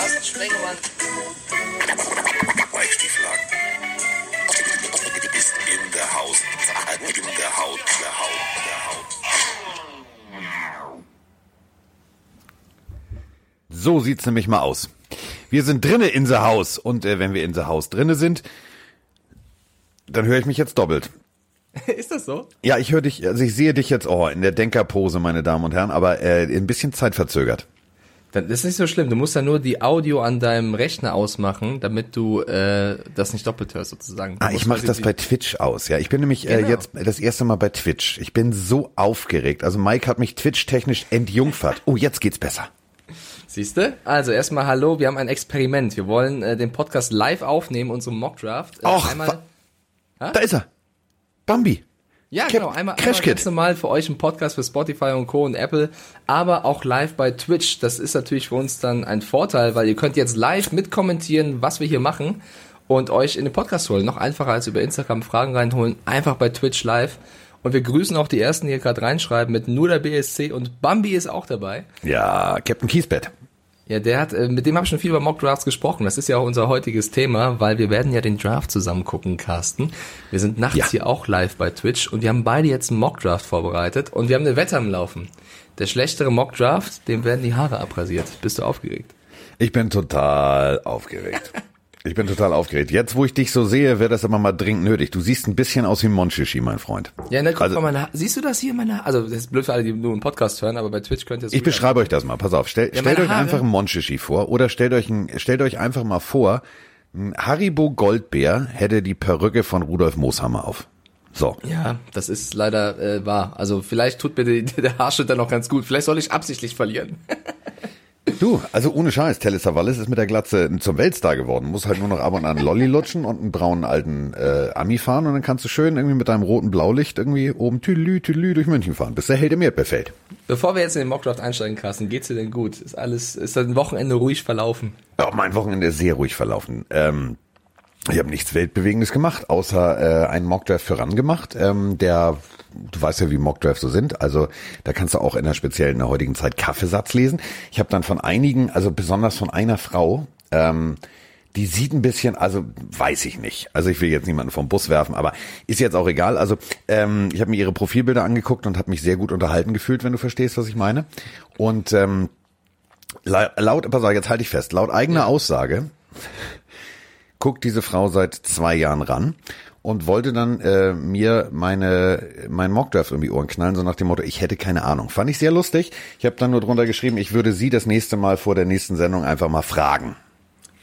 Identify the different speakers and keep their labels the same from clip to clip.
Speaker 1: Carsten Sprengemann.
Speaker 2: Weichstieflagen. Ist in der Haus. In der Haut. Der Haut. Der Haut.
Speaker 3: So sieht's nämlich mal aus. Wir sind drinne in the Haus und äh, wenn wir in the Haus drinne sind, dann höre ich mich jetzt doppelt.
Speaker 4: Ist das so?
Speaker 3: Ja, ich höre dich, also ich sehe dich jetzt oh, in der Denkerpose, meine Damen und Herren, aber äh, ein bisschen zeitverzögert.
Speaker 4: Dann, das ist nicht so schlimm. Du musst ja nur die Audio an deinem Rechner ausmachen, damit du äh, das nicht doppelt hörst sozusagen. Du
Speaker 3: Ah, ich mache das bei Twitch aus. Ja, ich bin nämlich äh,
Speaker 4: Genau.
Speaker 3: jetzt das erste Mal bei Twitch. Ich bin so aufgeregt. Also Mike hat mich Twitch-technisch entjungfert. Oh, jetzt geht's besser.
Speaker 4: Siehste? Also erstmal hallo, wir haben ein Experiment. Wir wollen äh, den Podcast live aufnehmen, unseren Mockdraft. Äh,
Speaker 3: Och,
Speaker 4: einmal,
Speaker 3: wa- Da ist er. Bambi.
Speaker 4: Ja,
Speaker 3: Cap-
Speaker 4: genau, einmal,
Speaker 3: Crash
Speaker 4: einmal ganz normal für euch ein Podcast für Spotify und Co. und Apple, aber auch live bei Twitch. Das ist natürlich für uns dann ein Vorteil, weil ihr könnt jetzt live mitkommentieren, was wir hier machen und euch in den Podcast holen. Noch einfacher als über Instagram Fragen reinholen, einfach bei Twitch live. Und wir grüßen auch die ersten, die hier gerade reinschreiben mit nur der BSC und Bambi ist auch dabei.
Speaker 3: Ja, Captain Kiesbett.
Speaker 4: Ja, der hat, äh, mit dem habe ich schon viel über Mock Drafts gesprochen. Das ist ja auch unser heutiges Thema, weil wir werden ja den Draft zusammen gucken, Carsten. Wir sind nachts
Speaker 3: Ja.
Speaker 4: hier auch live bei Twitch und wir haben beide jetzt einen Mock Draft vorbereitet und wir haben eine Wette am Laufen. Der schlechtere Mock Draft, dem werden die Haare abrasiert. Bist du aufgeregt?
Speaker 3: Ich bin total aufgeregt. Ich bin total aufgeregt. Jetzt, wo ich dich so sehe, wäre das aber mal dringend nötig. Du siehst ein bisschen aus wie Monchichi, mein Freund.
Speaker 4: Ja, ne, guck
Speaker 3: Also-
Speaker 4: mal, meine, siehst du das hier, meine Also, das ist blöd für alle, die nur einen Podcast hören, aber bei Twitch könnt ihr es
Speaker 3: Ich beschreibe euch das mal. Pass auf. Stell,
Speaker 4: Ja,
Speaker 3: stellt euch
Speaker 4: Haare.
Speaker 3: einfach einen Monchichi vor oder stellt euch, ein, stellt euch einfach mal vor, ein Haribo Goldbär hätte die Perücke von Rudolf Mooshammer auf. So.
Speaker 4: Ja, das ist leider äh, wahr. Also vielleicht tut mir die, der Haarschnitt dann noch ganz gut. Vielleicht soll ich absichtlich verlieren.
Speaker 3: Du, also ohne Scheiß, Telly Savalas ist mit der Glatze zum Weltstar geworden. Muss halt nur noch ab und an Lolli lutschen und einen braunen alten äh, Ami fahren und dann kannst du schön irgendwie mit deinem roten Blaulicht irgendwie oben tüdelü, tüdelü durch München fahren, bis der Held im Erdbeerfeld.
Speaker 4: Bevor wir jetzt in den Mockdraft einsteigen, Carsten, geht's dir denn gut? Ist alles, ist dein Wochenende ruhig verlaufen?
Speaker 3: Ja, mein Wochenende ist sehr ruhig verlaufen. Ähm, ich habe nichts Weltbewegendes gemacht, außer äh, einen Mockdraft für RAN gemacht, ähm, der, du weißt ja, wie Mockdrafts so sind, also da kannst du auch in der speziellen in der heutigen Zeit Kaffeesatz lesen. Ich habe dann von einigen, also besonders von einer Frau, ähm, die sieht ein bisschen, also weiß ich nicht. Also ich will jetzt niemanden vom Bus werfen, aber ist jetzt auch egal. Also ähm, ich habe mir ihre Profilbilder angeguckt und habe mich sehr gut unterhalten gefühlt, wenn du verstehst, was ich meine. Und ähm, la- laut, pass auf, jetzt halte ich fest, laut eigener Aussage guckt diese Frau seit zwei Jahren ran und wollte dann äh, mir meine mein Mockdraft um die Ohren knallen, so nach dem Motto, ich hätte keine Ahnung. Fand ich sehr lustig. Ich habe dann nur drunter geschrieben, ich würde sie das nächste Mal vor der nächsten Sendung einfach mal fragen.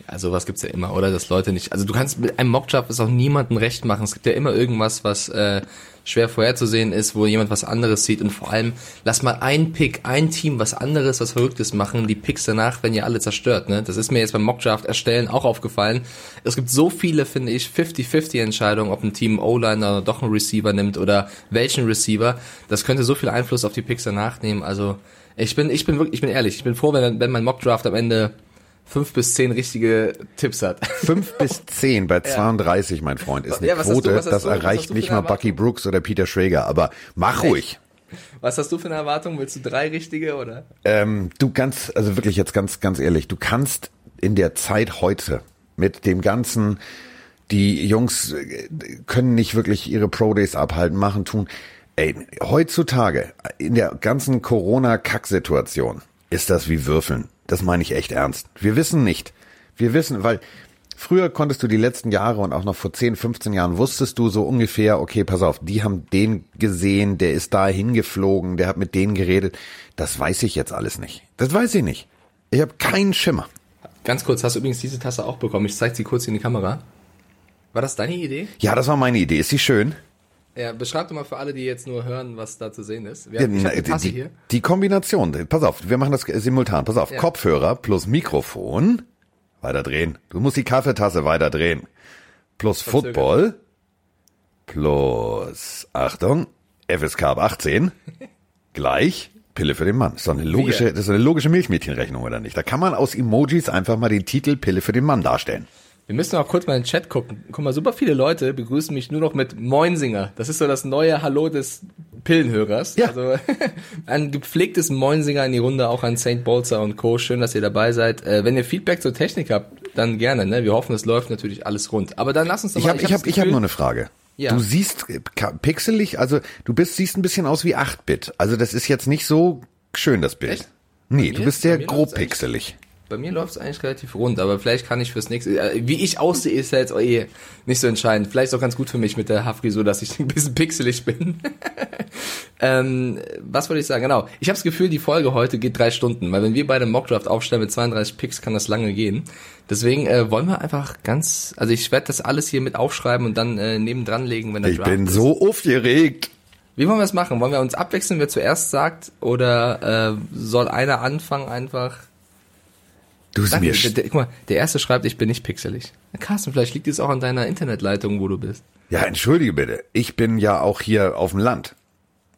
Speaker 4: Also sowas gibt's ja immer, oder? Dass Leute nicht. Also du kannst mit einem Mockdraft ist auch niemandem recht machen. Es gibt ja immer irgendwas, was äh, schwer vorherzusehen ist, wo jemand was anderes sieht. Und vor allem, lass mal ein Pick, ein Team was anderes, was Verrücktes machen. Die Picks danach werden ja alle zerstört. Ne? Das ist mir jetzt beim Mockdraft erstellen auch aufgefallen. Es gibt so viele, finde ich, 50-50 Entscheidungen, ob ein Team O-Liner oder doch einen Receiver nimmt oder welchen Receiver. Das könnte so viel Einfluss auf die Picks danach nehmen. Also ich bin, ich bin wirklich, ich bin ehrlich, ich bin froh, wenn, wenn mein Mockdraft am Ende fünf bis zehn richtige Tipps hat.
Speaker 3: Fünf bis zehn bei 32, mein Freund, ist eine
Speaker 4: Ja, du-
Speaker 3: Quote,
Speaker 4: hast
Speaker 3: das
Speaker 4: du-
Speaker 3: erreicht
Speaker 4: du
Speaker 3: nicht mal Bucky? Brooks oder Peter Schrager, aber mach ruhig.
Speaker 4: Was hast du für eine Erwartung? Willst du drei richtige oder?
Speaker 3: Ähm, du ganz, also wirklich jetzt ganz, ganz ehrlich, du kannst in der Zeit heute mit dem ganzen, die Jungs äh, können nicht wirklich ihre Pro Days abhalten, machen, tun. Ey, heutzutage in der ganzen Corona-Kack-Situation ist das wie Würfeln. Das meine ich echt ernst. Wir wissen nicht. Wir wissen, weil früher konntest du die letzten Jahre und auch noch vor 10, 15 Jahren wusstest du so ungefähr, okay, pass auf, die haben den gesehen, der ist da hingeflogen, der hat mit denen geredet. Das weiß ich jetzt alles nicht. Das weiß ich nicht. Ich habe keinen Schimmer.
Speaker 4: Ganz kurz, hast du übrigens diese Tasse auch bekommen? Ich zeig sie kurz in die Kamera. War das deine Idee?
Speaker 3: Ja, das war meine Idee. Ist sie schön?
Speaker 4: Ja, beschreib doch mal für alle, die jetzt nur hören, was da zu sehen ist. Wir
Speaker 3: Ja,
Speaker 4: die
Speaker 3: die, die, Kombination. Pass auf, wir machen das simultan. Pass auf,
Speaker 4: Ja.
Speaker 3: Kopfhörer plus Mikrofon. Weiter drehen. Du musst die Kaffeetasse weiter drehen. Plus
Speaker 4: Verzögert.
Speaker 3: Football. Plus, Achtung, FSK ab 18. Gleich Pille für den Mann. Das ist doch eine logische, das ist eine logische Milchmädchenrechnung, oder nicht? Da kann man aus Emojis einfach mal den Titel Pille für den Mann darstellen.
Speaker 4: Wir müssen auch kurz mal in den Chat gucken. Guck mal, super viele Leute begrüßen mich nur noch mit Moinsinger. Das ist so das neue Hallo des Pillenhörers.
Speaker 3: Ja.
Speaker 4: Also ein gepflegtes Moinsinger in die Runde, auch an St. Bolzer und Co. Schön, dass ihr dabei seid. Äh, wenn ihr Feedback zur Technik habt, dann gerne. Ne? Wir hoffen, es läuft natürlich alles rund. Aber dann lass uns doch
Speaker 3: Ich
Speaker 4: mal.
Speaker 3: habe ich hab, ich hab
Speaker 4: Gefühl-
Speaker 3: nur eine Frage.
Speaker 4: Ja.
Speaker 3: Du siehst äh, pixelig, also du bist siehst ein bisschen aus wie 8-Bit. Also das ist jetzt nicht so schön das Bild.
Speaker 4: Echt?
Speaker 3: Nee, du bist sehr grob pixelig.
Speaker 4: Bei mir läuft es eigentlich relativ rund, aber vielleicht kann ich fürs nächste, äh, wie ich aussehe, ist ja jetzt auch eh nicht so entscheidend. Vielleicht ist auch ganz gut für mich mit der Haarfrisur, dass ich ein bisschen pixelig bin. ähm, was wollte ich sagen? Genau. Ich habe das Gefühl, die Folge heute geht drei Stunden, weil wenn wir beide Mockdraft aufstellen mit 32 Picks, kann das lange gehen. Deswegen äh, wollen wir einfach ganz, also ich werde das alles hier mit aufschreiben und dann äh, nebendran legen, wenn der
Speaker 3: Ich
Speaker 4: Draft
Speaker 3: bin
Speaker 4: ist.
Speaker 3: so aufgeregt.
Speaker 4: Wie wollen wir es machen? Wollen wir uns abwechseln, wer zuerst sagt? Oder äh, soll einer anfangen einfach?
Speaker 3: Du
Speaker 4: Danke,
Speaker 3: mir
Speaker 4: der, der, guck mal, der erste schreibt, ich bin nicht pixelig. Carsten, vielleicht liegt es auch an deiner Internetleitung, wo du bist.
Speaker 3: Ja, entschuldige bitte. Ich bin ja auch hier auf dem Land.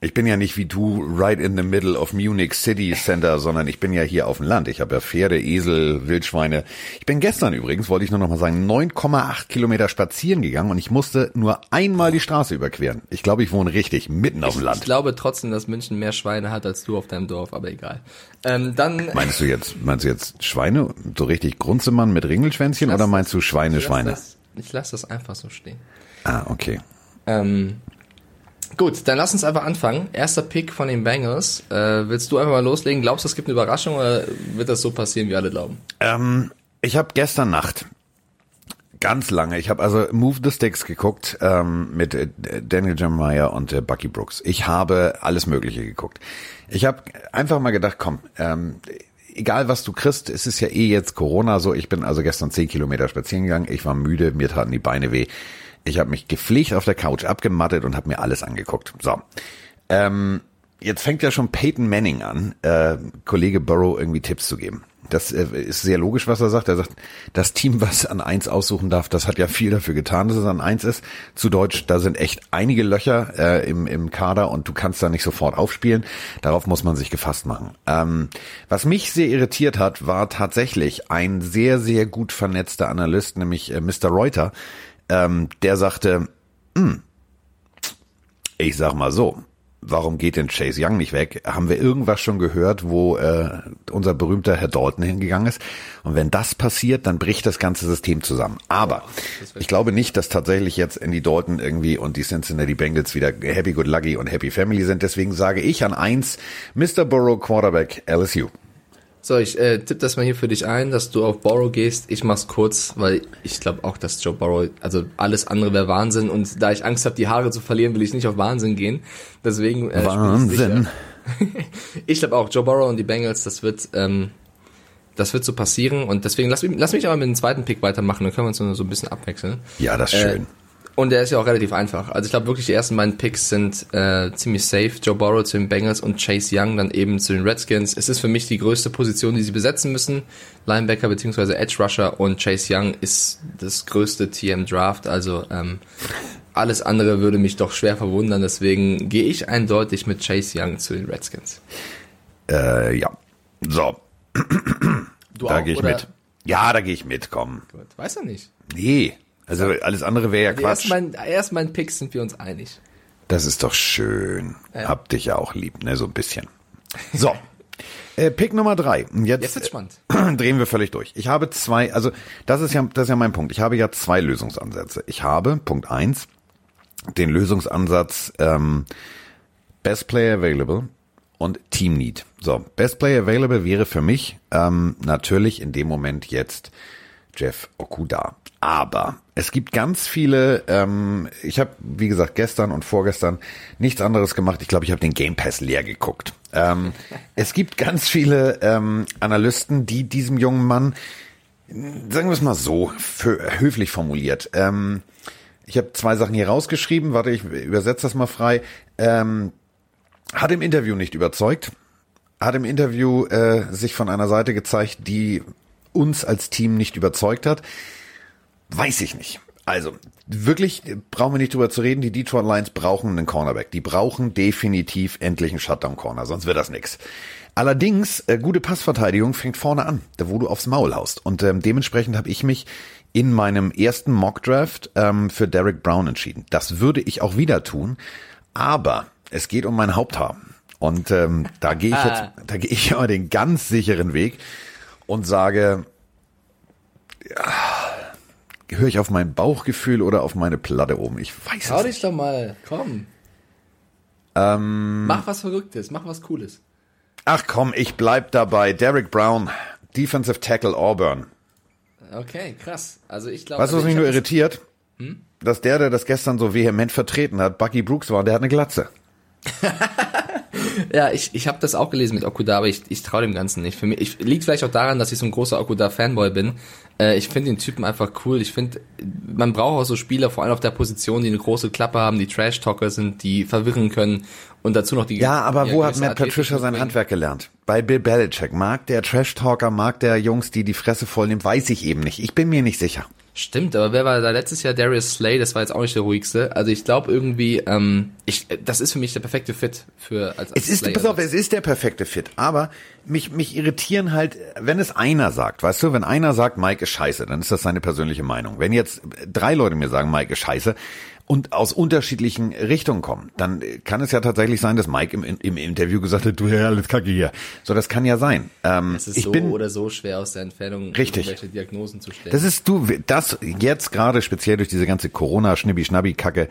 Speaker 3: Ich bin ja nicht wie du right in the middle of Munich City Center, sondern ich bin ja hier auf dem Land. Ich habe ja Pferde, Esel, Wildschweine. Ich bin gestern übrigens, wollte ich nur noch mal sagen, 9,8 Kilometer spazieren gegangen und ich musste nur einmal die Straße überqueren. Ich glaube, ich wohne richtig mitten auf dem
Speaker 4: Ich
Speaker 3: Land.
Speaker 4: glaube trotzdem, dass München mehr Schweine hat als du auf deinem Dorf, aber egal. Ähm, dann
Speaker 3: Meinst du jetzt, meinst du jetzt Schweine, so richtig Grunzemann mit Ringelschwänzchen
Speaker 4: lass
Speaker 3: oder meinst du Schweine,
Speaker 4: ich
Speaker 3: Schweine?
Speaker 4: Das, ich lasse das einfach so stehen.
Speaker 3: Ah, okay.
Speaker 4: Ähm, gut, dann lass uns einfach anfangen. Erster Pick von den Bengals. Äh, willst du einfach mal loslegen? Glaubst du, es gibt eine Überraschung oder wird das so passieren, wie alle glauben?
Speaker 3: Ähm, ich habe gestern Nacht ganz lange, ich habe also Move the Sticks geguckt ähm, mit äh, Daniel Jeremiah und äh, Bucky Brooks. Ich habe alles Mögliche geguckt. Ich habe einfach mal gedacht, komm, ähm, egal was du kriegst, es ist ja eh jetzt Corona so. Ich bin also gestern zehn Kilometer spazieren gegangen. Ich war müde, mir taten die Beine weh. Ich habe mich gepflegt auf der Couch abgemattet und habe mir alles angeguckt. So. Ähm, jetzt fängt ja schon Peyton Manning an, äh, Kollege Burrow irgendwie Tipps zu geben. Das äh, ist sehr logisch, was er sagt. Er sagt, das Team, was an eins aussuchen darf, das hat ja viel dafür getan, dass es an eins ist. Zu Deutsch, da sind echt einige Löcher äh, im, im Kader und du kannst da nicht sofort aufspielen. Darauf muss man sich gefasst machen. Ähm, was mich sehr irritiert hat, war tatsächlich ein sehr, sehr gut vernetzter Analyst, nämlich äh, Mr. Reuter, ähm, der sagte, ich sag mal so, warum geht denn Chase Young nicht weg? Haben wir irgendwas schon gehört, wo äh, unser berühmter Herr Dalton hingegangen ist? Und wenn das passiert, dann bricht das ganze System zusammen. Aber ich glaube nicht, dass tatsächlich jetzt Andy Dalton irgendwie und die Cincinnati Bengals wieder happy good lucky und happy family sind. Deswegen sage ich an eins, Mr. Burrow Quarterback LSU.
Speaker 4: So, ich äh, tippe das mal hier für dich ein, dass du auf Borrow gehst. Ich mach's kurz, weil ich glaube auch, dass Joe Borrow, also alles andere wäre Wahnsinn und da ich Angst habe, die Haare zu verlieren, will ich nicht auf Wahnsinn gehen. Deswegen äh,
Speaker 3: Wahnsinn.
Speaker 4: Ich glaube auch, Joe Burrow und die Bengals, das wird, ähm, das wird so passieren und deswegen lass, mich- lass mich aber mit dem zweiten Pick weitermachen, dann können wir uns nur so ein bisschen abwechseln.
Speaker 3: Ja, das ist
Speaker 4: Äh,
Speaker 3: schön.
Speaker 4: Und der ist ja auch relativ einfach. Also ich glaube wirklich, die ersten beiden Picks sind äh, ziemlich safe. Joe Burrow zu den Bengals und Chase Young dann eben zu den Redskins. Es ist für mich die größte Position, die sie besetzen müssen. Linebacker beziehungsweise Edge Rusher und Chase Young ist das größte TM Draft. Also ähm, alles andere würde mich doch schwer verwundern. Deswegen gehe ich eindeutig mit Chase Young zu den Redskins.
Speaker 3: Äh, ja. So,
Speaker 4: Du
Speaker 3: da
Speaker 4: auch,
Speaker 3: gehe ich
Speaker 4: oder?
Speaker 3: mit. Ja, da gehe ich mit, komm.
Speaker 4: Gut, weiß er nicht.
Speaker 3: Nee. Also alles andere wäre ja
Speaker 4: Erst
Speaker 3: Quatsch.
Speaker 4: mein, erst mein Pick sind wir uns einig.
Speaker 3: Das ist doch schön.
Speaker 4: Ja.
Speaker 3: Hab dich ja auch lieb, ne, so ein bisschen. So. Äh, Pick Nummer drei. Jetzt,
Speaker 4: Jetzt wird's spannend.
Speaker 3: äh, drehen wir völlig durch. Ich habe zwei, also das ist ja, das ist ja mein Punkt. Ich habe ja zwei Lösungsansätze. Ich habe, Punkt eins, den Lösungsansatz ähm, Best Player Available und Team Need. So, Best Player Available wäre für mich ähm, natürlich in dem Moment jetzt Jeff Okuda. Aber es gibt ganz viele, ähm, ich habe, wie gesagt, gestern und vorgestern nichts anderes gemacht. Ich glaube, ich habe den Game Pass leer geguckt. Ähm, es gibt ganz viele ähm, Analysten, die diesem jungen Mann, sagen wir es mal so, für, höflich formuliert, ähm, ich habe zwei Sachen hier rausgeschrieben, warte, ich übersetze das mal frei. Ähm, hat im Interview nicht überzeugt, hat im Interview äh, sich von einer Seite gezeigt, die uns als Team nicht überzeugt hat. Weiß ich nicht. Also, wirklich brauchen wir nicht drüber zu reden. Die Detroit Lions brauchen einen Cornerback. Die brauchen definitiv endlich einen Shutdown-Corner, sonst wird das nix. Allerdings, äh, gute Passverteidigung fängt vorne an, da wo du aufs Maul haust. Und ähm, dementsprechend habe ich mich in meinem ersten Mock-Draft ähm, für Derek Brown entschieden. Das würde ich auch wieder tun. Aber Es geht um mein Haupthaar. Und ähm, da gehe ich jetzt, da gehe ich aber den ganz sicheren Weg und sage, ja, höre ich auf mein Bauchgefühl oder auf meine Platte oben? Ich weiß
Speaker 4: Trau
Speaker 3: es
Speaker 4: dich
Speaker 3: nicht.
Speaker 4: doch mal, komm. mach was Verrücktes, mach was Cooles.
Speaker 3: Ach komm, ich bleib dabei. Derek Brown, Defensive Tackle Auburn.
Speaker 4: Okay, krass. Also ich glaube.
Speaker 3: Weißt du, was
Speaker 4: also
Speaker 3: mich
Speaker 4: ich
Speaker 3: nur irritiert? Dass der, der das gestern so vehement vertreten hat, Bucky Brooks war, der hat eine Glatze.
Speaker 4: Ja, ich, ich habe das auch gelesen mit Okuda, aber ich, ich traue dem Ganzen nicht. Für mich ich, liegt vielleicht auch daran, dass ich so ein großer Okuda-Fanboy bin. Äh, ich finde den Typen einfach cool. Ich finde, man braucht auch so Spieler, vor allem auf der Position, die eine große Klappe haben, die Trash-Talker sind, die verwirren können und dazu noch die.
Speaker 3: Ja, aber
Speaker 4: die
Speaker 3: wo hat Matt
Speaker 4: Athletik
Speaker 3: Patricia sein. Handwerk gelernt? Bei Bill Belichick. Mag der Trash-Talker, mag der Jungs, die die Fresse voll nehmen, weiß ich eben nicht. Ich bin mir nicht sicher.
Speaker 4: Stimmt, aber wer war da letztes Jahr? Darius Slay, das war jetzt auch nicht der ruhigste. Also ich glaube irgendwie, ähm, ich, das ist für mich der perfekte Fit für als, als
Speaker 3: Es ist,
Speaker 4: Slay
Speaker 3: pass auf, es ist der perfekte Fit, aber mich, mich irritieren halt, wenn es einer sagt, weißt du, wenn einer sagt, Mike ist scheiße, dann ist das seine persönliche Meinung. Wenn jetzt drei Leute mir sagen, Mike ist scheiße und aus unterschiedlichen Richtungen kommen, dann kann es ja tatsächlich sein, dass Mike im, im Interview gesagt hat, du, ja, alles kacke hier. So, das kann ja sein. Ähm,
Speaker 4: Es ist
Speaker 3: ich
Speaker 4: so
Speaker 3: bin,
Speaker 4: oder so schwer aus der Entfernung
Speaker 3: Richtig.
Speaker 4: irgendwelche Diagnosen zu stellen.
Speaker 3: Das ist du, das jetzt gerade speziell durch diese ganze Corona-Schnibbi-Schnabbi-Kacke,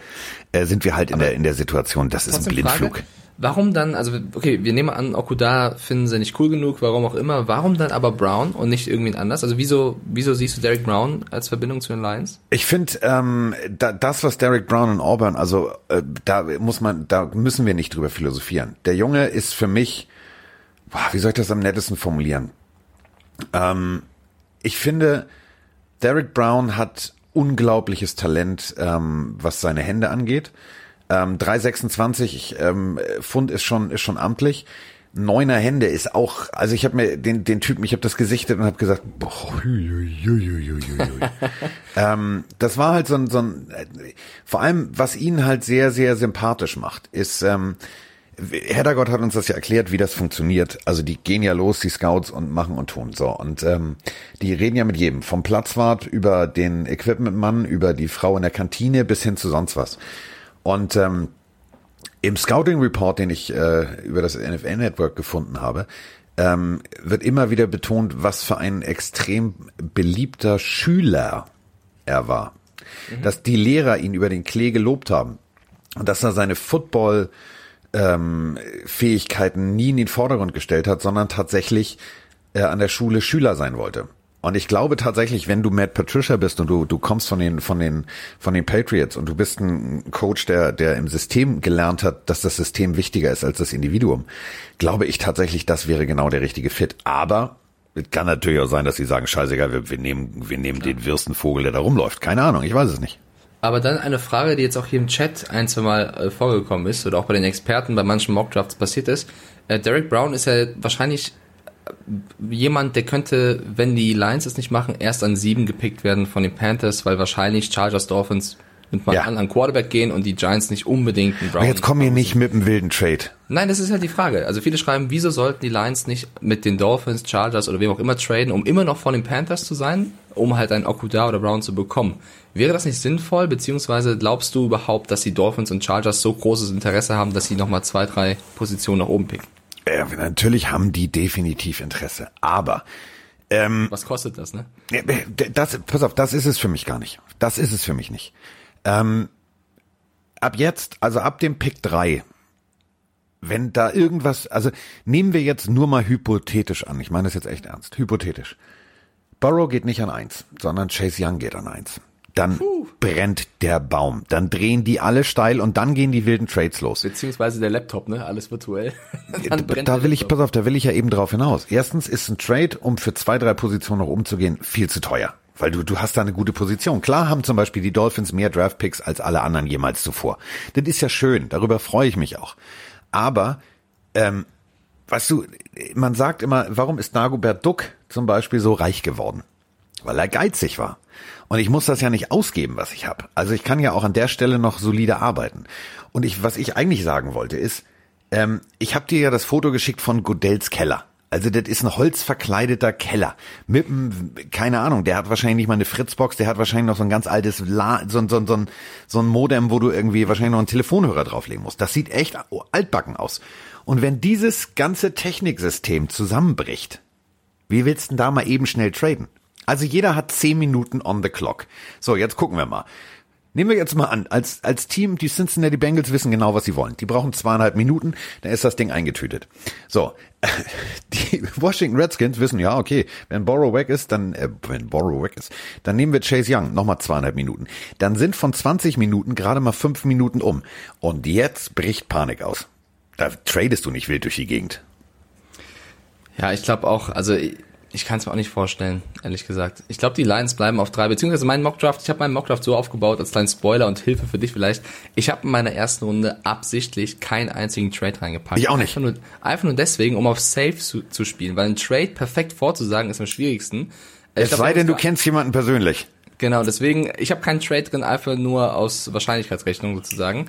Speaker 3: äh, sind wir halt in der, in der Situation, das ist ein Blindflug.
Speaker 4: Frage, warum dann, also okay, wir nehmen an, Okuda finden sie nicht cool genug, warum auch immer, warum dann aber Brown und nicht irgendwen anders? Also wieso, wieso siehst du Derek Brown als Verbindung zu den Lions?
Speaker 3: Ich finde, ähm, da, das, was Derek Brown und Auburn, also äh, da muss man, da müssen wir nicht drüber philosophieren. Der Junge ist für mich, boah, wie soll ich das am nettesten formulieren? Ähm, ich finde, Derek Brown hat unglaubliches Talent, ähm, was seine Hände angeht. Ähm, 326, ich, ähm, Pfund ist schon ist schon amtlich. Neuner Hände ist auch, also ich habe mir den den Typen, ich habe das gesichtet und habe gesagt, boah, hui, ähm, das war halt so ein, so ein vor allem, was ihn halt sehr sehr sympathisch macht, ist ähm, Heddergott hat uns das ja erklärt, wie das funktioniert. Also die gehen ja los, die Scouts und machen und tun so. Und ähm, die reden ja mit jedem, vom Platzwart über den Equipmentmann, über die Frau in der Kantine bis hin zu sonst was. Und ähm, im Scouting Report, den ich äh, über das NFL Network gefunden habe, ähm, wird immer wieder betont, was für ein extrem beliebter Schüler er war. Dass die Lehrer ihn über den Klee gelobt haben. Und dass er seine Football ähm, Fähigkeiten nie in den Vordergrund gestellt hat, sondern tatsächlich äh, an der Schule Schüler sein wollte. Und ich glaube tatsächlich, wenn du Matt Patricia bist und du, du kommst von den, von den, von den Patriots und du bist ein Coach, der, der im System gelernt hat, dass das System wichtiger ist als das Individuum, glaube ich tatsächlich, das wäre genau der richtige Fit. Aber es kann natürlich auch sein, dass sie sagen, scheißegal, wir, wir nehmen, wir nehmen den Würstenvogel, der da rumläuft. Keine Ahnung, ich weiß es nicht.
Speaker 4: Aber dann eine Frage, die jetzt auch hier im Chat ein, zwei Mal äh, vorgekommen ist oder auch bei den Experten bei manchen Mockdrafts passiert ist. Äh, Derek Brown ist ja wahrscheinlich jemand, der könnte, wenn die Lions es nicht machen, erst an sieben gepickt werden von den Panthers, weil wahrscheinlich Chargers Dolphins nimmt man
Speaker 3: Ja.
Speaker 4: an, an Quarterback gehen und die Giants nicht unbedingt einen Brown.
Speaker 3: Aber jetzt komm hier nicht mit einem wilden Trade.
Speaker 4: Nein, das ist halt die Frage. Also viele schreiben, wieso sollten die Lions nicht mit den Dolphins, Chargers oder wem auch immer traden, um immer noch von den Panthers zu sein, um halt einen Okuda oder Brown zu bekommen. Wäre das nicht sinnvoll, beziehungsweise glaubst du überhaupt, dass die Dolphins und Chargers so großes Interesse haben, dass sie nochmal zwei, drei Positionen nach oben picken?
Speaker 3: Äh, natürlich haben die definitiv Interesse. Aber ähm,
Speaker 4: Was kostet das, ne?
Speaker 3: Ja, Das, pass auf, das ist es für mich gar nicht. Das ist es für mich nicht. Ähm, ab jetzt, also ab dem Pick 3, wenn da irgendwas, also nehmen wir jetzt nur mal hypothetisch an, ich meine das jetzt echt ernst, hypothetisch. Burrow geht nicht an eins, sondern Chase Young geht an eins. Dann brennt der Baum. Dann drehen die alle steil und dann gehen die wilden Trades los.
Speaker 4: Beziehungsweise der Laptop, ne? Alles virtuell.
Speaker 3: Da will ich, pass auf, da will ich ja eben drauf hinaus. Erstens ist ein Trade, um für zwei, drei Positionen noch umzugehen, viel zu teuer. Weil du, du hast da eine gute Position. Klar haben zum Beispiel die Dolphins mehr Draftpicks als alle anderen jemals zuvor. Das ist ja schön, darüber freue ich mich auch. Aber, ähm, weißt du, man sagt immer, warum ist Dagobert Duck zum Beispiel so reich geworden? Weil er geizig war. Und ich muss das ja nicht ausgeben, was ich habe. Also ich kann ja auch an der Stelle noch solide arbeiten. Und ich, was ich eigentlich sagen wollte, ist, ähm, ich habe dir ja das Foto geschickt von Godells Keller. Also das ist ein holzverkleideter Keller. Mit einem, keine Ahnung, der hat wahrscheinlich nicht mal eine Fritzbox, der hat wahrscheinlich noch so ein ganz altes, La so, so, so, so ein Modem, wo du irgendwie wahrscheinlich noch einen Telefonhörer drauflegen musst. Das sieht echt altbacken aus. Und wenn dieses ganze Techniksystem zusammenbricht, wie willst du denn da mal eben schnell traden? Also jeder hat zehn Minuten on the clock. So, jetzt gucken wir mal. Nehmen wir jetzt mal an, als, als Team, die Cincinnati Bengals wissen genau, was sie wollen. Die brauchen zweieinhalb Minuten, dann ist das Ding eingetütet. So, die Washington Redskins wissen, ja, okay, wenn Borrow weg ist, dann, äh, wenn Borrow weg ist, dann nehmen wir Chase Young, nochmal zweieinhalb Minuten. Dann sind von 20 Minuten gerade mal fünf Minuten um. Und jetzt bricht Panik aus. Da tradest du nicht wild durch die Gegend.
Speaker 4: Ja, ich glaube auch, also ich kann es mir auch nicht vorstellen, ehrlich gesagt. Ich glaube, die Lions bleiben auf drei, beziehungsweise mein Mockdraft, ich habe meinen Mockdraft so aufgebaut, als kleinen Spoiler und Hilfe für dich vielleicht. Ich habe in meiner ersten Runde absichtlich keinen einzigen Trade reingepackt.
Speaker 3: Ich auch nicht.
Speaker 4: Einfach nur, einfach nur deswegen, um auf Safe zu, zu spielen, weil ein Trade perfekt vorzusagen ist am schwierigsten.
Speaker 3: Es glaub, sei denn, du kennst jemanden persönlich.
Speaker 4: Genau, deswegen, ich habe keinen Trade drin, einfach nur aus Wahrscheinlichkeitsrechnung sozusagen.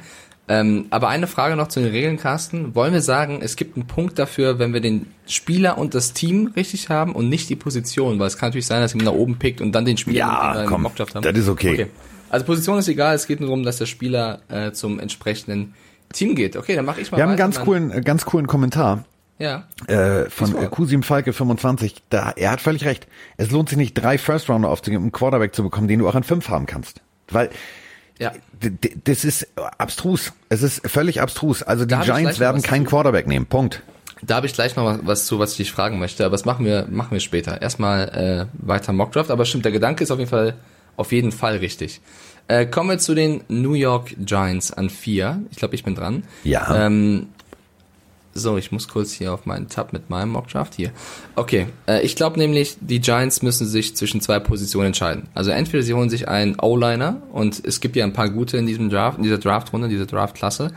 Speaker 4: Ähm, aber eine Frage noch zu den Regeln, Carsten. Wollen wir sagen, es gibt einen Punkt dafür, wenn wir den Spieler und das Team richtig haben und nicht die Position? Weil es kann natürlich sein, dass jemand nach oben pickt und dann den Spieler
Speaker 3: ja, komm, haben. Das ist okay. okay.
Speaker 4: Also Position ist egal, es geht nur darum, dass der Spieler äh, zum entsprechenden Team geht. Okay, dann mache ich mal
Speaker 3: Wir haben einen ganz coolen, äh, ganz coolen Kommentar.
Speaker 4: Ja.
Speaker 3: Äh, von äh, Kusim Falke 25. Da, er hat völlig recht. Es lohnt sich nicht, drei First Rounder aufzugeben, um einen Quarterback zu bekommen, den du auch an fünf haben kannst. Weil ja. Das ist abstrus. Es ist völlig abstrus. Also die Giants werden keinen Quarterback nehmen. Punkt.
Speaker 4: Da habe ich gleich noch was zu, was ich dich fragen möchte, aber das machen wir, machen wir später. Erstmal äh, weiter Mockdraft, aber stimmt, der Gedanke ist auf jeden Fall, auf jeden Fall richtig. Äh, kommen wir zu den New York Giants an vier. Ich glaube, ich bin dran.
Speaker 3: Ja.
Speaker 4: Ähm, so, ich muss kurz hier auf meinen Tab mit meinem Mockdraft hier. Okay, äh, ich glaube nämlich, die Giants müssen sich zwischen zwei Positionen entscheiden. Also entweder sie holen sich einen O-Liner und es gibt ja ein paar gute in diesem Draft, in dieser Draftrunde, in dieser Draftklasse.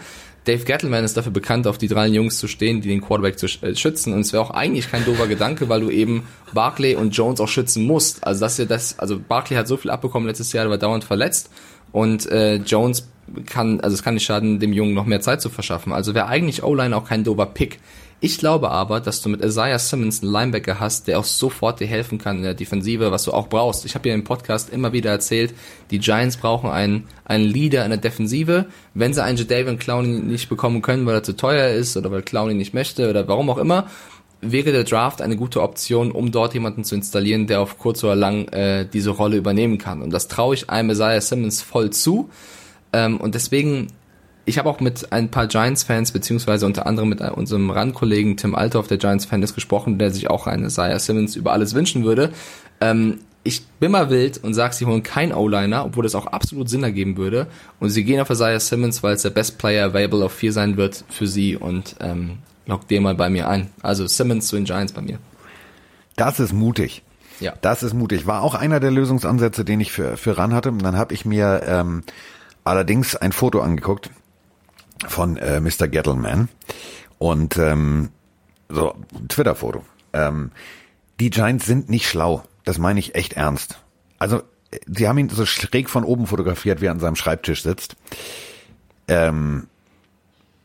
Speaker 4: Dave Gettleman ist dafür bekannt, auf die drei Jungs zu stehen, die den Quarterback zu äh, schützen. Und es wäre auch eigentlich kein doofer Gedanke, weil du eben Barkley und Jones auch schützen musst. Also das ist ja das, also Barkley hat so viel abbekommen letztes Jahr, der war dauernd verletzt. Und äh, Jones kann, also es kann nicht schaden, dem Jungen noch mehr Zeit zu verschaffen. Also wäre eigentlich O-Line auch kein dober Pick. Ich glaube aber, dass du mit Isaiah Simmons einen Linebacker hast, der auch sofort dir helfen kann in der Defensive, was du auch brauchst. Ich habe ja im Podcast immer wieder erzählt, die Giants brauchen einen, einen Leader in der Defensive. Wenn sie einen Jadavion Clowney nicht bekommen können, weil er zu teuer ist oder weil Clowney nicht möchte oder warum auch immer, wäre der Draft eine gute Option, um dort jemanden zu installieren, der auf kurz oder lang äh, diese Rolle übernehmen kann. Und das traue ich einem Isaiah Simmons voll zu. Ähm, und deswegen, ich habe auch mit ein paar Giants-Fans, beziehungsweise unter anderem mit unserem Randkollegen Tim Althoff, der Giants-Fan ist, gesprochen, der sich auch eine Isaiah Simmons über alles wünschen würde. Ähm, ich bin mal wild und sag, sie holen keinen O-Liner, obwohl das auch absolut Sinn ergeben würde. Und sie gehen auf Isaiah Simmons, weil es der Best Player available auf vier sein wird für sie und ähm, lockt den mal bei mir ein. Also Simmons zu den Giants bei mir.
Speaker 3: Das ist mutig.
Speaker 4: Ja.
Speaker 3: Das ist mutig. War auch einer der Lösungsansätze, den ich für, für ran hatte. Und dann habe ich mir ähm, allerdings ein Foto angeguckt von äh, Mr. Gettleman und ähm, so Twitter-Foto. Ähm, die Giants sind nicht schlau. Das meine ich echt ernst. Also sie haben ihn so schräg von oben fotografiert, wie er an seinem Schreibtisch sitzt. Ähm,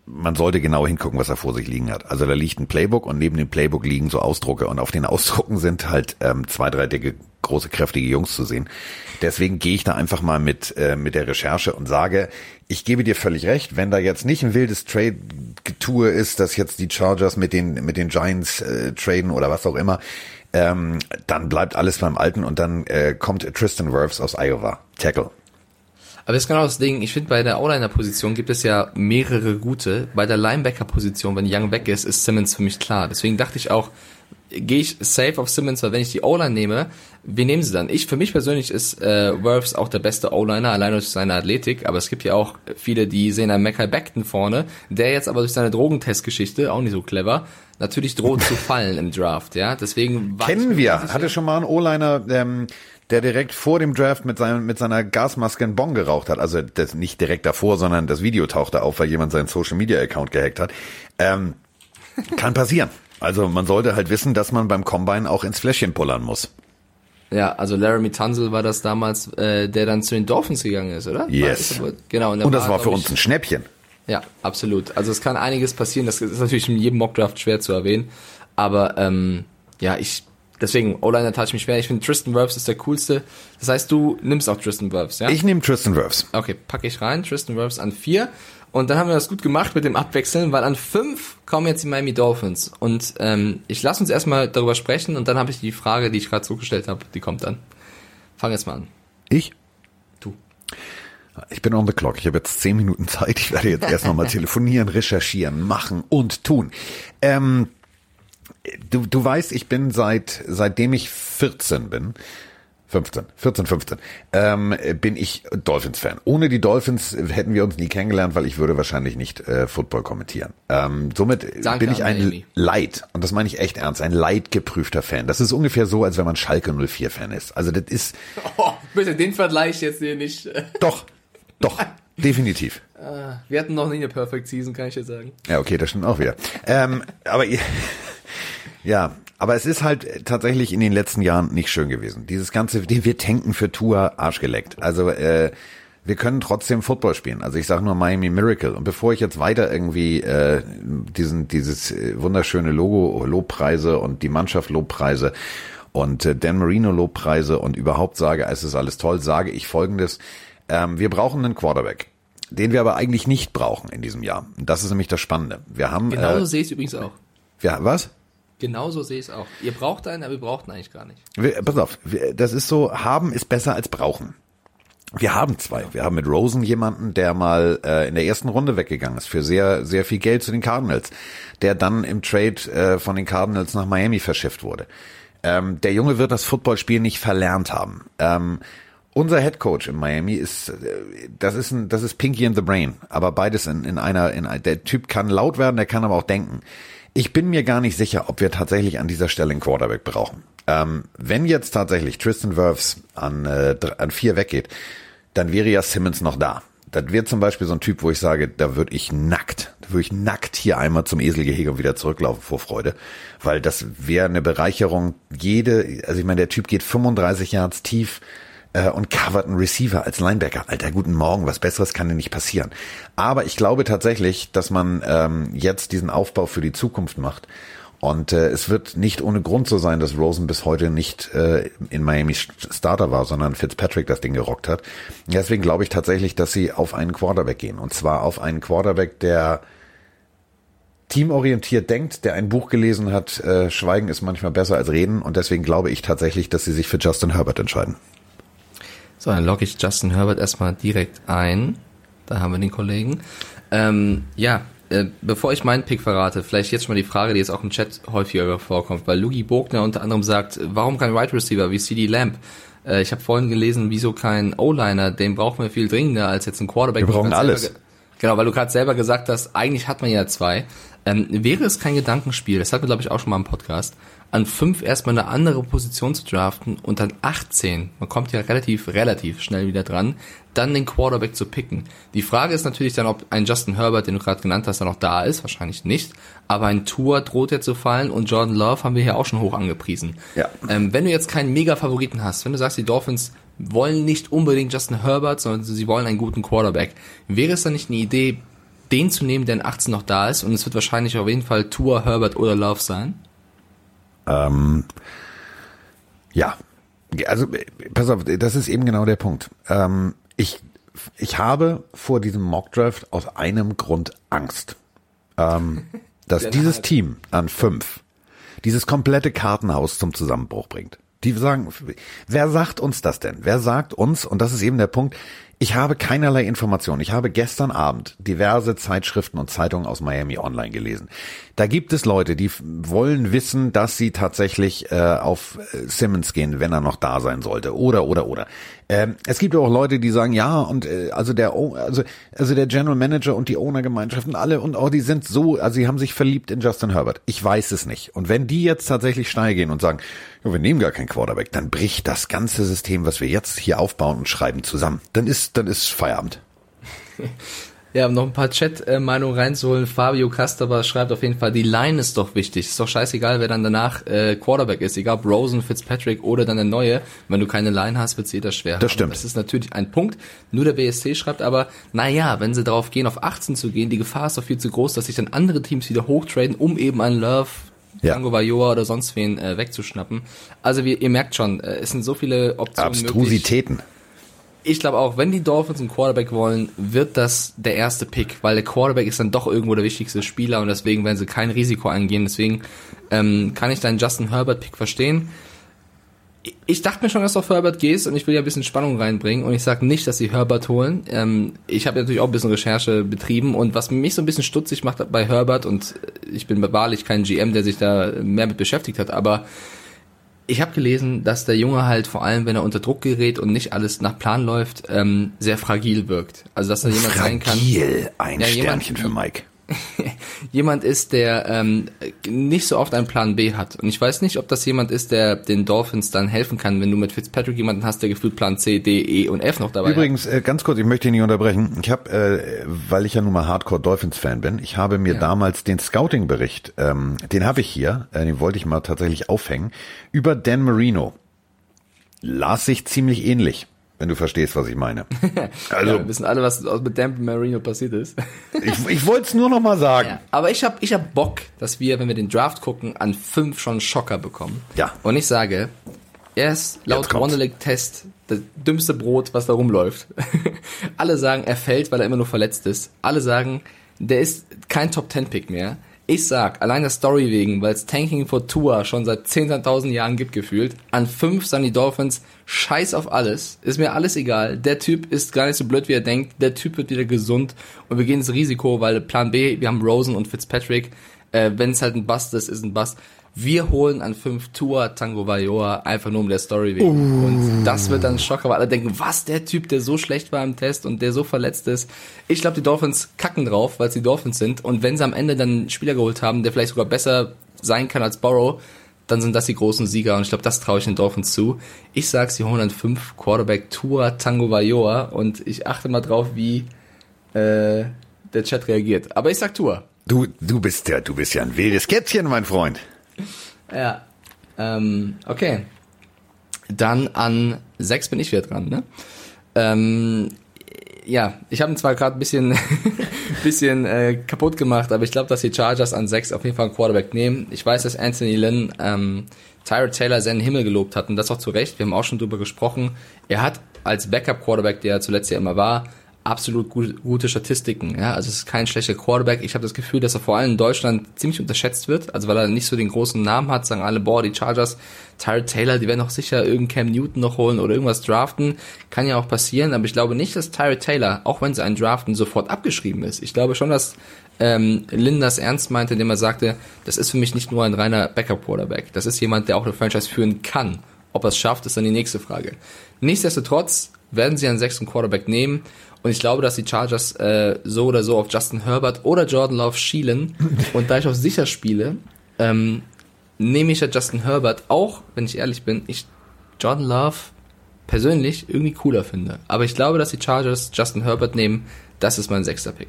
Speaker 3: man sollte genau hingucken, was er vor sich liegen hat. Also da liegt ein Playbook und neben dem Playbook liegen so Ausdrucke und auf den Ausdrucken sind halt ähm, zwei, drei dicke, große, kräftige Jungs zu sehen. Deswegen gehe ich da einfach mal mit, äh, mit der Recherche und sage, ich gebe dir völlig recht, wenn da jetzt nicht ein wildes Trade-Getue ist, dass jetzt die Chargers mit den, mit den Giants äh, traden oder was auch immer, ähm, dann bleibt alles beim Alten und dann äh, kommt Tristan Wirfs aus Iowa. Tackle.
Speaker 4: Aber das ist genau das Ding. Ich finde, bei der O-Liner-Position gibt es ja mehrere gute. Bei der Linebacker-Position, wenn Young weg ist, ist Simmons für mich klar. Deswegen dachte ich auch, gehe ich safe auf Simmons, weil wenn ich die O-Line nehme, wie nehmen sie dann? Ich, für mich persönlich ist äh, Worths auch der beste O-Liner, allein durch seine Athletik, aber es gibt ja auch viele, die sehen einen Mackay Beckton vorne, der jetzt aber durch seine Drogentestgeschichte, auch nicht so clever, natürlich droht zu fallen im Draft, ja, deswegen...
Speaker 3: Kennen wir, hatte schon mal einen O-Liner, ähm, der direkt vor dem Draft mit, seinem, mit seiner Gasmaske einen Bon geraucht hat. Also das nicht direkt davor, sondern das Video tauchte auf, weil jemand seinen Social Media Account gehackt hat. Ähm, kann passieren. Also man sollte halt wissen, dass man beim Combine auch ins Fläschchen pullern muss.
Speaker 4: Ja, also Laramie Tunzel war das damals, äh, der dann zu den Dolphins gegangen ist, oder?
Speaker 3: Yes.
Speaker 4: Aber, genau.
Speaker 3: Und, und das war, war für uns ein Schnäppchen.
Speaker 4: Ja, absolut. Also es kann einiges passieren. Das ist natürlich in jedem Mockdraft schwer zu erwähnen. Aber ähm, ja, ich deswegen O-Liner tat ich mich schwer. Ich finde Tristan Wirfs ist der coolste. Das heißt, du nimmst auch Tristan Wirfs, ja?
Speaker 3: Ich nehme Tristan Wirfs.
Speaker 4: Okay, packe ich rein. Tristan Wirfs an vier. Und dann haben wir das gut gemacht mit dem Abwechseln, weil an fünf kommen jetzt die Miami Dolphins. Und ähm, ich lasse uns erstmal darüber sprechen und dann habe ich die Frage, die ich gerade zugestellt habe, die kommt dann. Fang jetzt mal an.
Speaker 3: Ich?
Speaker 4: Du.
Speaker 3: Ich bin on the clock. Ich habe jetzt zehn Minuten Zeit. Ich werde jetzt erst nochmal telefonieren, recherchieren, machen und tun. Ähm, du, du weißt, ich bin seit seitdem ich 14 bin, 15, 14, 15, ähm, bin ich Dolphins-Fan. Ohne die Dolphins hätten wir uns nie kennengelernt, weil ich würde wahrscheinlich nicht äh, Football kommentieren. Ähm, somit
Speaker 4: Danke
Speaker 3: bin ich ein. Leid, und das meine ich echt ernst, ein leidgeprüfter Fan. Das ist ungefähr so, als wenn man Schalke 04-Fan ist. Also das ist,
Speaker 4: Oh, bitte den Vergleich jetzt hier nicht.
Speaker 3: doch, doch, definitiv.
Speaker 4: Wir hatten noch nie eine Perfect Season, kann ich dir sagen.
Speaker 3: Ja, okay, das stimmt auch wieder. Ähm, aber ihr- ja, aber es ist halt tatsächlich in den letzten Jahren nicht schön gewesen. Dieses ganze, wir tanken für Tour arschgeleckt. Also äh, wir können trotzdem Football spielen. Also ich sage nur Miami Miracle. Und bevor ich jetzt weiter irgendwie äh, diesen dieses äh, wunderschöne Logo Lobpreise und die Mannschaft Lobpreise und äh, Dan Marino Lobpreise und überhaupt sage, es ist alles toll, sage ich Folgendes: ähm, Wir brauchen einen Quarterback. Den wir aber eigentlich nicht brauchen in diesem Jahr. Und Das ist nämlich das Spannende. Wir haben,
Speaker 4: Genauso
Speaker 3: äh,
Speaker 4: sehe ich es übrigens auch.
Speaker 3: wir, was?
Speaker 4: Genauso sehe ich es auch. Ihr braucht einen, aber wir brauchten eigentlich gar nicht.
Speaker 3: Wir, pass auf, wir, das ist so, haben ist besser als brauchen. Wir haben zwei. Wir haben mit Rosen jemanden, der mal äh, in der ersten Runde weggegangen ist für sehr, sehr viel Geld zu den Cardinals, der dann im Trade äh, von den Cardinals nach Miami verschifft wurde. Ähm, der Junge wird das Footballspiel nicht verlernt haben. Ähm, unser Head Coach in Miami ist, äh, das ist ein, das ist Pinky in the Brain, aber beides in, in einer, in der Typ kann laut werden, der kann aber auch denken. Ich bin mir gar nicht sicher, ob wir tatsächlich an dieser Stelle einen Quarterback brauchen. Ähm, wenn jetzt tatsächlich Tristan Wirfs an, äh, an vier weggeht, dann wäre ja Simmons noch da. Das wäre zum Beispiel so ein Typ, wo ich sage, da würde ich nackt, da würde ich nackt hier einmal zum Eselgehege und wieder zurücklaufen vor Freude, weil das wäre eine Bereicherung. Jede, also ich meine, der Typ geht 35 Yards tief äh, und covert einen Receiver als Linebacker. Alter, guten Morgen, was Besseres kann dir nicht passieren. Aber ich glaube tatsächlich, dass man ähm, jetzt diesen Aufbau für die Zukunft macht. Und äh, es wird nicht ohne Grund so sein, dass Rosen bis heute nicht äh, in Miami Starter war, sondern Fitzpatrick das Ding gerockt hat. Deswegen glaube ich tatsächlich, dass sie auf einen Quarterback gehen. Und zwar auf einen Quarterback, der teamorientiert denkt, der ein Buch gelesen hat, äh, Schweigen ist manchmal besser als Reden. Und deswegen glaube ich tatsächlich, dass sie sich für Justin Herbert entscheiden.
Speaker 4: So, dann logge ich Justin Herbert erstmal direkt ein. Da haben wir den Kollegen. Ähm, ja, äh, bevor ich meinen Pick verrate, vielleicht jetzt schon mal die Frage, die jetzt auch im Chat häufiger vorkommt, weil Lugi Bogner unter anderem sagt, warum kein Wide Receiver wie CD Lamb? Äh, ich habe vorhin gelesen, wieso kein O-Liner, den brauchen wir viel dringender als jetzt ein Quarterback.
Speaker 3: Wir brauchen alles.
Speaker 4: Genau, weil du gerade selber gesagt hast, eigentlich hat man ja zwei. Ähm, wäre es kein Gedankenspiel, das hatten wir glaube ich auch schon mal im Podcast, an fünf erstmal eine andere Position zu draften und dann 18, man kommt ja relativ, relativ schnell wieder dran, dann den Quarterback zu picken. Die Frage ist natürlich dann, ob ein Justin Herbert, den du gerade genannt hast, dann noch da ist, wahrscheinlich nicht, aber ein Tour droht ja zu fallen und Jordan Love haben wir hier auch schon hoch angepriesen.
Speaker 3: Ja.
Speaker 4: Ähm, wenn du jetzt keinen Mega-Favoriten hast, wenn du sagst, die Dolphins wollen nicht unbedingt Justin Herbert, sondern sie wollen einen guten Quarterback, wäre es dann nicht eine Idee, den zu nehmen, der in 18 noch da ist und es wird wahrscheinlich auf jeden Fall Tour, Herbert oder Love sein?
Speaker 3: Ja, also pass auf, das ist eben genau der Punkt. Ähm, ich, ich habe vor diesem Mockdraft aus einem Grund Angst, ähm, dass dieses. Team an fünf dieses komplette Kartenhaus zum Zusammenbruch bringt. Die sagen, wer sagt uns das denn? Wer sagt uns, und das ist eben der Punkt, ich habe keinerlei Informationen. Ich habe gestern Abend diverse Zeitschriften und Zeitungen aus Miami Online gelesen. Da gibt es Leute, die wollen wissen, dass sie tatsächlich äh, auf äh, Simmons gehen, wenn er noch da sein sollte. Oder, oder, oder. Ähm, es gibt auch Leute, die sagen, ja, und äh, also der also, also der General Manager und die Owner-Gemeinschaften, alle und auch die sind so, also sie haben sich verliebt in Justin Herbert. Ich weiß es nicht. Und wenn die jetzt tatsächlich steil gehen und sagen, ja, wir nehmen gar keinen Quarterback, dann bricht das ganze System, was wir jetzt hier aufbauen und schreiben, zusammen. Dann ist, dann ist Feierabend.
Speaker 4: Ja, um noch ein paar Chat-Meinungen reinzuholen. Fabio Castaber schreibt auf jeden Fall, die Line ist doch wichtig. Ist doch scheißegal, wer dann danach äh, Quarterback ist. Egal Rosen, Fitzpatrick oder dann der Neue. Wenn du keine Line hast, wird's jeder schwer.
Speaker 3: Das
Speaker 4: haben.
Speaker 3: stimmt.
Speaker 4: Das ist natürlich ein Punkt. Nur der BSC schreibt aber, naja, wenn sie darauf gehen, auf 18 zu gehen, die Gefahr ist doch viel zu groß, dass sich dann andere Teams wieder hochtraden, um eben einen Love
Speaker 3: Ja.
Speaker 4: Tango Vajor oder sonst wen äh, wegzuschnappen. Also wir, ihr merkt schon, äh, es sind so viele Optionen möglich. Ich glaube auch, wenn die Dolphins einen Quarterback wollen, wird das der erste Pick, weil der Quarterback ist dann doch irgendwo der wichtigste Spieler und deswegen werden sie kein Risiko eingehen. Deswegen ähm, kann ich deinen Justin Herbert Pick verstehen. Ich dachte mir schon, dass du auf Herbert gehst und ich will ja ein bisschen Spannung reinbringen und ich sage nicht, dass sie Herbert holen. Ähm, ich habe natürlich auch ein bisschen Recherche betrieben und was mich so ein bisschen stutzig macht bei Herbert und ich bin wahrlich kein GM, der sich da mehr mit beschäftigt hat, aber ich habe gelesen, dass der Junge halt vor allem, wenn er unter Druck gerät und nicht alles nach Plan läuft, ähm, sehr fragil wirkt. Also dass er jemand sein kann.
Speaker 3: Fragil, ein
Speaker 4: Ja, jemand-
Speaker 3: Sternchen für Mike.
Speaker 4: jemand ist, der ähm, nicht so oft einen Plan B hat. Und ich weiß nicht, ob das jemand ist, der den Dolphins dann helfen kann, wenn du mit Fitzpatrick jemanden hast, der gefühlt Plan C, D, E und F noch dabei
Speaker 3: Übrigens, äh, ganz kurz, ich möchte ihn nicht unterbrechen. Ich habe, äh, weil ich ja nun mal Hardcore Dolphins-Fan bin, ich habe mir
Speaker 4: Ja.
Speaker 3: damals den Scouting-Bericht, ähm, den habe ich hier, äh, den wollte ich mal tatsächlich aufhängen, über Dan Marino. Las sich ziemlich ähnlich, wenn du verstehst, was ich meine. Also,
Speaker 4: ja, wir wissen alle, was mit Dan Marino passiert ist.
Speaker 3: ich, ich wollte es nur noch mal sagen.
Speaker 4: Ja, aber ich habe ich hab Bock, dass wir, wenn wir den Draft gucken, an fünf schon Schocker bekommen.
Speaker 3: Ja.
Speaker 4: Und ich sage, er ist laut. Wonderlic-Test das dümmste Brot, was da rumläuft. Alle sagen, er fällt, weil er immer nur verletzt ist. Alle sagen, der ist kein Top-10-Pick mehr. Ich sag, allein der Story wegen, weil es Tanking for Tour schon seit 10.000 Jahren gibt gefühlt, an fünf sind die Dolphins, scheiß auf alles, ist mir alles egal. Der Typ ist gar nicht so blöd, wie er denkt. Der Typ wird wieder gesund und wir gehen ins Risiko, weil Plan B, wir haben Rosen und Fitzpatrick. Äh, Wenn es halt ein Bust ist, ist ein Bust. Wir holen an fünf Tour Tango Vajor einfach nur um der Story wegen. Und das wird dann ein Schocker, weil alle denken, was, der Typ, der so schlecht war im Test und der so verletzt ist. Ich glaube, die Dolphins kacken drauf, weil sie Dolphins sind. Und wenn sie am Ende dann einen Spieler geholt haben, der vielleicht sogar besser sein kann als Borrow, dann sind das die großen Sieger. Und ich glaube, das traue ich den Dolphins zu. Ich sag, sie holen an fünf Quarterback Tour Tango Vajor und ich achte mal drauf, wie äh, der Chat reagiert. Aber ich sag Tour.
Speaker 3: Du, du bist ja, du bist ja ein wildes Kätzchen, mein Freund.
Speaker 4: Ja. Ähm, okay. Dann an sechs bin ich wieder dran, ne? Ähm, ja, ich habe ihn zwar gerade ein bisschen, bisschen äh, kaputt gemacht, aber ich glaube, dass die Chargers an sechs auf jeden Fall einen Quarterback nehmen. Ich weiß, dass Anthony Lynn ähm, Tyrod Taylor seinen Himmel gelobt hat und das auch zu Recht. Wir haben auch schon drüber gesprochen. Er hat als Backup-Quarterback, der er zuletzt ja immer war, absolut gut, gute Statistiken. Ja, also es ist kein schlechter Quarterback. Ich habe das Gefühl, dass er vor allem in Deutschland ziemlich unterschätzt wird. Also weil er nicht so den großen Namen hat, sagen alle, boah, die Chargers, Tyrod Taylor, die werden auch sicher irgendeinen Cam Newton noch holen oder irgendwas draften. Kann ja auch passieren, aber ich glaube nicht, dass Tyrod Taylor, auch wenn sie einen draften, sofort abgeschrieben ist. Ich glaube schon, dass ähm, das ernst meinte, indem er sagte, das ist für mich nicht nur ein reiner Backup-Quarterback. Das ist jemand, der auch eine Franchise führen kann. Ob er es schafft, ist dann die nächste Frage. Nichtsdestotrotz werden sie einen sechsten Quarterback nehmen und ich glaube, dass die Chargers äh, so oder so auf Justin Herbert oder Jordan Love schielen und da ich auf sicher spiele, ähm, nehme ich ja Justin Herbert, auch wenn ich ehrlich bin, ich Jordan Love persönlich irgendwie cooler finde. Aber ich glaube, dass die Chargers Justin Herbert nehmen, das ist mein sechster Pick.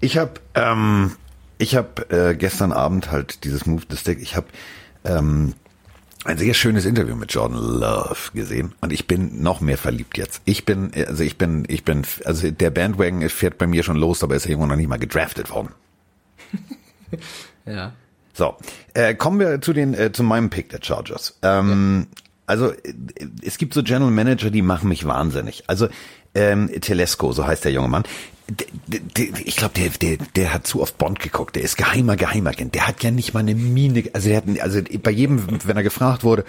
Speaker 3: Ich habe ähm, ich habe äh, gestern Abend halt dieses Move the Stick. Ich habe ähm, ein sehr schönes Interview mit Jordan Love gesehen und ich bin noch mehr verliebt jetzt. Ich bin also ich bin ich bin also der Bandwagon fährt bei mir schon los, aber ist irgendwo noch nicht mal gedraftet worden.
Speaker 4: Ja.
Speaker 3: So, äh, kommen wir zu den äh, zu meinem Pick der Chargers. Ähm, Also äh, es gibt so General Manager, die machen mich wahnsinnig. Also ähm, Telesco, so heißt der junge Mann. Ich glaube, der, der, der hat zu oft Bond geguckt. Der ist geheimer Geheimagent. Der hat ja nicht mal eine Miene. Also der hat, also bei jedem, wenn er gefragt wurde,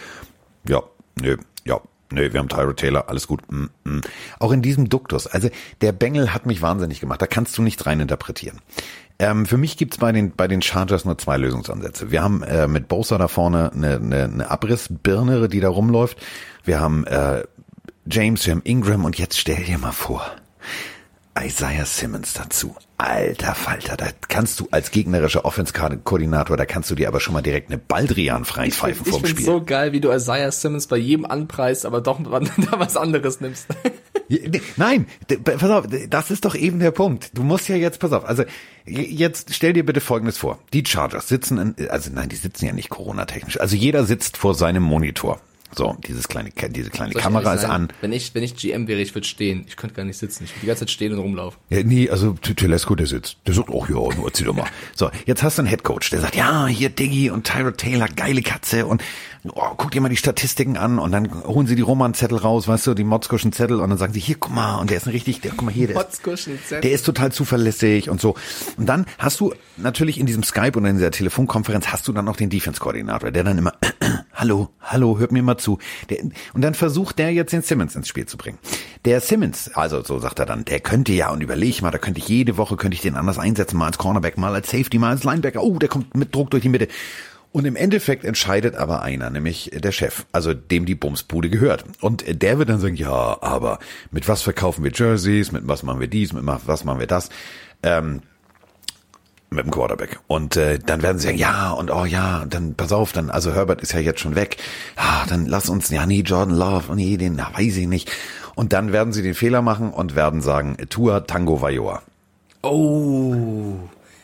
Speaker 3: ja, nö, ja, nö, wir haben Tyro Taylor, alles gut. Mm, mm. Auch in diesem Duktus. Also der Bengel hat mich wahnsinnig gemacht. Da kannst du nichts rein interpretieren. Ähm, für mich gibt's bei den bei den Chargers nur zwei Lösungsansätze. Wir haben äh, mit Bosa da vorne eine, eine, eine Abrissbirne, die da rumläuft. Wir haben äh, James, wir haben Ingram und jetzt stell dir mal vor, Isaiah Simmons dazu. Alter Falter, da kannst du als gegnerischer Offense-Koordinator, da kannst du dir aber schon mal direkt eine Baldrian freipfeifen
Speaker 4: Ich
Speaker 3: vorm
Speaker 4: finde
Speaker 3: Spiel.
Speaker 4: so geil, wie du Isaiah Simmons bei jedem anpreist, aber doch da was anderes nimmst.
Speaker 3: Nein, pass auf, das ist doch eben der Punkt. Du musst ja jetzt, pass auf, also jetzt stell dir bitte Folgendes vor. Die Chargers sitzen, in, also nein, die sitzen ja nicht Corona-technisch. Also jeder sitzt vor seinem Monitor. So, dieses kleine, diese kleine
Speaker 4: Soll
Speaker 3: Kamera ist an.
Speaker 4: Wenn ich, wenn ich GM wäre, ich würde stehen. Ich könnte gar nicht sitzen. Ich würde die ganze Zeit stehen und rumlaufen.
Speaker 3: Ja, nee, also Telesco, der sitzt. Der sagt, oh ja, nur erzähl doch mal. So, jetzt hast du einen Headcoach, der sagt, ja, hier Diggy und Tyrod Taylor, geile Katze und oh, guck dir mal die Statistiken an und dann holen sie die Roman-Zettel raus, weißt du, die Motzkuschen Zettel und dann sagen sie, hier, guck mal, und der ist ein richtig, der, guck mal hier, der ist, der ist total zuverlässig und so. Und dann hast du natürlich in diesem Skype oder in dieser Telefonkonferenz hast du dann noch den Defense-Koordinator, der dann immer, hallo, hallo, hört mir mal zu. Der, und dann versucht der jetzt den Simmons ins Spiel zu bringen. Der Simmons, also so sagt er dann, der könnte ja, und überleg mal, da könnte ich jede Woche, könnte ich den anders einsetzen, mal als Cornerback, mal als Safety, mal als Linebacker. Oh, der kommt mit Druck durch die Mitte. Und im Endeffekt entscheidet aber einer, nämlich der Chef, also dem die Bumsbude gehört. Und der wird dann sagen, ja, aber mit was verkaufen wir Jerseys, mit was machen wir dies, mit was machen wir das. Ähm, mit dem Quarterback. Und äh, dann werden sie sagen, ja, und oh ja, dann pass auf, dann, also Herbert ist ja jetzt schon weg. Ah, dann lass uns, ja, nee, Jordan Love, nee, den na, weiß ich nicht. Und dann werden sie den Fehler machen und werden sagen, Tua Tango Vajoa.
Speaker 4: Oh.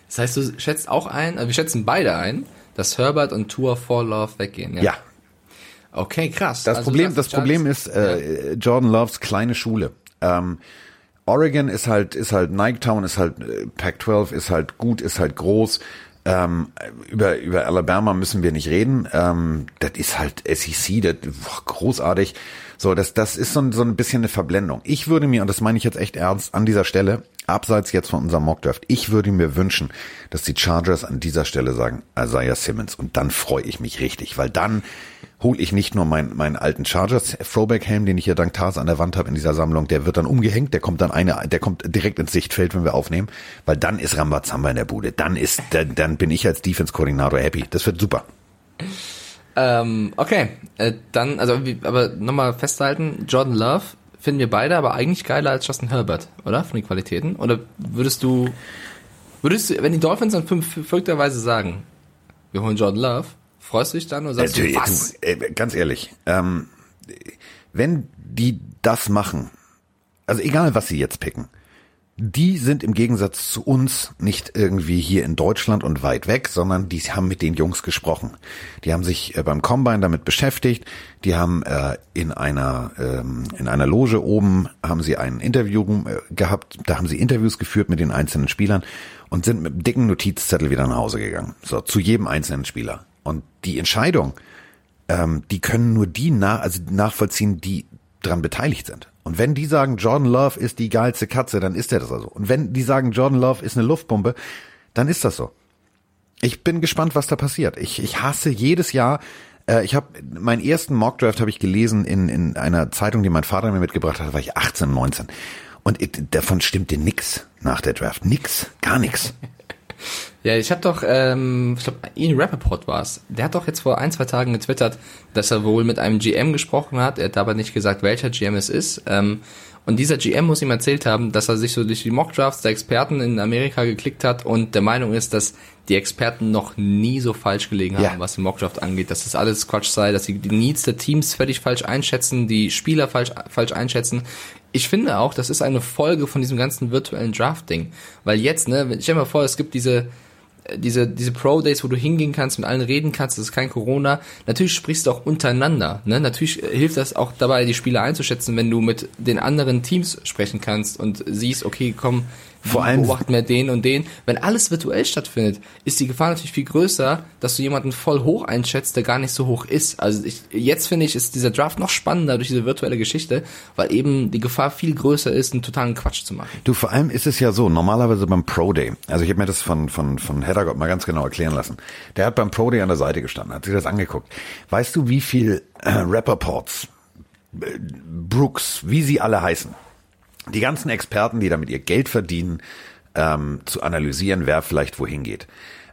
Speaker 4: Das heißt, du schätzt auch ein, also wir schätzen beide ein, dass Herbert und Tour for Love weggehen.
Speaker 3: Ja.
Speaker 4: Okay, krass.
Speaker 3: Das
Speaker 4: Also
Speaker 3: Problem, das Problem ist äh, Jordan Loves kleine Schule. Ähm, Oregon ist halt, ist halt Niketown, ist halt äh, Pac-12, ist halt gut, ist halt groß. Ähm, über über Alabama müssen wir nicht reden. Ähm, das ist halt SEC, das boah, großartig. So, das das ist so ein, so ein bisschen eine Verblendung. Ich würde mir und das meine ich jetzt echt ernst an dieser Stelle, abseits jetzt von unserem Mockdraft, ich würde mir wünschen, dass die Chargers an dieser Stelle sagen Isaiah Simmons und dann freue ich mich richtig, weil dann hole ich nicht nur meinen meinen alten Chargers Throwback Helm, den ich hier dank Tars an der Wand habe in dieser Sammlung, der wird dann umgehängt, der kommt dann eine, der kommt direkt ins Sichtfeld, wenn wir aufnehmen, weil dann ist Rambazamba in der Bude, dann ist, dann, dann bin ich als Defense Koordinator happy, das wird super.
Speaker 4: Ähm, okay, äh, dann, also, aber nochmal festhalten, Jordan Love finden wir beide aber eigentlich geiler als Justin Herbert, oder? Von den Qualitäten? Oder würdest du, würdest du, wenn die Dolphins dann verrückterweise sagen, wir holen Jordan Love, freust du dich dann oder sagst
Speaker 3: Äh,
Speaker 4: du, was?
Speaker 3: äh, ganz ehrlich, ähm, wenn die das machen, also egal was sie jetzt picken, die sind im Gegensatz zu uns nicht irgendwie hier in Deutschland und weit weg, sondern die haben mit den Jungs gesprochen. Die haben sich äh, beim Combine damit beschäftigt. Die haben äh, in einer ähm, in einer Loge oben haben sie ein Interview äh, gehabt. Da haben sie Interviews geführt mit den einzelnen Spielern und sind mit einem dicken Notizzettel wieder nach Hause gegangen. So zu jedem einzelnen Spieler. Und die Entscheidung, ähm, die können nur die nach, also nachvollziehen, die dran beteiligt sind. Und wenn die sagen, Jordan Love ist die geilste Katze, dann ist er das also. Und wenn die sagen, Jordan Love ist eine Luftpumpe, dann ist das so. Ich bin gespannt, was da passiert. Ich, ich hasse jedes Jahr. Äh, ich habe meinen ersten Mockdraft habe ich gelesen in, in einer Zeitung, die mein Vater mir mitgebracht hat. Da war ich 18, 19. Und davon stimmte nix nach der Draft. Nix, gar nix.
Speaker 4: Ja, ich habe doch, ähm, ich glaube, Ian Rappaport war es. Der hat doch jetzt vor ein, zwei Tagen getwittert, dass er wohl mit einem GM gesprochen hat. Er hat aber nicht gesagt, welcher GM es ist. Ähm, und dieser GM muss ihm erzählt haben, dass er sich so durch die Mockdrafts der Experten in Amerika geklickt hat und der Meinung ist, dass die Experten noch nie so falsch gelegen haben,
Speaker 3: Ja.
Speaker 4: was den Mockdraft angeht, dass das alles Quatsch sei, dass sie die Needs der Teams völlig falsch einschätzen, die Spieler falsch, falsch einschätzen. Ich finde auch, das ist eine Folge von diesem ganzen virtuellen Draft-Ding. Weil jetzt, ne, stell dir mal vor, es gibt diese, diese, diese Pro-Days, wo du hingehen kannst, mit allen reden kannst, das ist kein Corona. Natürlich sprichst du auch untereinander. Ne? Natürlich hilft das auch dabei, die Spieler einzuschätzen, wenn du mit den anderen Teams sprechen kannst und siehst, okay, komm,
Speaker 3: Vor allem-
Speaker 4: beobachten wir den und den. Wenn alles virtuell stattfindet, ist die Gefahr natürlich viel größer, dass du jemanden voll hoch einschätzt, der gar nicht so hoch ist. Also ich, jetzt finde ich, ist dieser Draft noch spannender durch diese virtuelle Geschichte, weil eben die Gefahr viel größer ist, einen totalen Quatsch zu machen.
Speaker 3: Du, vor allem ist es ja so, normalerweise beim Pro Day, also ich habe mir das von, von, von Heddergott mal ganz genau erklären lassen. Der hat beim Pro Day an der Seite gestanden, hat sich das angeguckt. Weißt du, wie viel äh, Rapperports, äh, Brooks, wie sie alle heißen, die ganzen Experten, die damit ihr Geld verdienen, ähm, zu analysieren, wer vielleicht wohin geht.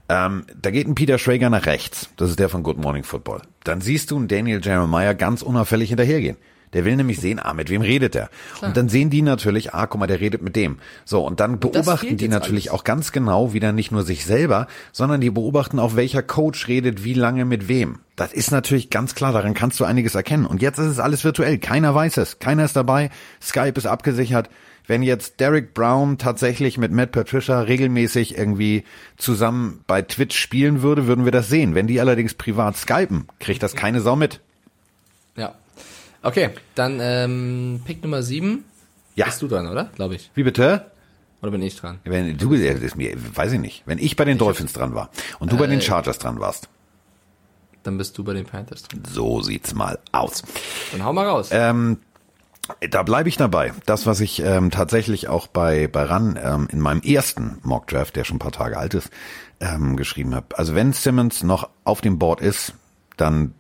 Speaker 3: Ähm, da geht ein Peter Schrager nach rechts. Das ist der von Good Morning Football. Dann siehst du einen Daniel Jeremiah ganz unauffällig hinterhergehen. Der will nämlich sehen, ah, mit wem redet der? Und dann sehen die natürlich, ah, guck mal, der redet mit dem. So, und dann beobachten die natürlich
Speaker 4: alles.
Speaker 3: auch ganz genau wieder nicht nur sich selber, sondern die beobachten auch, welcher Coach redet wie lange mit wem. Das ist natürlich ganz klar, daran kannst du einiges erkennen. Und jetzt ist es alles virtuell. Keiner weiß es. Keiner ist dabei. Skype ist abgesichert. Wenn jetzt Derek Brown tatsächlich mit Matt Patricia regelmäßig irgendwie zusammen bei Twitch spielen würde, würden wir das sehen. Wenn die allerdings privat skypen, kriegt das keine Sau mit.
Speaker 4: Ja. Okay, dann ähm, Pick Nummer 7.
Speaker 3: Ja.
Speaker 4: Bist du dran, oder? Glaube ich.
Speaker 3: Wie bitte?
Speaker 4: Oder bin ich dran?
Speaker 3: Wenn du, ja, das ist mir, weiß ich nicht. Wenn ich bei den Dolphins dran war und du bei den Chargers dran warst,
Speaker 4: Dann bist du bei den Panthers dran.
Speaker 3: so sieht's mal aus.
Speaker 4: Dann hau mal raus.
Speaker 3: Ähm, da bleibe ich dabei. Das, was ich ähm, tatsächlich auch bei, bei RAN ähm, in meinem ersten Mockdraft, der schon ein paar Tage alt ist, ähm, geschrieben habe. Also wenn Simmons noch auf dem Board ist, dann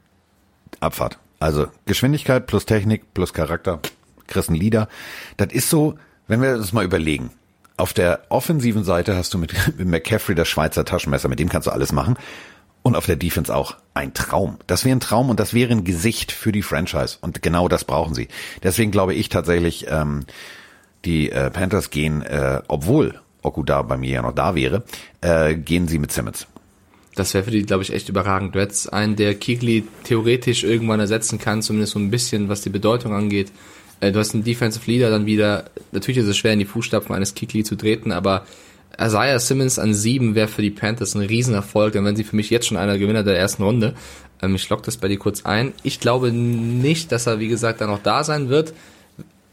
Speaker 3: Abfahrt. Also Geschwindigkeit plus Technik plus Charakter, kriegst einen Leader. Das ist so, wenn wir das mal überlegen. Auf der offensiven Seite hast du mit, mit McCaffrey das Schweizer Taschenmesser, mit dem kannst du alles machen. Und auf der Defense auch ein Traum. Das wäre ein Traum und das wäre ein Gesicht für die Franchise. Und genau das brauchen sie. Deswegen glaube ich tatsächlich, ähm, die äh, Panthers gehen, äh, obwohl Okuda bei mir ja noch da wäre, äh, gehen sie mit Simmons.
Speaker 4: Das wäre für die, glaube ich, echt überragend. Du hättest einen, der Kigli theoretisch irgendwann ersetzen kann, zumindest so ein bisschen, was die Bedeutung angeht. Äh, Du hast einen Defensive Leader dann wieder. Natürlich ist es schwer, in die Fußstapfen eines Kigli zu treten, aber Isaiah Simmons an sieben wäre für die Panthers ein Riesenerfolg, dann wären sie für mich jetzt schon einer Gewinner der ersten Runde. Ähm, Ich lock das bei dir kurz ein. Ich glaube nicht, dass er, wie gesagt, da noch da sein wird.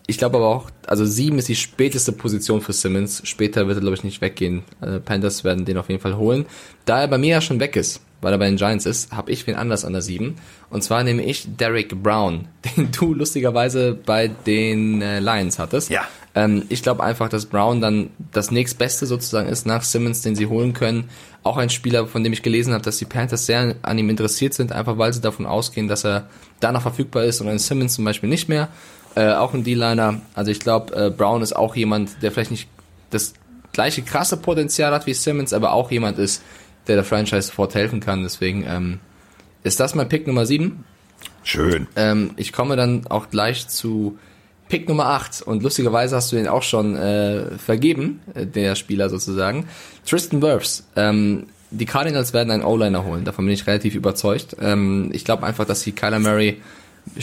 Speaker 4: Ich glaube aber auch, also sieben ist die späteste Position für Simmons. Später wird er, glaube ich, nicht weggehen. Äh, Panthers werden den auf jeden Fall holen. Da er bei mir ja schon weg ist, weil er bei den Giants ist, habe ich wen anders an der sieben. Und zwar nehme ich Derek Brown, den du lustigerweise bei den äh, Lions hattest.
Speaker 3: Ja.
Speaker 4: Ähm, ich glaube einfach, dass Brown dann das nächstbeste sozusagen ist nach Simmons, den sie holen können. Auch ein Spieler, von dem ich gelesen habe, dass die Panthers sehr an ihm interessiert sind, einfach weil sie davon ausgehen, dass er danach verfügbar ist und ein Simmons zum Beispiel nicht mehr. Äh, auch ein D-Liner. Also ich glaube, äh, Brown ist auch jemand, der vielleicht nicht das gleiche krasse Potenzial hat wie Simmons, aber auch jemand ist, der der Franchise sofort helfen kann. Deswegen ähm, ist das mein Pick Nummer 7.
Speaker 3: Schön.
Speaker 4: Ähm, ich komme dann auch gleich zu Pick Nummer 8 und lustigerweise hast du den auch schon äh, vergeben, äh, der Spieler sozusagen. Tristan Wirfs. Ähm, die Cardinals werden einen O-Liner holen, davon bin ich relativ überzeugt. Ähm, ich glaube einfach, dass sie Kyler Murray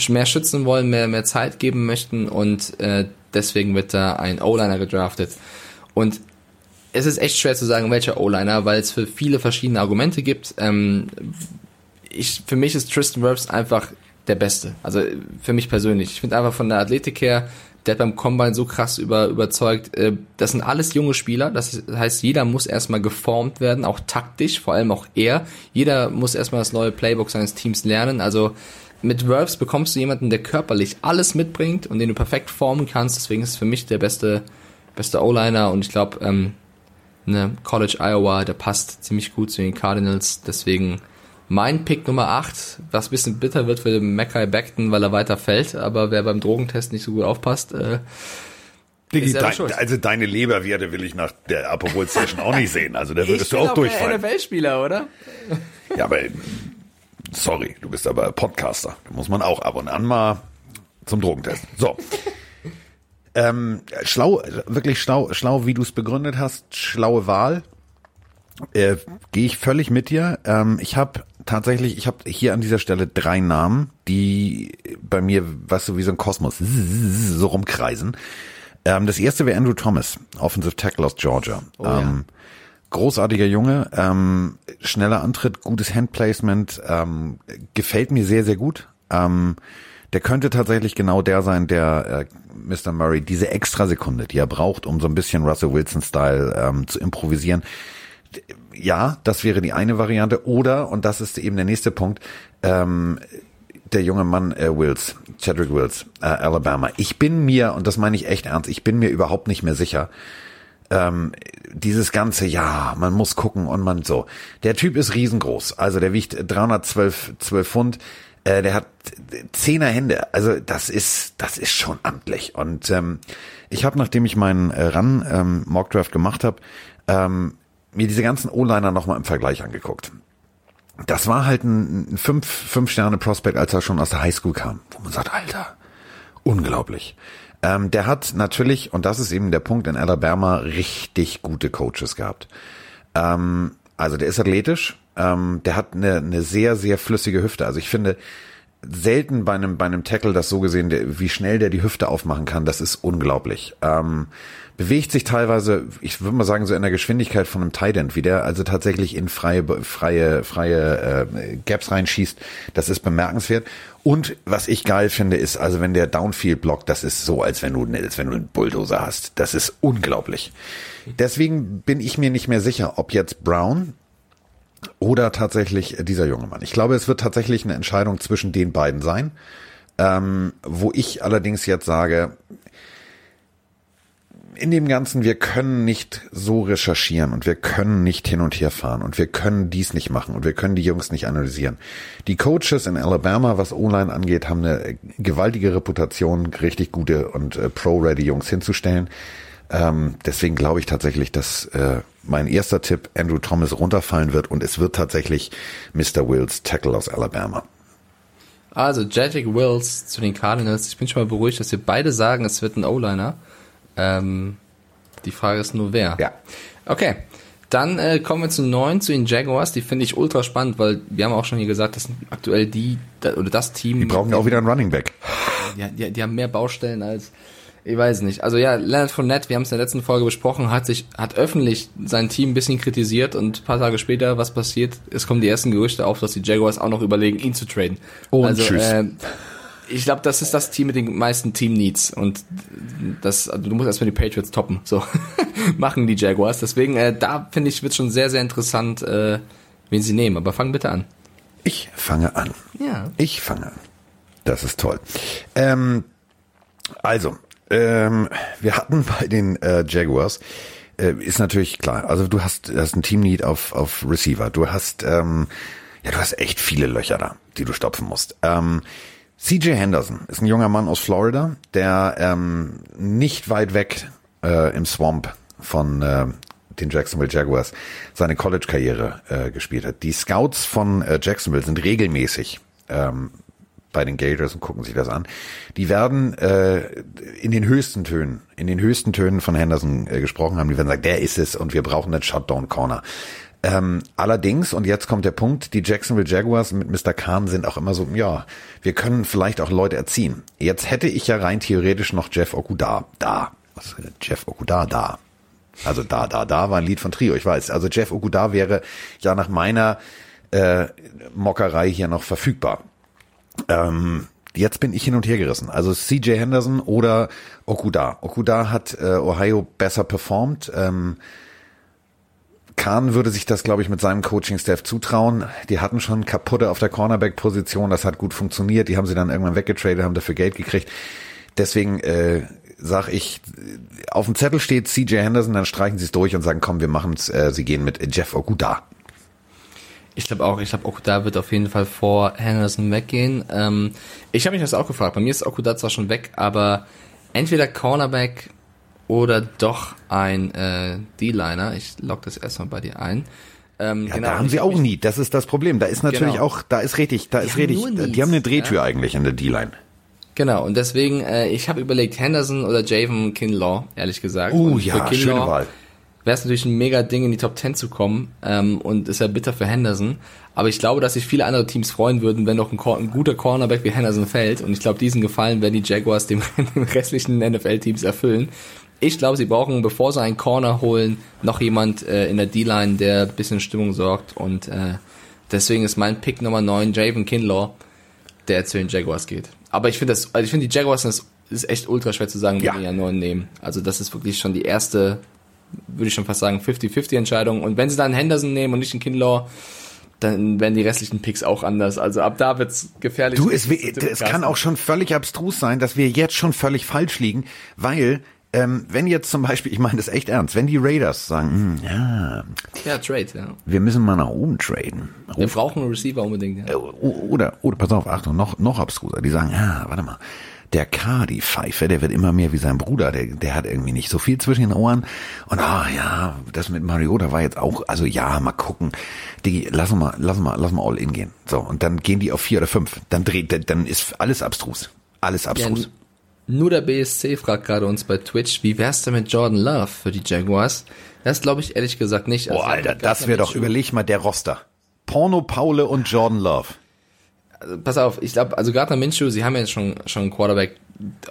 Speaker 4: mehr schützen wollen, mehr, mehr Zeit geben möchten und äh, deswegen wird da ein O-Liner gedraftet. Und es ist echt schwer zu sagen, welcher O-Liner, weil es für viele verschiedene Argumente gibt. Ähm, ich, für mich ist Tristan Wirfs einfach der Beste. Also für mich persönlich. Ich finde einfach von der Athletik her, der hat beim Combine so krass über, überzeugt. Äh, das sind alles junge Spieler. Das heißt, jeder muss erstmal geformt werden, auch taktisch, vor allem auch er. Jeder muss erstmal das neue Playbook seines Teams lernen. Also mit Wirfs bekommst du jemanden, der körperlich alles mitbringt und den du perfekt formen kannst. Deswegen ist es für mich der beste, beste O-Liner und ich glaube, ähm, ne, College Iowa, der passt ziemlich gut zu den Cardinals. Deswegen mein Pick Nummer 8, was ein bisschen bitter wird für den Mackay Beckton, weil er weiter fällt, aber wer beim Drogentest nicht so gut aufpasst, äh,
Speaker 3: Digi,
Speaker 4: schuld.
Speaker 3: also deine Leberwerte will ich nach der Aperol Session auch nicht sehen. Also da würdest du auch durchfallen.
Speaker 4: NFL-Spieler, oder?
Speaker 3: Ja, aber sorry, du bist aber Podcaster. Da muss man auch ab und an mal zum Drogentest. So. ähm, schlau, wirklich schlau, schlau, wie du es begründet hast. Schlaue Wahl. Äh, Gehe ich völlig mit dir. Ähm, ich habe tatsächlich, ich habe hier an dieser Stelle drei Namen, die bei mir, weißt du, wie so ein Kosmos so rumkreisen. Ähm, das erste wäre Andrew Thomas, Offensive Tackle aus Georgia.
Speaker 4: Oh ja.
Speaker 3: ähm, großartiger Junge, ähm, schneller Antritt, gutes Handplacement, ähm, gefällt mir sehr, sehr gut. Ähm, der könnte tatsächlich genau der sein, der äh, Mr. Murray diese extra Sekunde, die er braucht, um so ein bisschen Russell Wilson-Style ähm, zu improvisieren. Ja, das wäre die eine Variante. Oder, und das ist eben der nächste Punkt, ähm, der junge Mann äh, Wills, Chadwick Wills, äh, Alabama. Ich bin mir, und das meine ich echt ernst, ich bin mir überhaupt nicht mehr sicher, ähm, dieses ganze, ja, man muss gucken und man so. Der Typ ist riesengroß, also der wiegt 312 12 Pfund, äh, der hat zehner Hände, also das ist, das ist schon amtlich. Und ähm, ich habe, nachdem ich meinen äh, Run ähm, Mockdraft gemacht habe, ähm, mir diese ganzen O-Liner nochmal im Vergleich angeguckt. Das war halt ein, fünf, fünf Sterne Prospect, als er schon aus der Highschool kam, wo man sagt, Alter, unglaublich. Ähm, der hat natürlich, und das ist eben der Punkt in Alabama, richtig gute Coaches gehabt. Ähm, also der ist athletisch, ähm, der hat eine, eine sehr, sehr flüssige Hüfte. Also ich finde, selten bei einem, bei einem Tackle das so gesehen, der, wie schnell der die Hüfte aufmachen kann, das ist unglaublich. Ähm, bewegt sich teilweise, ich würde mal sagen, so in der Geschwindigkeit von einem Tight End, wie der also tatsächlich in freie, freie, freie äh, Gaps reinschießt. Das ist bemerkenswert. Und was ich geil finde, ist, also wenn der Downfield blockt, das ist so, als wenn du, als wenn du einen Bulldozer hast. Das ist unglaublich. Deswegen bin ich mir nicht mehr sicher, ob jetzt Brown oder tatsächlich dieser junge Mann. Ich glaube, es wird tatsächlich eine Entscheidung zwischen den beiden sein. Ähm, wo ich allerdings jetzt sage, in dem Ganzen, wir können nicht so recherchieren und wir können nicht hin und her fahren und wir können dies nicht machen und wir können die Jungs nicht analysieren. Die Coaches in Alabama, was O-Line angeht, haben eine gewaltige Reputation, richtig gute und äh, pro-ready Jungs hinzustellen. Ähm, deswegen glaube ich tatsächlich, dass äh, mein erster Tipp Andrew Thomas runterfallen wird und es wird tatsächlich Mr. Wills Tackle aus Alabama.
Speaker 4: Also Jedrick Wills zu den Cardinals. Ich bin schon mal beruhigt, dass wir beide sagen, es wird ein O-Liner. Ähm, die Frage ist nur wer.
Speaker 3: Ja.
Speaker 4: Okay. Dann äh, kommen wir zu neun, zu den Jaguars. Die finde ich ultra spannend, weil wir haben auch schon hier gesagt, das sind aktuell die oder das Team.
Speaker 3: Die brauchen ja auch wieder einen Running Back.
Speaker 4: Ja, die, die haben mehr Baustellen als ich weiß nicht. Also ja, Leonard Fournette, wir haben es in der letzten Folge besprochen, hat sich, hat öffentlich sein Team ein bisschen kritisiert und paar Tage später, was passiert? Es kommen die ersten Gerüchte auf, dass die Jaguars auch noch überlegen, ihn zu traden.
Speaker 3: Oh,
Speaker 4: also,
Speaker 3: tschüss.
Speaker 4: Äh, ich glaube, das ist das Team mit den meisten Team Needs und das, also du musst erstmal die Patriots toppen. So machen die Jaguars. Deswegen, äh, da finde ich, wird schon sehr, sehr interessant, äh, wen sie nehmen. Aber fang bitte an.
Speaker 3: Ich fange an.
Speaker 4: Ja.
Speaker 3: Ich fange an. Das ist toll. Ähm, also, ähm, wir hatten bei den äh, Jaguars, äh, ist natürlich klar, also du hast, hast ein Team-Need auf, auf Receiver. Du hast, ähm, ja, du hast echt viele Löcher da, die du stopfen musst. Ähm, CJ Henderson ist ein junger Mann aus Florida, der ähm, nicht weit weg äh, im Swamp von äh, den Jacksonville Jaguars seine College-Karriere äh, gespielt hat. Die Scouts von äh, Jacksonville sind regelmäßig ähm, bei den Gators und gucken sich das an. Die werden äh, in den höchsten Tönen, in den höchsten Tönen von Henderson äh, gesprochen haben. Die werden sagen, der ist es und wir brauchen einen Shutdown Corner. Ähm, allerdings, und jetzt kommt der Punkt, die Jacksonville Jaguars mit Mr. Kahn sind auch immer so, ja, wir können vielleicht auch Leute erziehen. Jetzt hätte ich ja rein theoretisch noch Jeff Okuda da. Was, äh, Jeff Okuda da. Also da, da, da war ein Lied von Trio, ich weiß. Also Jeff Okuda wäre ja nach meiner äh, Mockerei hier noch verfügbar. Ähm, jetzt bin ich hin und her gerissen. Also CJ Henderson oder Okuda. Okuda hat äh, Ohio besser performt. Ähm, Kahn würde sich das, glaube ich, mit seinem Coaching-Staff zutrauen. Die hatten schon kaputte auf der Cornerback-Position, das hat gut funktioniert. Die haben sie dann irgendwann weggetradet, haben dafür Geld gekriegt. Deswegen äh, sag ich, auf dem Zettel steht CJ Henderson, dann streichen sie es durch und sagen, komm, wir machen es. Äh, sie gehen mit Jeff Okuda.
Speaker 4: Ich glaube auch, ich glaube, Okuda wird auf jeden Fall vor Henderson weggehen. Ähm, ich habe mich das auch gefragt. Bei mir ist Okuda zwar schon weg, aber entweder Cornerback oder doch ein äh, D-Liner. Ich log das erstmal bei dir ein. Ähm,
Speaker 3: Ja, da haben sie auch nie. Das ist das Problem. Da ist natürlich
Speaker 4: Genau.
Speaker 3: auch, da ist richtig, da ist
Speaker 4: haben
Speaker 3: richtig,
Speaker 4: nur
Speaker 3: die haben eine Drehtür
Speaker 4: ja.
Speaker 3: eigentlich in der D-Line.
Speaker 4: Genau, und deswegen, äh, ich habe überlegt, Henderson oder Javon Kinlaw, ehrlich gesagt.
Speaker 3: Oh
Speaker 4: und
Speaker 3: ja,
Speaker 4: für
Speaker 3: schöne Wahl.
Speaker 4: wäre es natürlich ein mega Ding, in die Top 10 zu kommen ähm, und ist ja bitter für Henderson. Aber ich glaube, dass sich viele andere Teams freuen würden, wenn noch ein, ein guter Cornerback wie Henderson fällt. Und ich glaube, diesen Gefallen werden die Jaguars dem den restlichen NFL-Teams erfüllen. Ich glaube, sie brauchen, bevor sie einen Corner holen, noch jemand äh, in der D-Line, der ein bisschen Stimmung sorgt. Und äh, deswegen ist mein Pick Nummer 9 Javon Kinlaw, der zu den Jaguars geht. Aber ich finde das, also ich finde die Jaguars das ist echt ultra schwer zu sagen,
Speaker 3: Ja.
Speaker 4: wen die ja neun nehmen. Also das ist wirklich schon die erste, würde ich schon fast sagen, 50-50 Entscheidung. Und wenn sie dann einen Henderson nehmen und nicht einen Kinlaw, dann werden die restlichen Picks auch anders. Also ab da wird's gefährlich.
Speaker 3: Du, es, es kann auch schon völlig abstrus sein, dass wir jetzt schon völlig falsch liegen, weil ähm, wenn jetzt zum Beispiel, ich meine das echt ernst, wenn die Raiders sagen, hm, ja,
Speaker 4: Ja, Trade, ja.
Speaker 3: wir müssen mal nach oben traden.
Speaker 4: Wir brauchen einen Receiver unbedingt. Ja.
Speaker 3: O- Oder, oder, pass auf, Achtung, noch, noch abstruser. Die sagen, ja, warte mal, der K, die Pfeife, der wird immer mehr wie sein Bruder, der, der hat irgendwie nicht so viel zwischen den Ohren. Und ah ja, das mit Mariota war jetzt auch, also ja, mal gucken. Die, lass uns mal, lass mal, lass mal all in gehen. So, und dann gehen die auf vier oder fünf. Dann dreht, dann ist alles abstrus. Alles
Speaker 4: Ja,
Speaker 3: abstrus.
Speaker 4: Nur der BSC fragt gerade uns bei Twitch, wie wär's denn mit Jordan Love für die Jaguars? Das glaube ich ehrlich gesagt nicht.
Speaker 3: Boah,
Speaker 4: Also,
Speaker 3: Alter, das wäre doch, überleg mal, der Roster. Porno Paule und Jordan Love.
Speaker 4: Pass auf, ich glaube, also Gardner Minshew, sie haben ja schon, schon einen Quarterback,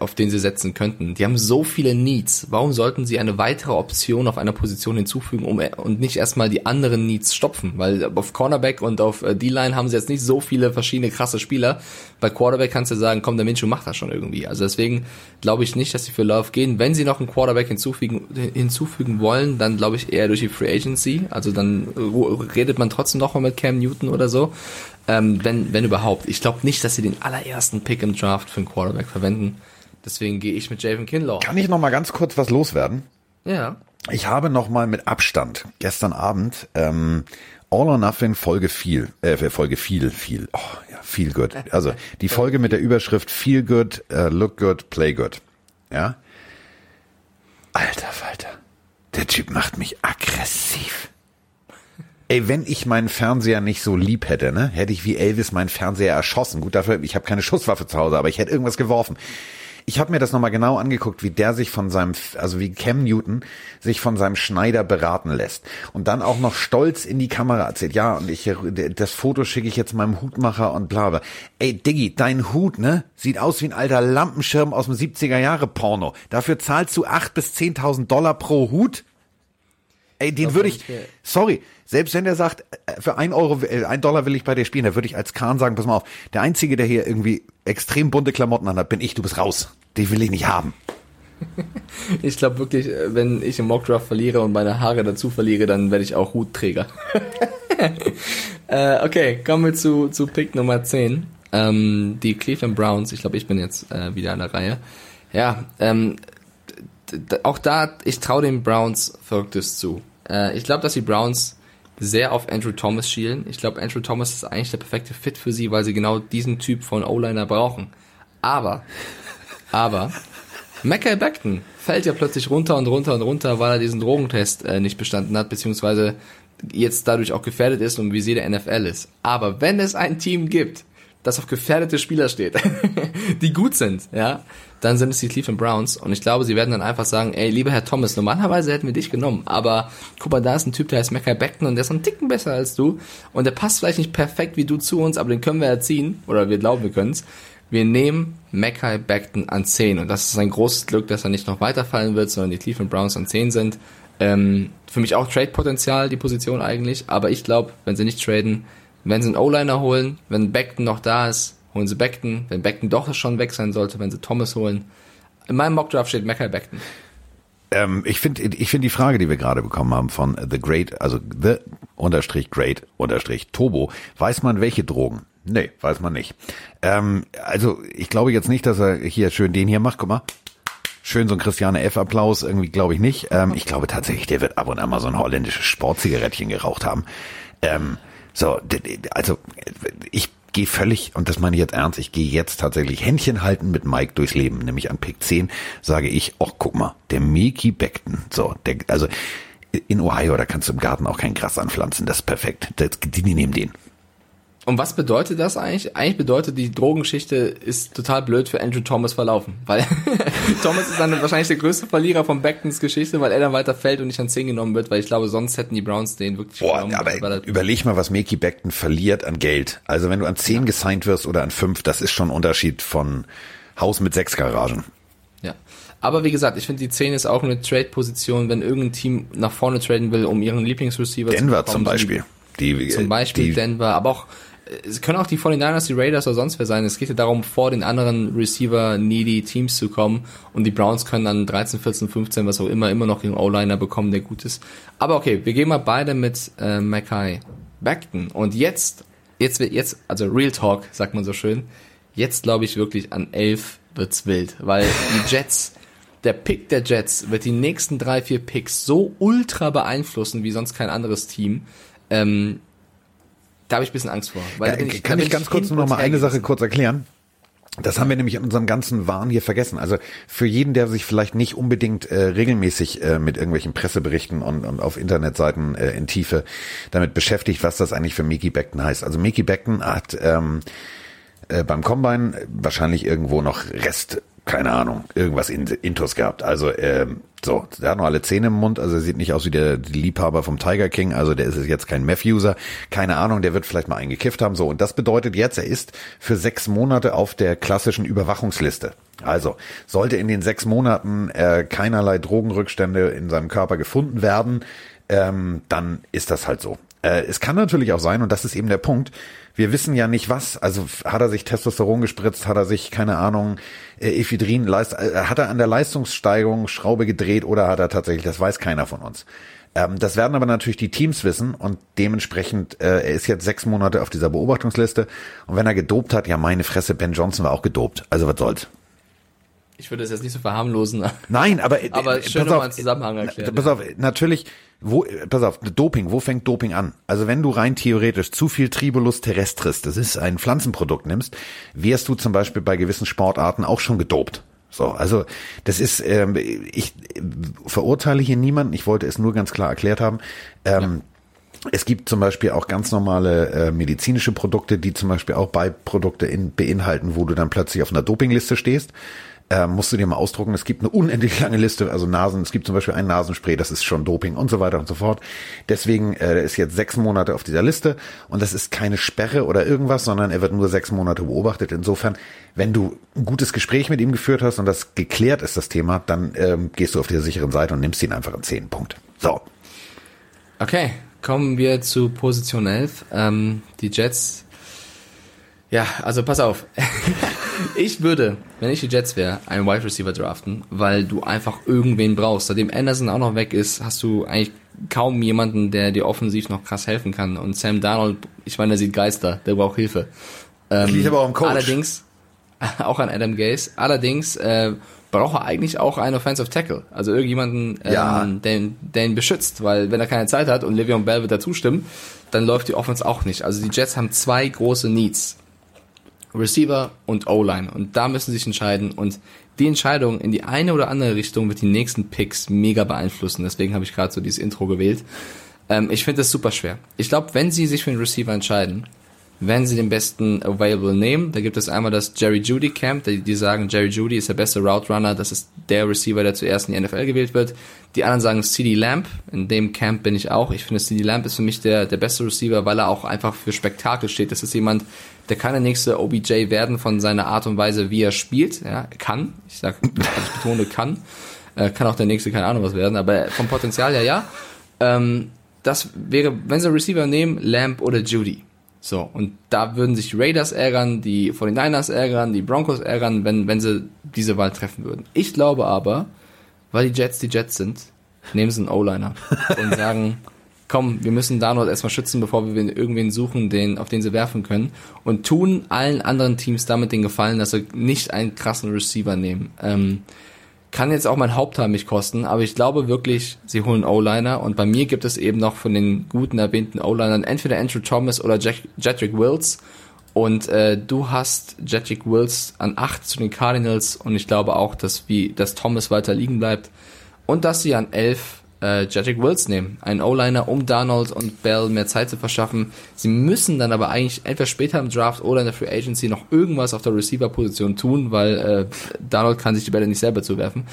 Speaker 4: auf den sie setzen könnten. Die haben so viele Needs. Warum sollten sie eine weitere Option auf einer Position hinzufügen um, und nicht erstmal die anderen Needs stopfen? Weil auf Cornerback und auf äh, D-Line haben sie jetzt nicht so viele verschiedene krasse Spieler. Bei Quarterback kannst du sagen, komm, der Minshew macht das schon irgendwie. Also deswegen glaube ich nicht, dass sie für Love gehen. Wenn sie noch einen Quarterback hinzufügen, hinzufügen wollen, dann glaube ich eher durch die Free Agency. Also dann redet man trotzdem noch mal mit Cam Newton oder so. Ähm, wenn, wenn überhaupt. Ich glaube nicht, dass sie den allerersten Pick im Draft für einen Quarterback verwenden. Deswegen gehe ich mit Javon Kinlaw.
Speaker 3: Kann ich noch mal ganz kurz was loswerden?
Speaker 4: Ja.
Speaker 3: Ich habe noch mal mit Abstand gestern Abend ähm, All or Nothing Folge viel, äh, Folge viel, viel, oh, ja, viel good. Also die Folge mit der Überschrift Feel Good, uh, Look Good, Play Good. Ja. Alter Falter, der Typ macht mich aggressiv. Ey, wenn ich meinen Fernseher nicht so lieb hätte, ne, hätte ich wie Elvis meinen Fernseher erschossen. Gut, dafür, ich habe keine Schusswaffe zu Hause, aber ich hätte irgendwas geworfen. Ich habe mir das nochmal genau angeguckt, wie der sich von seinem, also wie Cam Newton sich von seinem Schneider beraten lässt. Und dann auch noch stolz in die Kamera erzählt, ja, und ich, das Foto schicke ich jetzt meinem Hutmacher und bla bla. Ey, Diggi, dein Hut, ne, sieht aus wie ein alter Lampenschirm aus dem 70er Jahre Porno. Dafür zahlst du acht bis zehntausend Dollar pro Hut? Ey, den würde ich, sorry, selbst wenn der sagt, äh, für ein Euro, äh, ein Dollar will ich bei dir spielen, da würde ich als Kahn sagen, pass mal auf, der Einzige, der hier irgendwie extrem bunte Klamotten anhat, bin ich, du bist raus. Die will ich nicht haben.
Speaker 4: Ich glaube wirklich, äh, wenn ich im Mockdraft verliere und meine Haare dazu verliere, dann werde ich auch Hutträger. äh, okay, kommen wir zu, zu Pick Nummer 10. Ähm, die Cleveland Browns, ich glaube, ich bin jetzt äh, wieder an der Reihe. Ja, ähm, auch da, ich traue den Browns Verrücktes zu. Äh, ich glaube, dass die Browns sehr auf Andrew Thomas schielen. Ich glaube, Andrew Thomas ist eigentlich der perfekte Fit für sie, weil sie genau diesen Typ von O-Liner brauchen. Aber, aber, Mackay Beckton fällt ja plötzlich runter und runter und runter, weil er diesen Drogentest äh, nicht bestanden hat, beziehungsweise jetzt dadurch auch gefährdet ist und wie sie der NFL ist. Aber wenn es ein Team gibt, das auf gefährdete Spieler steht, die gut sind, ja, dann sind es die Cleveland Browns und ich glaube, sie werden dann einfach sagen, ey, lieber Herr Thomas, normalerweise hätten wir dich genommen, aber guck mal, da ist ein Typ, der heißt Mackay Beckton und der ist einen Ticken besser als du und der passt vielleicht nicht perfekt wie du zu uns, aber den können wir erziehen oder wir glauben, wir können es. Wir nehmen Mackay Beckton an 10 und das ist ein großes Glück, dass er nicht noch weiterfallen wird, sondern die Cleveland Browns an 10 sind. Ähm, für mich auch Trade-Potenzial, die Position eigentlich, aber ich glaube, wenn sie nicht traden, wenn sie einen O-Liner holen, wenn Beckton noch da ist, holen sie Beckton. Wenn Beckton doch schon weg sein sollte, wenn sie Thomas holen. In meinem Mockdraft steht Mackay Beckton.
Speaker 3: Ähm, ich finde ich finde die Frage, die wir gerade bekommen haben von The Great, also The unterstrich Great unterstrich Turbo, weiß man welche Drogen? Nee, weiß man nicht. Ähm, also ich glaube jetzt nicht, dass er hier schön den hier macht. Guck mal. Schön so ein Christiane F. Applaus, irgendwie glaube ich nicht. Ähm, ich glaube tatsächlich, der wird ab und an mal so ein holländisches Sportzigarettchen geraucht haben. Ähm, so, also ich gehe völlig, und das meine ich jetzt ernst, ich gehe jetzt tatsächlich Händchen halten mit Mike durchs Leben, nämlich an Pick 10 sage ich, ach guck mal, der Mickey Beckton, so, der, also in Ohio, da kannst du im Garten auch kein Gras anpflanzen, das ist perfekt, die, die nehmen den.
Speaker 4: Und was bedeutet das eigentlich? Eigentlich bedeutet, die Drogengeschichte ist total blöd für Andrew Thomas verlaufen. Weil Thomas ist dann wahrscheinlich der größte Verlierer von Becktons Geschichte, weil er dann weiter fällt und nicht an 10 genommen wird, weil ich glaube, sonst hätten die Browns den wirklich
Speaker 3: Boah, genommen. Aber überleg mal, was Mickey Beckton verliert an Geld. Also wenn du an 10 ja. gesigned wirst oder an 5, das ist schon ein Unterschied von Haus mit 6 Garagen.
Speaker 4: Ja. Aber wie gesagt, ich finde, die 10 ist auch eine Trade-Position, wenn irgendein Team nach vorne traden will, um ihren Lieblingsreceiver
Speaker 3: Denver zu bekommen. zum Beispiel.
Speaker 4: Die, zum Beispiel die, Denver, aber auch es können auch die 49ers, die Raiders oder sonst wer sein. Es geht ja darum, vor den anderen Receiver-needy Teams zu kommen. Und die Browns können dann 13, 14, 15, was auch immer, immer noch einen O-Liner bekommen, der gut ist. Aber okay, wir gehen mal beide mit äh, Mackay Beckton. Und jetzt, jetzt wird jetzt, also Real Talk, sagt man so schön. Jetzt glaube ich wirklich an 11 wird's wild, weil die Jets, der Pick der Jets wird die nächsten drei, vier Picks so ultra beeinflussen wie sonst kein anderes Team. Ähm, da habe ich ein bisschen Angst vor.
Speaker 3: Ja, ich, kann ich ganz kurz nur noch mal eine Sache kurz erklären? Das haben wir nämlich in unserem ganzen Wahn hier vergessen. Also für jeden, der sich vielleicht nicht unbedingt äh, regelmäßig äh, mit irgendwelchen Presseberichten und, und auf Internetseiten äh, in Tiefe damit beschäftigt, was das eigentlich für Mickey Beckton heißt. Also Mickey Beckton hat ähm, äh, beim Combine wahrscheinlich irgendwo noch Rest keine Ahnung, irgendwas in, Intus gehabt. Also ähm, so, der hat noch alle Zähne im Mund, also er sieht nicht aus wie der Liebhaber vom Tiger King, also der ist jetzt kein Meth-User, keine Ahnung, der wird vielleicht mal eingekifft haben, so. Und das bedeutet jetzt, er ist für sechs Monate auf der klassischen Überwachungsliste. Also, sollte in den sechs Monaten äh, keinerlei Drogenrückstände in seinem Körper gefunden werden, ähm, dann ist das halt so. Äh, es kann natürlich auch sein, und das ist eben der Punkt, wir wissen ja nicht was. Also hat er sich Testosteron gespritzt, hat er sich, keine Ahnung, äh, Ephedrin, leist, äh, hat er an der Leistungssteigerung Schraube gedreht oder hat er tatsächlich, das weiß keiner von uns. Ähm, das werden aber natürlich die Teams wissen und dementsprechend, äh, er ist jetzt sechs Monate auf dieser Beobachtungsliste und wenn er gedopt hat, ja meine Fresse, Ben Johnson war auch gedopt. Also was soll's.
Speaker 4: Ich würde es jetzt nicht so verharmlosen.
Speaker 3: Nein, aber,
Speaker 4: aber äh, schön nochmal einen Zusammenhang erklären.
Speaker 3: Pass auf, natürlich, wo, pass auf, Doping, wo fängt Doping an? Also wenn du rein theoretisch zu viel Tribulus terrestris, das ist ein Pflanzenprodukt nimmst, wärst du zum Beispiel bei gewissen Sportarten auch schon gedopt. So, also das ist, ähm, ich verurteile hier niemanden, ich wollte es nur ganz klar erklärt haben. Ähm, ja. Es gibt zum Beispiel auch ganz normale äh, medizinische Produkte, die zum Beispiel auch Beiprodukte in, beinhalten, wo du dann plötzlich auf einer Dopingliste stehst äh, musst du dir mal ausdrucken. Es gibt eine unendlich lange Liste, also Nasen, es gibt zum Beispiel ein Nasenspray, das ist schon Doping und so weiter und so fort. Deswegen äh, ist jetzt sechs Monate auf dieser Liste und das ist keine Sperre oder irgendwas, sondern er wird nur sechs Monate beobachtet. Insofern, wenn du ein gutes Gespräch mit ihm geführt hast und das geklärt ist, das Thema, dann ähm, gehst du auf der sicheren Seite und nimmst ihn einfach in zehn Punkt. So.
Speaker 4: Okay, kommen wir zu Position 11. Ähm, die Jets ja, also pass auf. ich würde, wenn ich die Jets wäre, einen Wide Receiver draften, weil du einfach irgendwen brauchst. Seitdem Anderson auch noch weg ist, hast du eigentlich kaum jemanden, der dir offensiv noch krass helfen kann. Und Sam Darnold, ich meine, der sieht Geister, der braucht Hilfe.
Speaker 3: Ähm, liegt aber auch im Coach.
Speaker 4: Allerdings, auch an Adam Gase, allerdings äh, braucht er eigentlich auch einen Offensive Tackle. Also irgendjemanden, ähm, ja. den, der ihn beschützt, weil wenn er keine Zeit hat und Le'Veon Bell wird dazu stimmen, dann läuft die Offense auch nicht. Also die Jets haben zwei große Needs. Receiver und O-Line. Und da müssen sie sich entscheiden. Und die Entscheidung in die eine oder andere Richtung wird die nächsten Picks mega beeinflussen. Deswegen habe ich gerade so dieses Intro gewählt. Ähm, ich finde das super schwer. Ich glaube, wenn sie sich für einen Receiver entscheiden, wenn sie den besten Available nehmen. Da gibt es einmal das Jerry Judy Camp, die, die sagen, Jerry Judy ist der beste Route Runner, das ist der Receiver, der zuerst in die NFL gewählt wird. Die anderen sagen CD Lamp, in dem Camp bin ich auch. Ich finde, CD Lamp ist für mich der, der beste Receiver, weil er auch einfach für Spektakel steht. Das ist jemand, der kann der nächste OBJ werden von seiner Art und Weise, wie er spielt. Ja, kann. Ich sag, ich betone, kann. Äh, kann auch der nächste, keine Ahnung was werden, aber vom Potenzial her ja. Ähm, das wäre, wenn sie Receiver nehmen, Lamp oder Judy. So, und da würden sich die Raiders ärgern, die 49ers ärgern, die Broncos ärgern, wenn, wenn sie diese Wahl treffen würden. Ich glaube aber, weil die Jets die Jets sind, nehmen sie einen O-Liner und sagen, komm, wir müssen Darnold erstmal schützen, bevor wir irgendwen suchen, den, auf den sie werfen können. Und tun allen anderen Teams damit den Gefallen, dass sie nicht einen krassen Receiver nehmen. Ähm, kann jetzt auch mein Hauptteil mich kosten, aber ich glaube wirklich, sie holen O-Liner. Und bei mir gibt es eben noch von den guten erwähnten O-Linern entweder Andrew Thomas oder Jack, Jedrick Wills. Und äh, du hast Jedrick Wills an 8 zu den Cardinals. Und ich glaube auch, dass wie dass Thomas weiter liegen bleibt. Und dass sie an 11 äh, Jedrick Wills nehmen, einen O-Liner, um Donald und Bell mehr Zeit zu verschaffen. Sie müssen dann aber eigentlich entweder später im Draft oder in der Free Agency noch irgendwas auf der Receiver-Position tun, weil äh, Donald kann sich die Bälle nicht selber zuwerfen.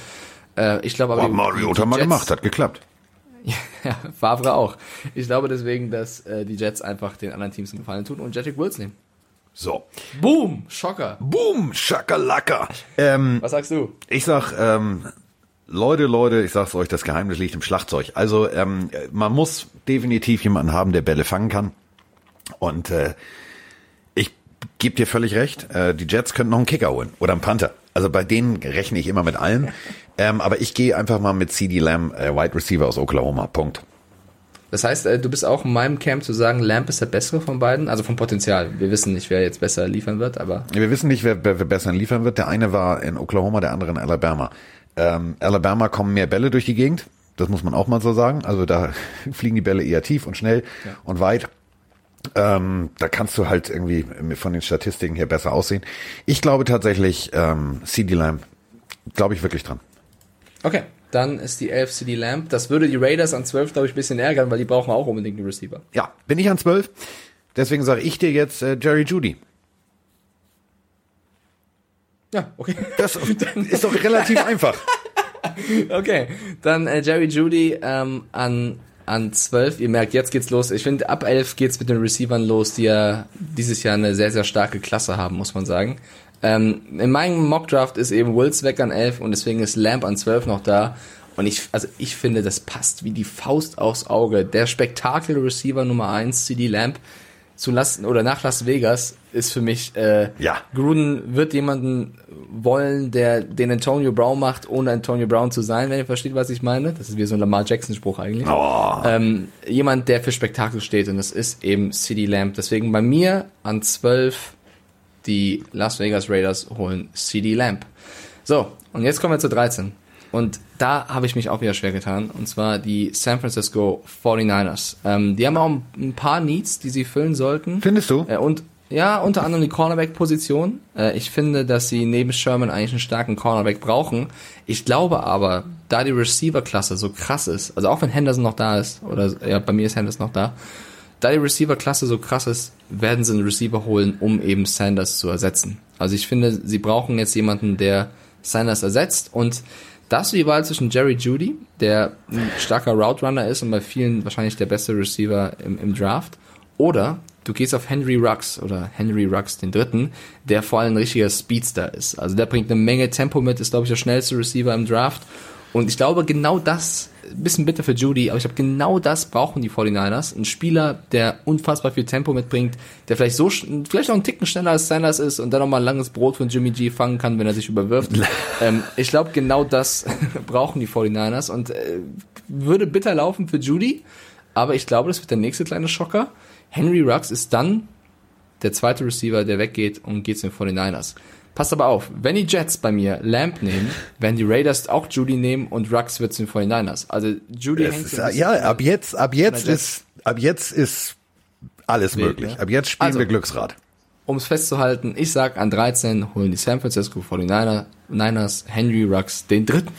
Speaker 4: Äh, ich glaube aber,
Speaker 3: oh, Mariota mal gemacht, hat geklappt.
Speaker 4: ja, Favre auch. Ich glaube deswegen, dass äh, die Jets einfach den anderen Teams einen Gefallen tun und Jedrick Wills nehmen.
Speaker 3: So.
Speaker 4: Boom, Schocker.
Speaker 3: Boom, Schakalaka. Ähm,
Speaker 4: Was sagst du?
Speaker 3: Ich sag, ähm, Leute, Leute, ich sag's euch, das Geheimnis liegt im Schlagzeug. Also ähm, man muss definitiv jemanden haben, der Bälle fangen kann. Und äh, ich gebe dir völlig recht, äh, die Jets könnten noch einen Kicker holen oder einen Panther. Also bei denen rechne ich immer mit allen. Ähm, aber ich gehe einfach mal mit CD Lamb, äh, Wide Receiver aus Oklahoma. Punkt.
Speaker 4: Das heißt, äh, du bist auch in meinem Camp zu sagen, Lamp ist der bessere von beiden, also vom Potenzial. Wir wissen nicht, wer jetzt besser liefern wird, aber.
Speaker 3: Wir wissen nicht, wer, wer, wer besser liefern wird. Der eine war in Oklahoma, der andere in Alabama. Ähm, Alabama kommen mehr Bälle durch die Gegend. Das muss man auch mal so sagen. Also da fliegen die Bälle eher tief und schnell ja. und weit. Ähm, da kannst du halt irgendwie von den Statistiken her besser aussehen. Ich glaube tatsächlich, ähm, CD Lamb, glaube ich wirklich dran.
Speaker 4: Okay, dann ist die 11 CD Lamb. Das würde die Raiders an 12, glaube ich, ein bisschen ärgern, weil die brauchen auch unbedingt einen Receiver.
Speaker 3: Ja, bin ich an 12. Deswegen sage ich dir jetzt äh, Jerry Judy.
Speaker 4: Ja, okay.
Speaker 3: Das ist doch relativ einfach.
Speaker 4: Okay, dann äh, Jerry Judy ähm, an an 12. Ihr merkt, jetzt geht's los. Ich finde, ab 11 geht's mit den Receivern los, die ja dieses Jahr eine sehr, sehr starke Klasse haben, muss man sagen. Ähm, in meinem Mockdraft ist eben Wills weg an 11 und deswegen ist Lamp an 12 noch da. Und ich, also ich finde, das passt wie die Faust aufs Auge. Der Spektakel-Receiver Nummer 1, CD Lamp, zu Lasten oder nach Las Vegas ist für mich äh,
Speaker 3: Ja.
Speaker 4: Gruden wird jemanden wollen, der den Antonio Brown macht, ohne Antonio Brown zu sein, wenn ihr versteht, was ich meine. Das ist wie so ein Lamar Jackson Spruch eigentlich.
Speaker 3: Oh.
Speaker 4: Ähm, jemand, der für Spektakel steht und das ist eben CD Lamb. Deswegen bei mir an 12 die Las Vegas Raiders holen CD Lamb. So, und jetzt kommen wir zu 13. Und da habe ich mich auch wieder schwer getan. Und zwar die San Francisco 49ers. Ähm, die haben auch ein paar Needs, die sie füllen sollten.
Speaker 3: Findest du?
Speaker 4: Äh, und ja, unter anderem die Cornerback-Position. Äh, ich finde, dass sie neben Sherman eigentlich einen starken Cornerback brauchen. Ich glaube aber, da die Receiver-Klasse so krass ist, also auch wenn Henderson noch da ist, oder ja, bei mir ist Henderson noch da, da die Receiver-Klasse so krass ist, werden sie einen Receiver holen, um eben Sanders zu ersetzen. Also ich finde, sie brauchen jetzt jemanden, der Sanders ersetzt und da hast du die Wahl zwischen Jerry Judy, der ein starker Route Runner ist und bei vielen wahrscheinlich der beste Receiver im, im Draft, oder du gehst auf Henry Rux oder Henry Rux den dritten, der vor allem ein richtiger Speedster ist. Also der bringt eine Menge Tempo mit, ist glaube ich der schnellste Receiver im Draft. Und ich glaube genau das, ein bisschen bitter für Judy, aber ich glaube genau das brauchen die 49ers. Ein Spieler, der unfassbar viel Tempo mitbringt, der vielleicht so, vielleicht noch einen Ticken schneller als Sanders ist und dann nochmal ein langes Brot von Jimmy G fangen kann, wenn er sich überwirft. ähm, ich glaube genau das brauchen die 49ers und äh, würde bitter laufen für Judy, aber ich glaube, das wird der nächste kleine Schocker. Henry Rux ist dann der zweite Receiver, der weggeht und geht zu den 49ers. Passt aber auf, wenn die Jets bei mir Lamp nehmen, werden die Raiders auch Judy nehmen und Rux wird zu den 49ers. Also Judy
Speaker 3: Es
Speaker 4: hängt
Speaker 3: ist, ja, ab jetzt, ab jetzt ist, ab jetzt ist alles
Speaker 4: Wild,
Speaker 3: möglich.
Speaker 4: ne?
Speaker 3: Ab jetzt spielen
Speaker 4: Also-
Speaker 3: wir Glücksrad.
Speaker 4: um es festzuhalten, ich sag an 13 holen die San Francisco 49ers Niners Henry Rux den dritten.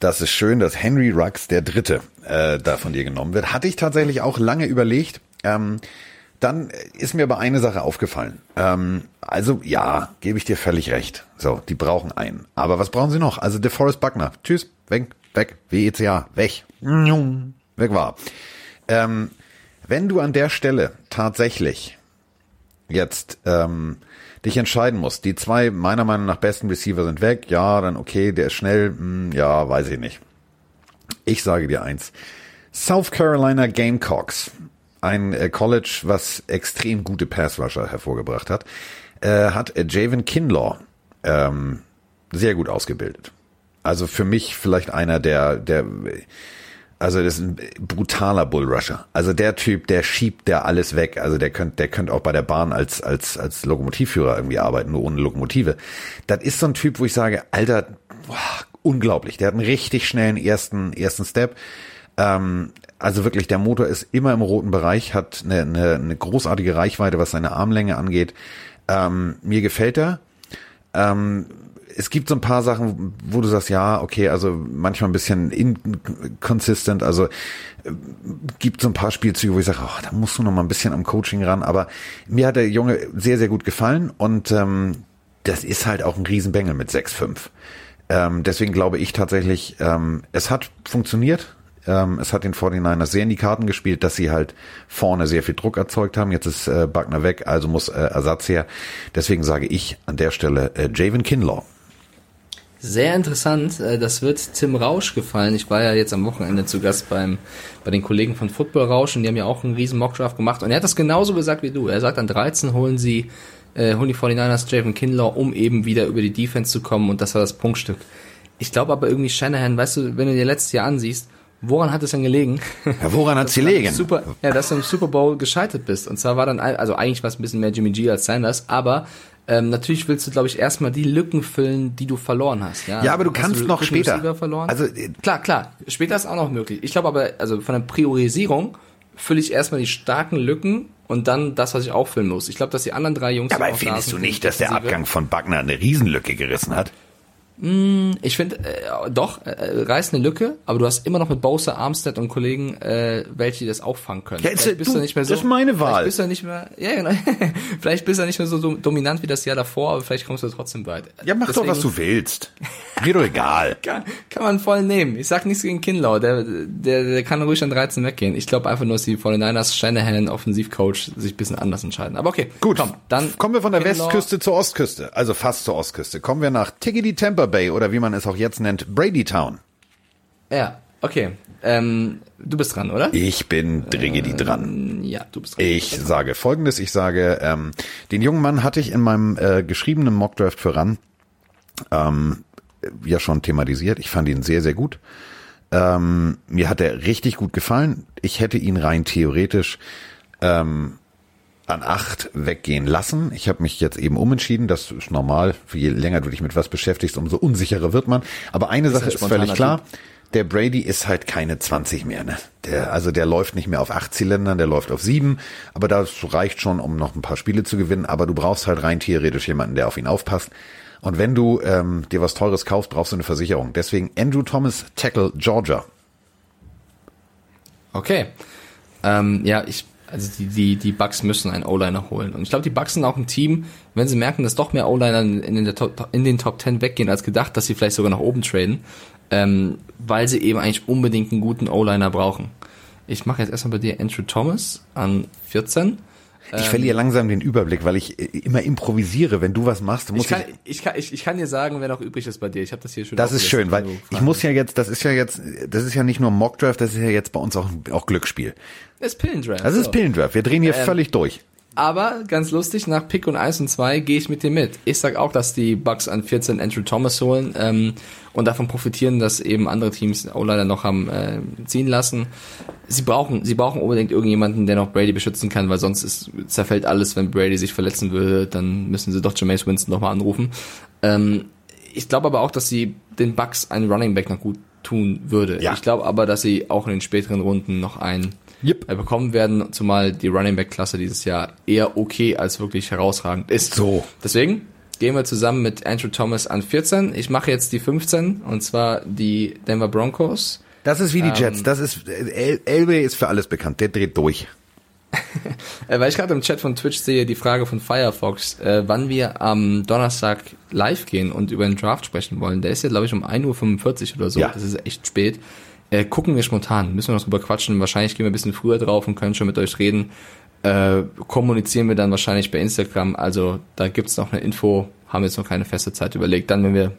Speaker 3: Das ist schön, dass Henry Rux, der Dritte, äh, da von dir genommen wird. Hatte ich tatsächlich auch lange überlegt. Ähm, dann ist mir aber eine Sache aufgefallen. Ähm, also ja, gebe ich dir völlig recht. So, die brauchen einen. Aber was brauchen sie noch? Also DeForest Buckner. Tschüss, weg, weg, WECA, weg. Weg war. Ähm, wenn du an der Stelle tatsächlich jetzt ähm, dich entscheiden musst, die zwei meiner Meinung nach besten Receiver sind weg, ja, dann okay, der ist schnell, hm, ja, weiß ich nicht. Ich sage dir eins. South Carolina Gamecocks, ein äh, College, was extrem gute Passrusher hervorgebracht hat, äh, hat äh, Javen Kinlaw ähm, sehr gut ausgebildet. Also für mich vielleicht einer der, der also das ist ein brutaler Bullrusher. Also der Typ, der schiebt der alles weg. Also der könnte, der könnte auch bei der Bahn als als als Lokomotivführer irgendwie arbeiten, nur ohne Lokomotive. Das ist so ein Typ, wo ich sage, Alter, boah, unglaublich. Der hat einen richtig schnellen ersten ersten Step. Ähm, also wirklich, der Motor ist immer im roten Bereich, hat eine, eine, eine großartige Reichweite, was seine Armlänge angeht. Ähm, mir gefällt er. Ähm, es gibt so ein paar Sachen, wo du sagst, ja, okay, also manchmal ein bisschen inconsistent, also äh, gibt so ein paar Spielzüge, wo ich sage, oh, da musst du noch mal ein bisschen am Coaching ran, aber mir hat der Junge sehr, sehr gut gefallen und ähm, das ist halt auch ein Riesenbengel mit 6-5. Ähm, deswegen glaube ich tatsächlich, ähm, es hat funktioniert. Ähm, es hat den 49ers sehr in die Karten gespielt, dass sie halt vorne sehr viel Druck erzeugt haben. Jetzt ist äh, Buckner weg, also muss äh, Ersatz her. Deswegen sage ich an der Stelle äh, Javen Kinlaw.
Speaker 4: Sehr interessant, äh, das wird Tim Rausch gefallen. Ich war ja jetzt am Wochenende zu Gast beim, bei den Kollegen von Football Rausch und die haben ja auch einen riesen Mockdraft gemacht und er hat das genauso gesagt wie du. Er sagt, an 13 holen sie, äh, holen die 49ers Javen Kinlaw, um eben wieder über die Defense zu kommen und das war das Punktstück. Ich glaube aber irgendwie Shanahan, weißt du, wenn du dir letztes Jahr ansiehst, woran hat es denn gelegen?
Speaker 3: Ja, woran
Speaker 4: Dass du
Speaker 3: gelegen?
Speaker 4: Super, ja, dass du im Super Bowl gescheitert bist. Und zwar war dann, also eigentlich war es ein bisschen mehr Jimmy G als Sanders, aber ähm, natürlich willst du, glaube ich, erstmal die Lücken füllen, die du verloren hast. Ja,
Speaker 3: Ja, aber du
Speaker 4: Hast
Speaker 3: kannst noch
Speaker 4: Rookie
Speaker 3: später.
Speaker 4: Verloren?
Speaker 3: Also, äh,
Speaker 4: klar, klar, später ist auch noch möglich. Ich glaube aber, also von der Priorisierung fülle ich erstmal die starken Lücken und dann das, was ich auffüllen muss. Ich glaube, dass die anderen drei Jungs. die
Speaker 3: Aber
Speaker 4: auch da
Speaker 3: findest du nicht, dass der Abgang von Buckner eine Riesenlücke gerissen hat?
Speaker 4: Ich finde, äh, doch, äh, reißt eine Lücke, aber du hast immer noch mit Bowser, Armstead und Kollegen, äh, welche das auffangen können.
Speaker 3: Ja, jetzt,
Speaker 4: Vielleicht bist
Speaker 3: du-
Speaker 4: du nicht mehr so,
Speaker 3: das ist meine Wahl.
Speaker 4: Vielleicht bist du nicht mehr, ja, genau. vielleicht bist du nicht mehr so dom- dominant wie das Jahr davor, aber vielleicht kommst du trotzdem weit.
Speaker 3: Ja, mach doch, was
Speaker 4: Deswegen-
Speaker 3: du willst. Mir doch egal.
Speaker 4: Kann, kann man voll nehmen. Ich sag nichts gegen Kinlaw, der, der, der kann ruhig an 13 weggehen. Ich glaube einfach nur, dass die 49ers Shanahan, Offensivcoach, sich ein bisschen anders entscheiden. Aber okay,
Speaker 3: Gut,
Speaker 4: komm, dann
Speaker 3: kommen wir von der
Speaker 4: Kinlaw-
Speaker 3: Westküste zur Ostküste, also fast zur Ostküste. Kommen wir nach Tiggity Tampa Bay oder wie man es auch jetzt nennt, Brady Town.
Speaker 4: Ja, okay. Ähm, du bist dran, oder?
Speaker 3: Ich bin Driggity dran.
Speaker 4: Ja, du bist dran.
Speaker 3: Ich sage folgendes, ich sage, ähm, den jungen Mann hatte ich in meinem äh, geschriebenen Mockdraft für ran ähm, ja schon thematisiert. Ich fand ihn sehr, sehr gut. Ähm, mir hat er richtig gut gefallen. Ich hätte ihn rein theoretisch ähm, an acht weggehen lassen. Ich habe mich jetzt eben umentschieden. Das ist normal. Je länger du dich mit was beschäftigst, umso unsicherer wird man. Aber eine Sache
Speaker 4: ein
Speaker 3: ist völlig klar. Der Brady ist halt keine 20 mehr. Ne? Der, also der läuft nicht mehr auf acht Zylindern, der läuft auf sieben. Aber das reicht schon, um noch ein paar Spiele zu gewinnen. Aber du brauchst halt rein theoretisch jemanden, der auf ihn aufpasst. Und wenn du ähm, dir was Teures kaufst, brauchst du eine Versicherung. Deswegen Andrew Thomas, Tackle Georgia.
Speaker 4: Okay. Ähm, ja, ich, also die, die, die Bucks müssen einen O-Liner holen. Und ich glaube, die Bucks sind auch ein Team, wenn sie merken, dass doch mehr O-Liner in, in, in den Top 10 weggehen als gedacht, dass sie vielleicht sogar nach oben traden, ähm, weil sie eben eigentlich unbedingt einen guten O-Liner brauchen. Ich mache jetzt erstmal bei dir Andrew Thomas an 14.
Speaker 3: Ich verliere langsam den Überblick, weil ich äh, immer improvisiere. Wenn du was machst, muss
Speaker 4: Ich kann, ich, kann, ich, ich kann dir sagen, wer noch übrig ist bei dir. Ich habe das hier schon
Speaker 3: Das ist schön, weil ich muss ja jetzt, das ist ja jetzt, das ist ja nicht nur Mockdraft, das ist ja jetzt bei uns auch, auch Glücksspiel.
Speaker 4: Das ist Pillendraft.
Speaker 3: Das ist
Speaker 4: so.
Speaker 3: Pillendraft. Wir drehen hier völlig durch.
Speaker 4: Aber ganz lustig, nach Pick und 1 und 2 gehe ich mit dir mit. Ich sag auch, dass die Bucks an 14 Andrew Thomas holen ähm, und davon profitieren, dass eben andere Teams O-Liner noch haben äh, ziehen lassen. Sie brauchen, sie brauchen unbedingt irgendjemanden, der noch Brady beschützen kann, weil sonst ist, zerfällt alles, wenn Brady sich verletzen würde, dann müssen sie doch Jameis Winston nochmal anrufen. Ähm, ich glaube aber auch, dass sie den Bucks einen Running Back noch gut tun würde.
Speaker 3: Ja.
Speaker 4: Ich glaube aber, dass sie auch in den späteren Runden noch einen
Speaker 3: Yep.
Speaker 4: äh, bekommen werden, zumal die Running Back Klasse dieses Jahr eher okay als wirklich herausragend ist.
Speaker 3: So.
Speaker 4: Deswegen gehen wir zusammen mit Andrew Thomas an 14. Ich mache jetzt die 15 und zwar die Denver Broncos.
Speaker 3: Das ist wie
Speaker 4: Ähm.
Speaker 3: die Jets. Das ist, El Elway ist für alles bekannt. Der dreht durch.
Speaker 4: Äh, weil ich gerade im Chat von Twitch sehe die Frage von Firefox, äh, wann wir am Donnerstag live gehen und über den Draft sprechen wollen. Der ist ja, glaube ich, um 1.45 Uhr oder so.
Speaker 3: Ja.
Speaker 4: Das ist echt spät. Äh, gucken wir spontan. Müssen wir noch drüber quatschen. Wahrscheinlich gehen wir ein bisschen früher drauf und können schon mit euch reden. Äh, kommunizieren wir dann wahrscheinlich bei Instagram. Also da gibt's noch eine Info. Haben jetzt noch keine feste Zeit überlegt. Dann, wenn wir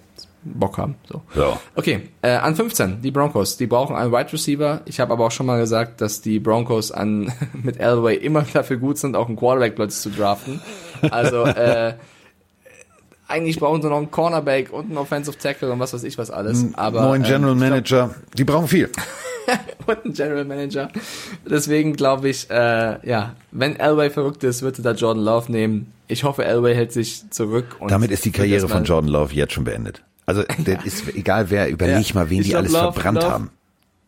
Speaker 4: Bock haben. So.
Speaker 3: So.
Speaker 4: Okay, äh, an 15, die Broncos. Die brauchen einen Wide Receiver. Ich habe aber auch schon mal gesagt, dass die Broncos an mit Elway immer dafür gut sind, auch einen Quarterback plötzlich zu draften. Also äh, eigentlich brauchen sie noch einen Cornerback und einen Offensive Tackle und was weiß ich was alles. Aber
Speaker 3: Neuen General
Speaker 4: ähm, ich glaub-
Speaker 3: Manager. Die brauchen viel.
Speaker 4: und einen General Manager. Deswegen glaube ich, äh, ja, wenn Elway verrückt ist, wird er da Jordan Love nehmen. Ich hoffe, Elway hält sich zurück. Und
Speaker 3: Damit ist die Karriere von Jordan Love jetzt schon beendet. Also, das ist egal wer, überleg
Speaker 4: Ja.
Speaker 3: mal, wen
Speaker 4: Ich
Speaker 3: die
Speaker 4: glaub,
Speaker 3: alles
Speaker 4: Love-
Speaker 3: verbrannt
Speaker 4: Love-
Speaker 3: haben.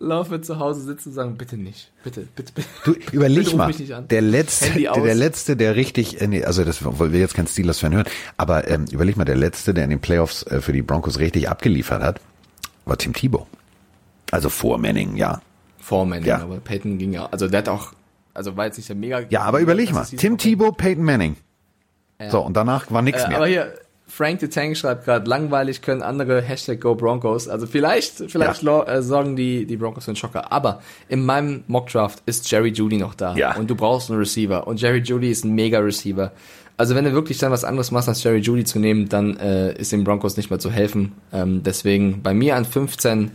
Speaker 4: Wird zu Hause sitzen und sagen, bitte nicht, bitte, bitte, bitte.
Speaker 3: Du, überleg
Speaker 4: Bitte
Speaker 3: mal, der letzte, der, der letzte, der richtig, nee, also das wollen wir jetzt kein Steelers-Fan hören, aber ähm, überleg mal, der letzte, der in den Playoffs äh, für die Broncos richtig abgeliefert hat, war Tim Tebow. Also vor Manning, ja.
Speaker 4: Foreman,
Speaker 3: Ja.
Speaker 4: aber Peyton ging ja, also der hat auch, also war jetzt nicht der mega.
Speaker 3: Ja, aber überleg mal, Tim. Tebow, Peyton Manning. So, und danach war nichts
Speaker 4: Äh,
Speaker 3: mehr.
Speaker 4: aber hier, Frank the Tank schreibt gerade, langweilig können andere Hashtag Go Broncos. Also vielleicht, vielleicht lo- äh, sorgen die, die Broncos für einen Schocker. Aber in meinem Mockdraft ist Jerry Judy noch da.
Speaker 3: Ja.
Speaker 4: Und du brauchst einen Receiver. Und Jerry Judy ist ein mega Receiver. Also wenn du wirklich dann was anderes machst, als Jerry Judy zu nehmen, dann äh, ist den Broncos nicht mehr zu helfen. Ähm, deswegen bei mir an 15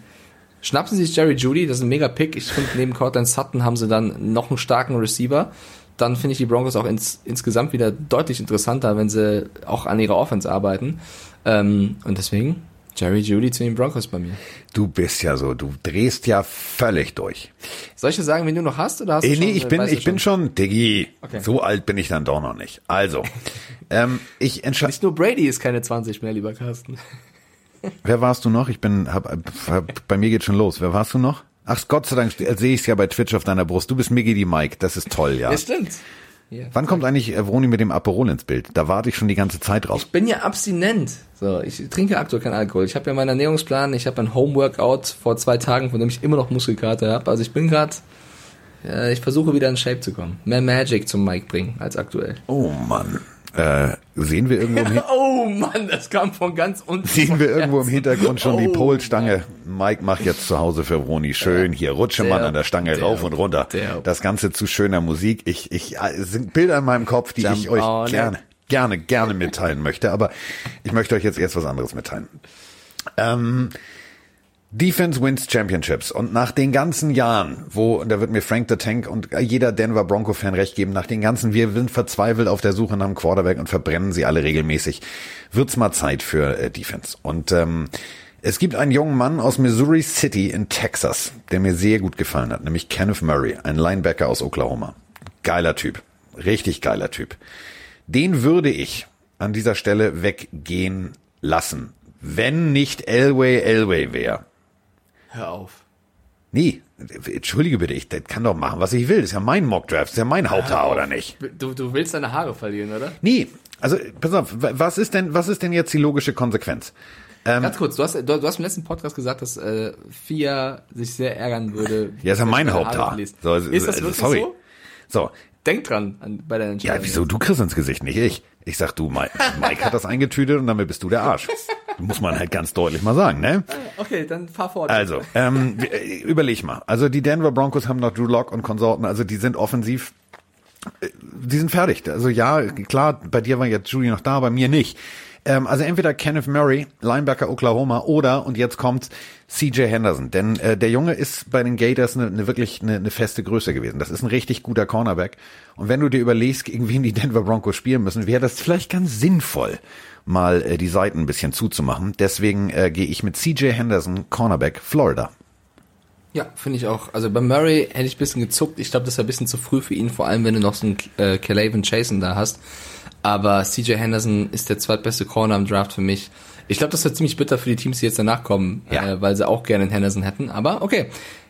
Speaker 4: schnappen sie sich Jerry Judy, das ist ein mega Pick. Ich finde, neben Cortland Sutton haben sie dann noch einen starken Receiver. Dann finde ich die Broncos auch ins, insgesamt wieder deutlich interessanter, wenn sie auch an ihrer Offense arbeiten. Ähm, und deswegen Jerry Judy zu den Broncos bei mir.
Speaker 3: Du bist ja so, du drehst ja völlig durch.
Speaker 4: Soll ich dir sagen, wen du noch hast? Oder hast du
Speaker 3: Äh, nee,
Speaker 4: schon,
Speaker 3: ich bin, ich bin schon, Diggi,
Speaker 4: Okay.
Speaker 3: so alt bin ich dann doch noch nicht. Also, ähm, ich entscheide,
Speaker 4: Nicht nur Brady ist keine 20 mehr, lieber Carsten.
Speaker 3: wer warst du noch? Ich bin, hab, hab, bei mir geht schon los. Wer warst du noch? Ach, Gott sei Dank sehe ich es ja bei Twitch auf deiner Brust. Du bist Miggy die Mike, das ist toll, ja.
Speaker 4: Ja, stimmt. Hier.
Speaker 3: Wann kommt eigentlich äh, Vroni mit dem Aperol ins Bild? Da warte ich schon die ganze Zeit drauf.
Speaker 4: Ich bin ja abstinent. So, ich trinke aktuell keinen Alkohol. Ich habe ja meinen Ernährungsplan, ich habe ein Homeworkout vor zwei Tagen, von dem ich immer noch Muskelkater habe. Also ich bin gerade, äh, ich versuche wieder in Shape zu kommen. Mehr Magic zum Mike bringen als aktuell.
Speaker 3: Oh Mann. Äh, sehen wir irgendwo im, Hin-
Speaker 4: Oh Mann, das kam von ganz unten.
Speaker 3: sehen wir irgendwo im Hintergrund schon die
Speaker 4: Oh,
Speaker 3: Polstange? Mike macht jetzt zu Hause für Vroni schön hier rutsche man an der Stange
Speaker 4: der-
Speaker 3: rauf und runter.
Speaker 4: der-
Speaker 3: Das Ganze zu schöner Musik. Ich, ich, äh, es sind Bilder in meinem Kopf, die
Speaker 4: Jump
Speaker 3: ich euch gerne, gerne, gerne mitteilen möchte. Aber ich möchte euch jetzt erst was anderes mitteilen. Ähm, Defense wins Championships. Und nach den ganzen Jahren, wo, da wird mir Frank the Tank und jeder Denver Bronco-Fan recht geben, nach den ganzen, wir sind verzweifelt auf der Suche nach einem Quarterback und verbrennen sie alle regelmäßig, wird's mal Zeit für äh, Defense. Und ähm, es gibt einen jungen Mann aus Missouri City in Texas, der mir sehr gut gefallen hat, nämlich Kenneth Murray, ein Linebacker aus Oklahoma. Geiler Typ. Richtig geiler Typ. Den würde ich an dieser Stelle weggehen lassen, wenn nicht Elway Elway wäre.
Speaker 4: Hör auf.
Speaker 3: Nee, entschuldige bitte, ich kann doch machen, was ich will. Das ist ja mein Mockdraft, das ist ja mein Haupthaar, oder nicht?
Speaker 4: Du, du willst deine Haare verlieren, oder?
Speaker 3: Nee, also pass auf, wa- was ist denn, was ist denn jetzt die logische Konsequenz?
Speaker 4: Ganz kurz, du hast, du, du hast im letzten Podcast gesagt, dass äh, Fia sich sehr ärgern würde.
Speaker 3: Ja, ist ja mein Haupthaar. So,
Speaker 4: ist das
Speaker 3: also,
Speaker 4: wirklich
Speaker 3: sorry.
Speaker 4: so?
Speaker 3: So,
Speaker 4: Denk dran an, bei der Entscheidung.
Speaker 3: ja, wieso du kriegst ins Gesicht, nicht ich. Ich sag du, Mike, Mike hat das eingetütet und damit bist du der Arsch. Muss man halt ganz deutlich mal sagen, ne?
Speaker 4: Okay, dann fahr fort.
Speaker 3: Also, ähm, äh, überleg mal. Also die Denver Broncos haben noch Drew Lock und Konsorten, also die sind offensiv, äh, die sind fertig. Also ja, klar, bei dir war jetzt Julie noch da, bei mir nicht. Ähm, also entweder Kenneth Murray, Linebacker Oklahoma, oder, und jetzt kommt CJ Henderson. Denn äh, der Junge ist bei den Gators eine, eine wirklich eine, eine feste Größe gewesen. Das ist ein richtig guter Cornerback. Und wenn du dir überlegst, gegen wen die Denver Broncos spielen müssen, wäre das vielleicht ganz sinnvoll, mal äh, die Seiten ein bisschen zuzumachen. Deswegen äh, gehe ich mit CJ Henderson, Cornerback, Florida.
Speaker 4: Ja, finde ich auch. Also bei Murray hätte ich ein bisschen gezuckt. Ich glaube, das war ein bisschen zu früh für ihn, vor allem wenn du noch so einen äh, Calavan Chasen da hast. Aber CJ Henderson ist der zweitbeste Corner im Draft für mich. Ich glaube, das wird ziemlich bitter für die Teams, die jetzt danach kommen,
Speaker 3: Ja.
Speaker 4: äh, weil sie auch gerne einen Henderson hätten. Aber okay,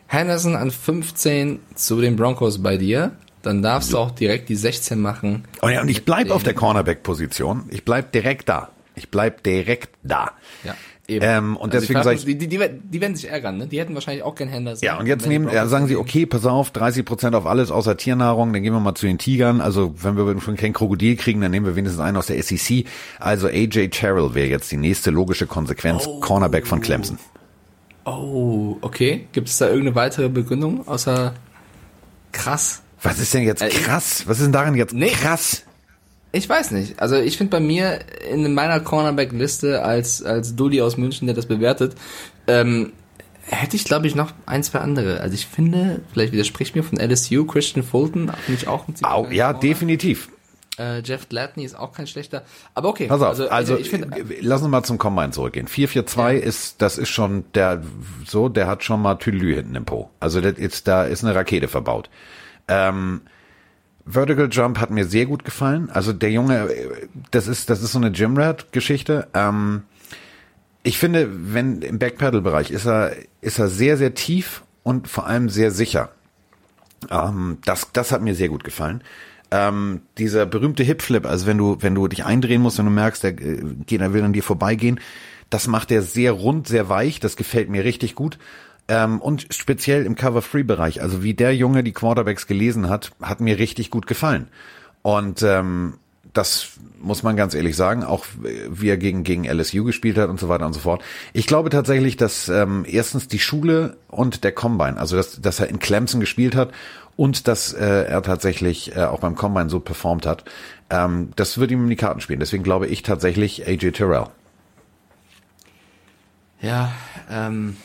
Speaker 4: Henderson an 15 zu den Broncos bei dir. Dann darfst du auch direkt die 16 machen.
Speaker 3: Und, ja, und ich bleib auf der Cornerback-Position. Ich bleib direkt da. Ich bleib direkt da.
Speaker 4: Ja, eben.
Speaker 3: Ähm, und
Speaker 4: Also
Speaker 3: deswegen
Speaker 4: die,
Speaker 3: sage ich,
Speaker 4: die, die, die, werden- sich ärgern, ne? Die hätten wahrscheinlich auch keinen Henderson.
Speaker 3: ja, und jetzt nehmen, ja, sagen sie, okay, pass auf, 30 Prozent auf alles außer Tiernahrung, dann gehen wir mal zu den Tigern. Also, wenn wir schon kein Krokodil kriegen, dann nehmen wir wenigstens einen aus der SEC. Also, AJ Terrell wäre jetzt die nächste logische Konsequenz, Cornerback von Clemson.
Speaker 4: Oh, okay. Gibt es da irgendeine weitere Begründung außer krass?
Speaker 3: Was ist denn jetzt
Speaker 4: Äh,
Speaker 3: krass? Was ist denn daran jetzt
Speaker 4: Nee.
Speaker 3: krass?
Speaker 4: Ich weiß nicht. Also ich finde bei mir in meiner Cornerback-Liste als als Dulli aus München, der das bewertet, ähm, hätte ich glaube ich noch ein, zwei andere. Also ich finde, vielleicht widerspricht mir von LSU, Christian Fulton, finde ich auch ein ziemlich
Speaker 3: Au, ja,
Speaker 4: Corner.
Speaker 3: definitiv.
Speaker 4: Äh, Jeff Gladney ist auch kein schlechter. Aber okay.
Speaker 3: Pass auf, also,
Speaker 4: ich finde,
Speaker 3: äh, lass uns mal zum Combine zurückgehen. 442 ist, das ist schon der, so, der hat schon mal Tüdelü hinten im Po. Also das ist, da ist eine Rakete verbaut. Ähm, Vertical Jump hat mir sehr gut gefallen. Also der Junge, äh, das ist, das ist so eine Gymrat-Geschichte. Ähm, ich finde, wenn im Backpedal-Bereich ist er, ist er sehr, sehr tief und vor allem sehr sicher. Ähm, das, das hat mir sehr gut gefallen. Ähm, dieser berühmte Hip-Flip, also wenn du, wenn du dich eindrehen musst, wenn du merkst, der äh, geht, er will an dir vorbeigehen, das macht er sehr rund, sehr weich, das gefällt mir richtig gut. Ähm, und speziell im Cover-Free-Bereich, also wie der Junge die Quarterbacks gelesen hat, hat mir richtig gut gefallen. Und ähm, das muss man ganz ehrlich sagen, auch wie er gegen, gegen LSU gespielt hat und so weiter und so fort. Ich glaube tatsächlich, dass ähm, erstens die Schule und der Combine, also dass, dass er in Clemson gespielt hat und dass äh, er tatsächlich äh, auch beim Combine so performt hat, ähm, das wird ihm in die Karten spielen. Deswegen glaube ich tatsächlich AJ Terrell.
Speaker 4: Ja, ähm,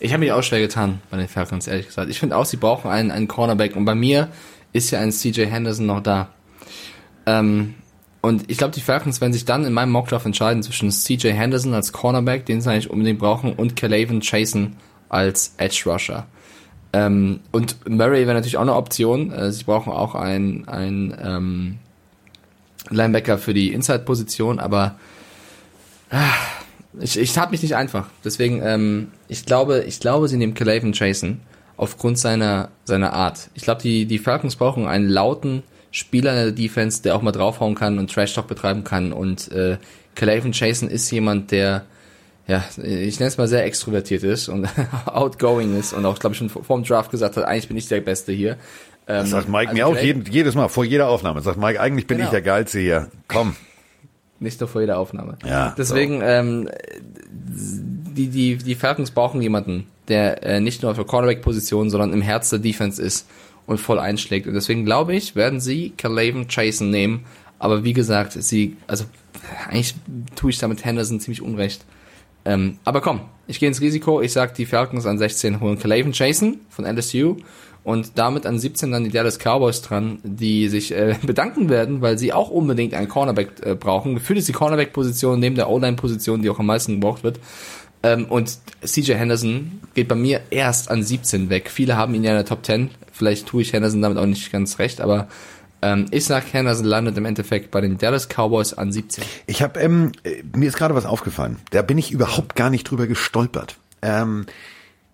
Speaker 4: ich habe mich auch schwer getan bei den Falcons, ehrlich gesagt. Ich finde auch, sie brauchen einen, einen Cornerback und bei mir ist ja ein CJ Henderson noch da. Ähm, und ich glaube, die Falcons werden sich dann in meinem Mockdraft entscheiden zwischen CJ Henderson als Cornerback, den sie eigentlich unbedingt brauchen, und Calavan Chasen als Edge Rusher. Ähm, und Murray wäre natürlich auch eine Option. Äh, sie brauchen auch einen, einen ähm, Linebacker für die Inside-Position, aber ich, ich tat mich nicht einfach. Deswegen, ähm, ich glaube, ich glaube, sie nehmen Calavan Chasen aufgrund seiner, seiner Art. Ich glaube, die, die Falcons brauchen einen lauten Spieler in der Defense, der auch mal draufhauen kann und Trash Talk betreiben kann. Und äh, Calavan Jason ist jemand, der, ja, ich nenne es mal sehr extrovertiert ist und outgoing ist und auch, glaube ich, schon vor dem Draft gesagt hat, eigentlich bin ich der Beste hier. Ähm,
Speaker 3: Das sagt Mike
Speaker 4: also
Speaker 3: mir auch jeden, jedes Mal, vor jeder Aufnahme. Sagt Mike, eigentlich bin
Speaker 4: Genau.
Speaker 3: ich der Geilste hier. Komm.
Speaker 4: Nicht nur vor jeder Aufnahme.
Speaker 3: Ja,
Speaker 4: Deswegen, ähm, die, die, die Falcons brauchen jemanden, der äh, nicht nur auf der Cornerback-Position, sondern im Herz der Defense ist und voll einschlägt. Und deswegen glaube ich, werden sie Calavan Chasen nehmen. Aber wie gesagt, sie, also eigentlich tue ich damit Henderson ziemlich unrecht. Ähm, aber komm, ich gehe ins Risiko. Ich sag, die Falcons an 16 holen Calavan Chasen von LSU und damit an 17 dann die Dallas Cowboys dran, die sich äh, bedanken werden, weil sie auch unbedingt einen Cornerback äh, brauchen. Gefühlt ist die Cornerback-Position neben der O-Line-Position, die auch am meisten gebraucht wird. Ähm, und CJ Henderson geht bei mir erst an 17 weg. Viele haben ihn ja in der Top 10. Vielleicht tue ich Henderson damit auch nicht ganz recht, aber ähm, ich sag, Henderson landet im Endeffekt bei den Dallas Cowboys an 17.
Speaker 3: Ich habe, ähm, äh, mir ist gerade was aufgefallen. Da bin ich überhaupt gar nicht drüber gestolpert. Ähm,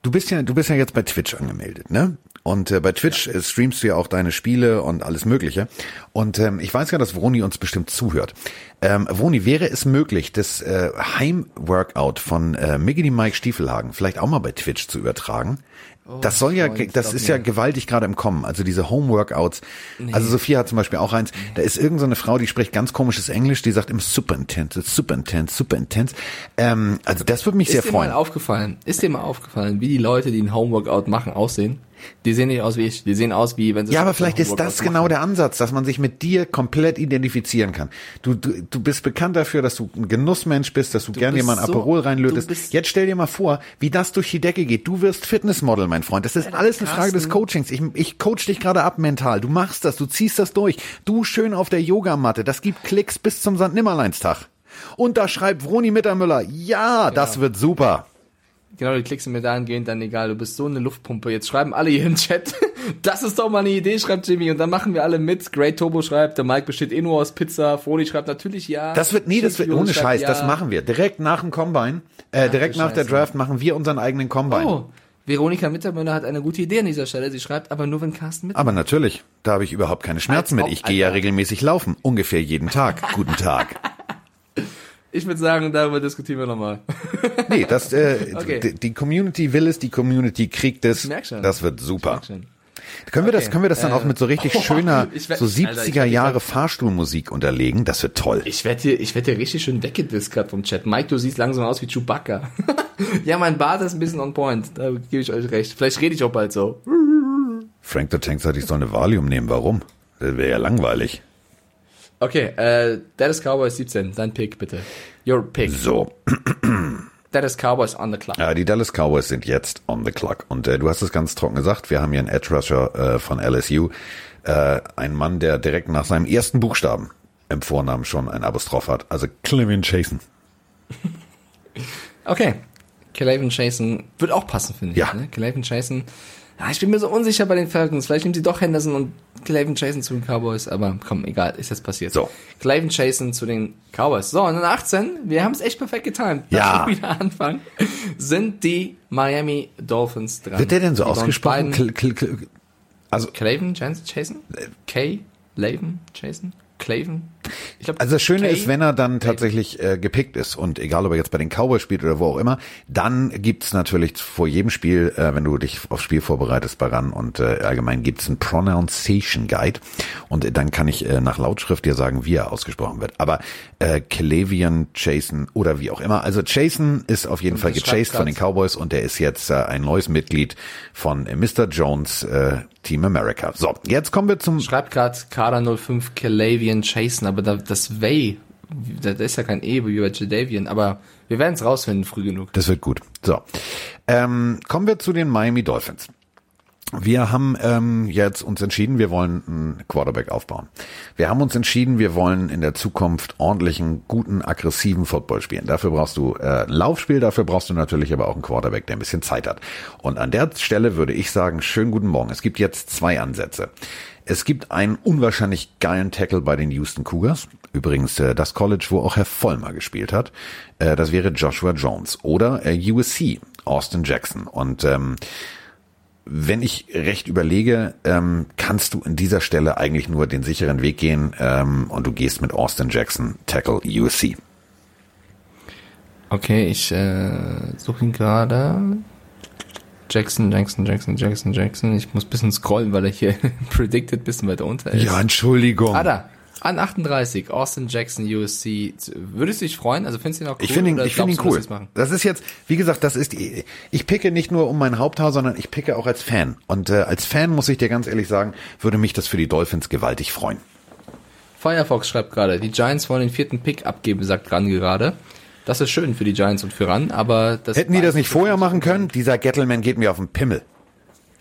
Speaker 3: du bist ja, du bist ja jetzt bei Twitch angemeldet, ne? Und äh, bei Twitch äh, streamst du ja auch deine Spiele und alles Mögliche. Und ähm, ich weiß ja, dass Vroni uns bestimmt zuhört. Ähm, Vroni, wäre es möglich, das äh, Heimworkout von äh, Miggity Mike Stiefelhagen vielleicht auch mal bei Twitch zu übertragen? das soll ja,
Speaker 4: Freund,
Speaker 3: das ist ja gewaltig gerade im Kommen. Also diese Homeworkouts. Also Sophia hat zum Beispiel auch eins. Da ist irgendeine so eine Frau, die spricht ganz komisches Englisch, die sagt im super intense, super intense, super intense. Ähm, also das würde mich sehr
Speaker 4: ist dir
Speaker 3: freuen.
Speaker 4: mal aufgefallen, ist dir mal aufgefallen, wie die Leute, die ein Homeworkout machen, aussehen? Die sehen nicht aus wie ich. Die sehen aus wie, wenn sie
Speaker 3: Ja, aber vielleicht ist das genau
Speaker 4: machen.
Speaker 3: der Ansatz, dass man sich mit dir komplett identifizieren kann. Du, du, du bist bekannt dafür, dass du ein Genussmensch bist, dass du, gerne
Speaker 4: bist
Speaker 3: jemand
Speaker 4: so-
Speaker 3: Aperol
Speaker 4: du
Speaker 3: reinlötest. Jetzt stell dir mal vor, wie das durch die Decke geht. Du wirst Fitnessmodel, mein Freund. Das ist alles eine Frage des
Speaker 4: Carsten.
Speaker 3: Coachings. Ich, ich coach dich gerade ab mental. Du machst das, du ziehst das durch. Du schön auf der Yogamatte. Das gibt Klicks bis zum St. Nimmerleinstag. Und da schreibt Vroni Mittermüller, ja, das wird super.
Speaker 4: Genau, die Klicks sind mir dahingehend dann egal. Du bist so eine Luftpumpe. Jetzt schreiben alle hier im Chat. Das ist doch mal eine Idee, schreibt Jimmy. Und dann machen wir alle mit. Great Turbo schreibt, der Mike besteht eh nur aus Pizza. Froni schreibt natürlich ja.
Speaker 3: Das wird, nee, das wird, ohne Scheiß,
Speaker 4: ja.
Speaker 3: das machen wir. Direkt nach dem Combine, äh, direkt
Speaker 4: du
Speaker 3: nach der
Speaker 4: Scheiße.
Speaker 3: Draft machen wir unseren eigenen Combine.
Speaker 4: Oh, Veronika Mittermüller hat eine gute Idee an dieser Stelle. Sie schreibt aber nur, wenn Carsten mit.
Speaker 3: Aber natürlich, da habe ich überhaupt keine Schmerzen
Speaker 4: Als
Speaker 3: mit. Ich gehe ja regelmäßig laufen, ungefähr jeden Tag. Guten Tag.
Speaker 4: Ich würde sagen, darüber diskutieren wir nochmal.
Speaker 3: Nee, das, äh,
Speaker 4: Okay.
Speaker 3: die, Community will es, die Community kriegt es.
Speaker 4: Ich merk schon.
Speaker 3: Das wird super. Können wir das,
Speaker 4: Okay.
Speaker 3: können wir das dann
Speaker 4: Äh,
Speaker 3: auch mit so richtig schöner,
Speaker 4: ich werd-
Speaker 3: so
Speaker 4: Alter, ich
Speaker 3: 70er
Speaker 4: werd- ich
Speaker 3: Jahre
Speaker 4: werd-
Speaker 3: Fahrstuhlmusik unterlegen? Das wird toll.
Speaker 4: Ich werde hier, ich werd hier richtig schön weggedisst vom Chat. Mike, du siehst langsam aus wie Chewbacca. ja, mein Bart ist ein bisschen on point. Da gebe ich euch recht. Vielleicht rede ich auch bald so.
Speaker 3: Frank the Tank sagt, ich soll eine Valium nehmen. Warum? Das wäre ja langweilig.
Speaker 4: Okay, äh, Dallas Cowboys 17. Dein Pick, bitte. Your pick.
Speaker 3: So,
Speaker 4: Dallas Cowboys on the clock.
Speaker 3: äh, die Dallas Cowboys sind jetzt on the clock. Und äh, du hast es ganz trocken gesagt. Wir haben hier einen Edge Rusher äh, von LSU. Äh, ein Mann, der direkt nach seinem ersten Buchstaben im Vornamen schon ein Apostroph hat. Also Clevin Chasen.
Speaker 4: Okay. Calavan Chasen wird auch passen, finde ich.
Speaker 3: Ja.
Speaker 4: Ne? Calavan Chasen. Ja, ich bin mir so unsicher bei den Falcons. Vielleicht nehmen sie doch Henderson und Calavan Chasen zu den Cowboys. Aber komm, egal, ist jetzt passiert.
Speaker 3: So.
Speaker 4: Calavan Chasen zu den Cowboys. So, und dann 18, wir haben es echt perfekt getimt.
Speaker 3: Ja.
Speaker 4: Wieder anfangen. Sind die Miami Dolphins dran.
Speaker 3: Wird der denn so
Speaker 4: Die
Speaker 3: ausgesprochen? Also
Speaker 4: Calavan Chas- Chasen? K? Laven Chasen? Claven? Glaub,
Speaker 3: Also das Schöne
Speaker 4: K-
Speaker 3: ist, wenn er dann tatsächlich äh, gepickt ist und egal ob er jetzt bei den Cowboys spielt oder wo auch immer, dann gibt's natürlich vor jedem Spiel, äh, wenn du dich aufs Spiel vorbereitest bei RAN und äh, allgemein gibt's einen Pronunciation Guide und dann kann ich äh, nach Lautschrift dir sagen, wie er ausgesprochen wird. Aber äh, Calavian Jason oder wie auch immer. Also Jason ist auf jeden Fall gechased von den Cowboys und der ist jetzt äh, ein neues Mitglied von äh, Mr. Jones äh, Team America. So, jetzt kommen wir zum
Speaker 4: Schreibt gerade Kader 05 Calavian Chasen, aber da, das Way, da, ist ja kein E wie bei Jadavian, aber wir werden es rausfinden früh genug.
Speaker 3: Das wird gut. So, ähm, kommen wir zu den Miami Dolphins. Wir haben ähm, jetzt uns entschieden, wir wollen einen Quarterback aufbauen. Wir haben uns entschieden, wir wollen in der Zukunft ordentlichen, guten, aggressiven Football spielen. Dafür brauchst du äh, Laufspiel, dafür brauchst du natürlich aber auch einen Quarterback, der ein bisschen Zeit hat. Und an der Stelle würde ich sagen, schönen guten Morgen. Es gibt jetzt zwei Ansätze. Es gibt einen unwahrscheinlich geilen Tackle bei den Houston Cougars. Übrigens äh, das College, wo auch Herr Vollmer gespielt hat. Äh, das wäre Joshua Jones. Oder äh, USC, Austin Jackson. Und ähm, wenn ich recht überlege, ähm, kannst du in dieser Stelle eigentlich nur den sicheren Weg gehen ähm, und du gehst mit Austin Jackson, Tackle USC.
Speaker 4: Okay, ich äh, suche ihn gerade. Jackson, Jackson, Jackson, Jackson, Jackson. Ich muss ein bisschen scrollen, weil er hier predicted ein bisschen weiter unter ist.
Speaker 3: Ja, Entschuldigung.
Speaker 4: Ah, da. An 38, Austin Jackson, USC. Würdest du dich freuen? Also findest du ihn auch cool?
Speaker 3: Ich finde ihn, ich finde ihn cool. Das ist jetzt, wie gesagt, das ist, ich picke nicht nur um mein Haupthaar, sondern ich picke auch als Fan. Und äh, als Fan muss ich dir ganz ehrlich sagen, würde mich das für die Dolphins gewaltig freuen.
Speaker 4: Firefox schreibt gerade, die Giants wollen den vierten Pick abgeben, sagt Ran gerade. Das ist schön für die Giants und für Ran, aber das
Speaker 3: Hätten die das nicht vorher machen können? Dieser Gettleman geht mir auf den Pimmel.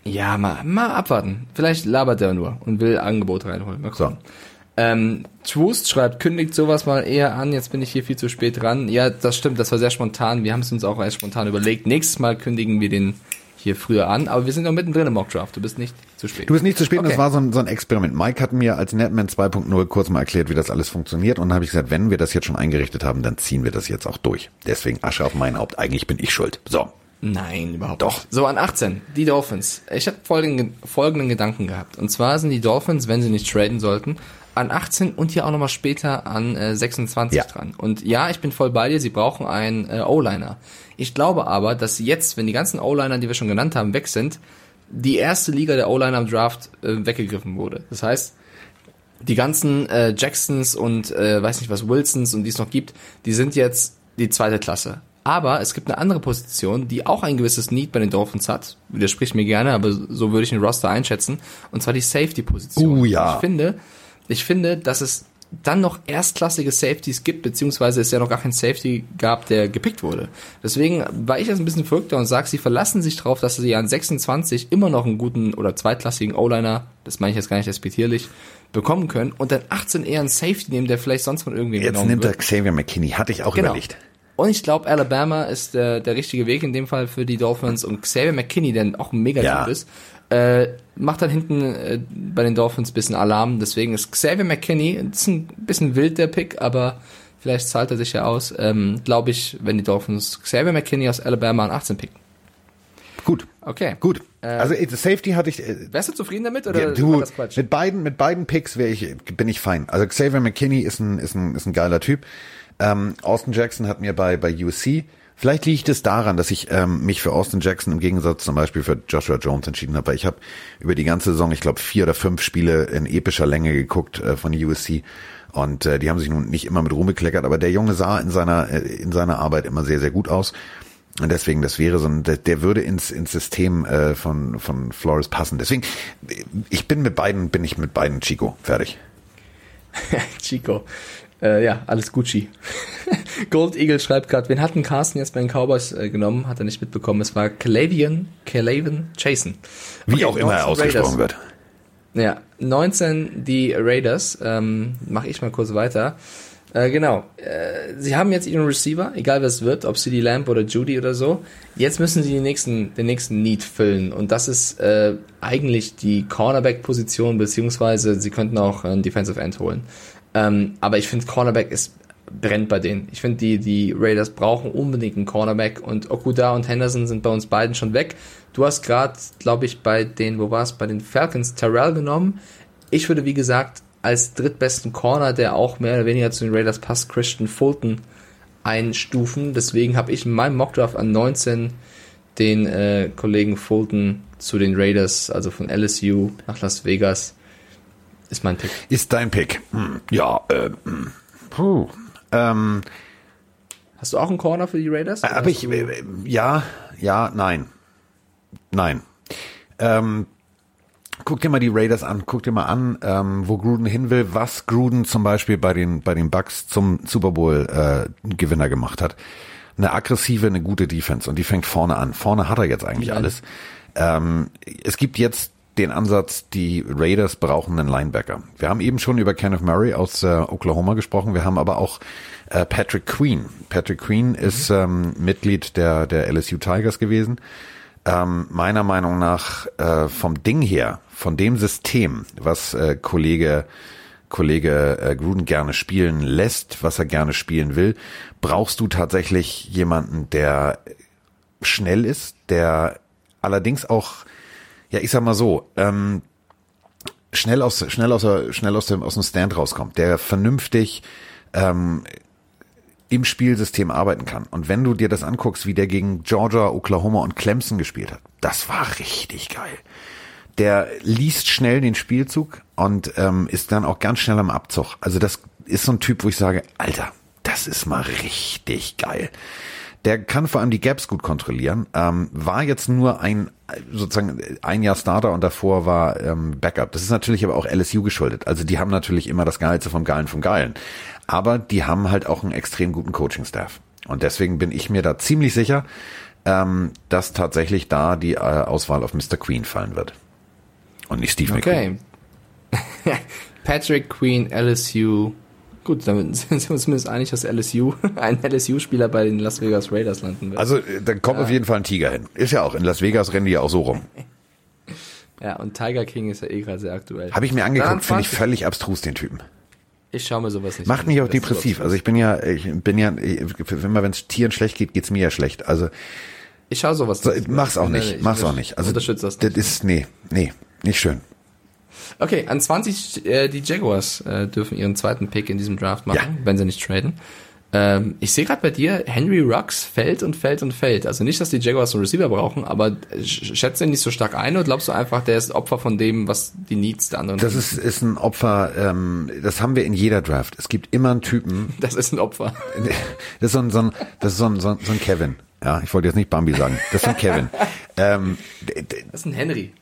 Speaker 4: Ja, mal, mal abwarten. Vielleicht labert er nur und will Angebot reinholen. Mal gucken. Ähm, Troost schreibt, kündigt sowas mal eher an, jetzt bin ich hier viel zu spät dran. Ja, das stimmt, das war sehr spontan. Wir haben es uns auch erst spontan überlegt. Nächstes Mal kündigen wir den hier früher an, aber wir sind noch mittendrin im Mockdraft. Du bist nicht zu spät.
Speaker 3: Du bist nicht zu spät, und
Speaker 4: Okay.
Speaker 3: das war so ein, so ein Experiment. Mike hat mir als Netman 2.0 kurz mal erklärt, wie das alles funktioniert und dann habe ich gesagt, wenn wir das jetzt schon eingerichtet haben, dann ziehen wir das jetzt auch durch. Deswegen Asche auf mein Haupt, eigentlich bin ich schuld. So.
Speaker 4: Nein, überhaupt
Speaker 3: Doch.
Speaker 4: nicht. So, an 18, die Dolphins. Ich habe folgenden, folgenden Gedanken gehabt. Und zwar sind die Dolphins, wenn sie nicht traden sollten, an 18 und hier auch nochmal später an äh, 26
Speaker 3: Ja.
Speaker 4: dran. Und ja, ich bin voll bei dir, sie brauchen einen äh, O-Liner. Ich glaube aber, dass jetzt, wenn die ganzen O-Liner, die wir schon genannt haben, weg sind, die erste Liga der O-Liner im Draft äh, weggegriffen wurde. Das heißt, die ganzen äh, Jacksons und äh, weiß nicht was Wilsons und die es noch gibt, die sind jetzt die zweite Klasse. Aber es gibt eine andere Position, die auch ein gewisses Need bei den Dolphins hat. Widerspricht mir gerne, aber so würde ich den Roster einschätzen. Und zwar die Safety-Position.
Speaker 3: Uh, ja.
Speaker 4: Ich finde, ich finde, dass es dann noch erstklassige Safeties gibt, beziehungsweise es ja noch gar kein Safety gab, der gepickt wurde. Deswegen war ich jetzt ein bisschen verrückter und sage, sie verlassen sich darauf, dass sie an 26 immer noch einen guten oder zweitklassigen O-Liner, das meine ich jetzt gar nicht respektierlich, bekommen können und dann 18 eher einen Safety nehmen, der vielleicht sonst von irgendwem
Speaker 3: Jetzt nimmt er. Xavier McKinney, hatte ich auch
Speaker 4: Genau.
Speaker 3: überlegt.
Speaker 4: Und ich glaube, Alabama ist der, der richtige Weg in dem Fall für die Dolphins und Xavier McKinney, der auch ein mega
Speaker 3: Ja.
Speaker 4: Ist, äh, macht dann hinten äh, bei den Dolphins ein bisschen Alarm. Deswegen ist Xavier McKinney, ist ein bisschen wild der Pick, aber vielleicht zahlt er sich ja aus. Ähm, glaube ich, wenn die Dolphins Xavier McKinney aus Alabama an 18 picken.
Speaker 3: Gut,
Speaker 4: Okay.
Speaker 3: gut. also äh, Safety hatte ich, äh,
Speaker 4: Wärst du zufrieden damit oder
Speaker 3: Ja, du,
Speaker 4: das Quatsch?
Speaker 3: mit beiden, mit beiden Picks wäre ich, bin ich fein. Also Xavier McKinney ist ein, ist ein, ist ein geiler Typ. Ähm, Austin Jackson hat mir bei, bei USC, vielleicht liegt es daran, dass ich ähm, mich für Austin Jackson im Gegensatz zum Beispiel für Joshua Jones entschieden habe. Weil Ich habe über die ganze Saison, ich glaube, vier oder fünf Spiele in epischer Länge geguckt äh, von USC. Und äh, die haben sich nun nicht immer mit Ruhm bekleckert, aber der Junge sah in seiner, äh, in seiner Arbeit immer sehr, sehr gut aus. Und deswegen, das wäre so ein, der, der würde ins, ins System äh, von, von Flores passen. Deswegen, ich bin mit beiden, bin ich mit beiden Chico fertig.
Speaker 4: Chico. Äh, ja, alles Gucci. Gold Eagle schreibt gerade, wen hatten Carsten jetzt bei den Cowboys äh, genommen? Hat er nicht mitbekommen. Es war Calavian, Calavian Jason.
Speaker 3: Wie
Speaker 4: Okay,
Speaker 3: auch immer er
Speaker 4: 19
Speaker 3: ausgesprochen
Speaker 4: Raiders.
Speaker 3: wird.
Speaker 4: Ja, 19 die Raiders. Ähm, Mache ich mal kurz weiter. Äh, genau. Äh, sie haben jetzt ihren Receiver, egal was es wird, ob sie die Lamp oder Judy oder so. Jetzt müssen sie den nächsten, den nächsten Need füllen. Und das ist äh, eigentlich die Cornerback-Position, beziehungsweise sie könnten auch einen Defensive End holen. Ähm, aber ich finde, Cornerback ist brennt bei denen. Ich finde, die, die Raiders brauchen unbedingt einen Cornerback und Okuda und Henderson sind bei uns beiden schon weg. Du hast gerade, glaube ich, bei den, wo war es, bei den Falcons Terrell genommen. Ich würde, wie gesagt, als drittbesten Corner, der auch mehr oder weniger zu den Raiders passt, Christian Fulton einstufen. Deswegen habe ich in meinem Mockdraft an 19 den äh, Kollegen Fulton zu den Raiders, also von LSU nach Las Vegas. Ist mein Pick.
Speaker 3: Ist dein Pick. Hm, ja, äh, hm, puh. Ähm,
Speaker 4: Hast du auch einen Corner für die Raiders? Oder
Speaker 3: aber ich,
Speaker 4: du-
Speaker 3: äh, ja, ja, nein. Nein. Ähm, guck dir mal die Raiders an, guck dir mal an, ähm, wo Gruden hin will, was Gruden zum Beispiel bei den, bei den Bucks zum Super Bowl äh, Gewinner gemacht hat. Eine aggressive, eine gute Defense und die fängt vorne an. Vorne hat er jetzt eigentlich
Speaker 4: Ja.
Speaker 3: alles. Ähm, es gibt jetzt den Ansatz, die Raiders brauchen einen Linebacker. Wir haben eben schon über Kenneth Murray aus äh, Oklahoma gesprochen. Wir haben aber auch äh, Patrick Queen. Patrick Queen ist ähm, Mitglied der, der LSU Tigers gewesen. Ähm, meiner Meinung nach äh, vom Ding her, von dem System, was äh, Kollege Kollege äh, Gruden gerne spielen lässt, was er gerne spielen will, brauchst du tatsächlich jemanden, der schnell ist, der allerdings auch ja, ich sag mal so, ähm, schnell aus, schnell aus, schnell aus dem, aus dem Stand rauskommt, der vernünftig ähm, im Spielsystem arbeiten kann. Und wenn du dir das anguckst, wie der gegen Georgia, Oklahoma und Clemson gespielt hat, das war richtig geil. Der liest schnell den Spielzug und ähm, ist dann auch ganz schnell am Abzug. Also das ist so ein Typ, wo ich sage, Alter, das ist mal richtig geil. Der kann vor allem die Gaps gut kontrollieren. Ähm, war jetzt nur ein sozusagen ein Jahr Starter und davor war ähm, Backup. Das ist natürlich aber auch LSU geschuldet. Also die haben natürlich immer das Geilste vom Geilen vom Geilen. Aber die haben halt auch einen extrem guten Coaching-Staff. Und deswegen bin ich mir da ziemlich sicher, ähm, dass tatsächlich da die äh, Auswahl auf Mr. Queen fallen wird. Und nicht Steve
Speaker 4: Okay. Patrick Queen, LSU. Gut, damit sind wir uns zumindest einig, dass LSU, ein LSU-Spieler bei den Las Vegas Raiders landen wird.
Speaker 3: Also äh, da kommt auf jeden Fall ein Tiger hin. Ist ja auch, in Las Vegas rennen die ja auch so rum.
Speaker 4: ja, und Tiger King ist ja eh gerade sehr aktuell.
Speaker 3: Habe ich mir
Speaker 4: Dann
Speaker 3: angeguckt, finde ich
Speaker 4: 20
Speaker 3: völlig abstrus, den Typen.
Speaker 4: Ich schaue mir sowas nicht
Speaker 3: Macht mich auch
Speaker 4: Das
Speaker 3: depressiv.
Speaker 4: so
Speaker 3: Also ich bin ja, ich bin ja, immer wenn es Tieren schlecht geht, geht's mir ja schlecht. Also
Speaker 4: Ich schaue sowas
Speaker 3: so,
Speaker 4: nicht.
Speaker 3: mach's auch
Speaker 4: Ich-
Speaker 3: nicht,
Speaker 4: ich-
Speaker 3: mach's auch nicht. Also
Speaker 4: unterstütze das
Speaker 3: das
Speaker 4: nicht.
Speaker 3: ist, nee, nee, nicht schön.
Speaker 4: Okay, an 20 äh, die Jaguars äh, dürfen ihren zweiten Pick in diesem Draft machen,
Speaker 3: Ja.
Speaker 4: wenn sie nicht traden. Ähm, ich sehe gerade bei dir, Henry Rux fällt und fällt und fällt. Also nicht, dass die Jaguars einen Receiver brauchen, aber sch- schätze ihn nicht so stark ein oder glaubst du einfach, der ist Opfer von dem, was die Needs der anderen
Speaker 3: Das ist, ist ein Opfer, ähm, das haben wir in jeder Draft. Es gibt immer einen Typen,
Speaker 4: Das ist ein Opfer.
Speaker 3: das ist so ein, so ein, das ist so ein, so ein, so ein Kevin. Ja, ich wollte jetzt nicht Bambi sagen. Das ist ein Kevin. ähm,
Speaker 4: Das ist ein Henry.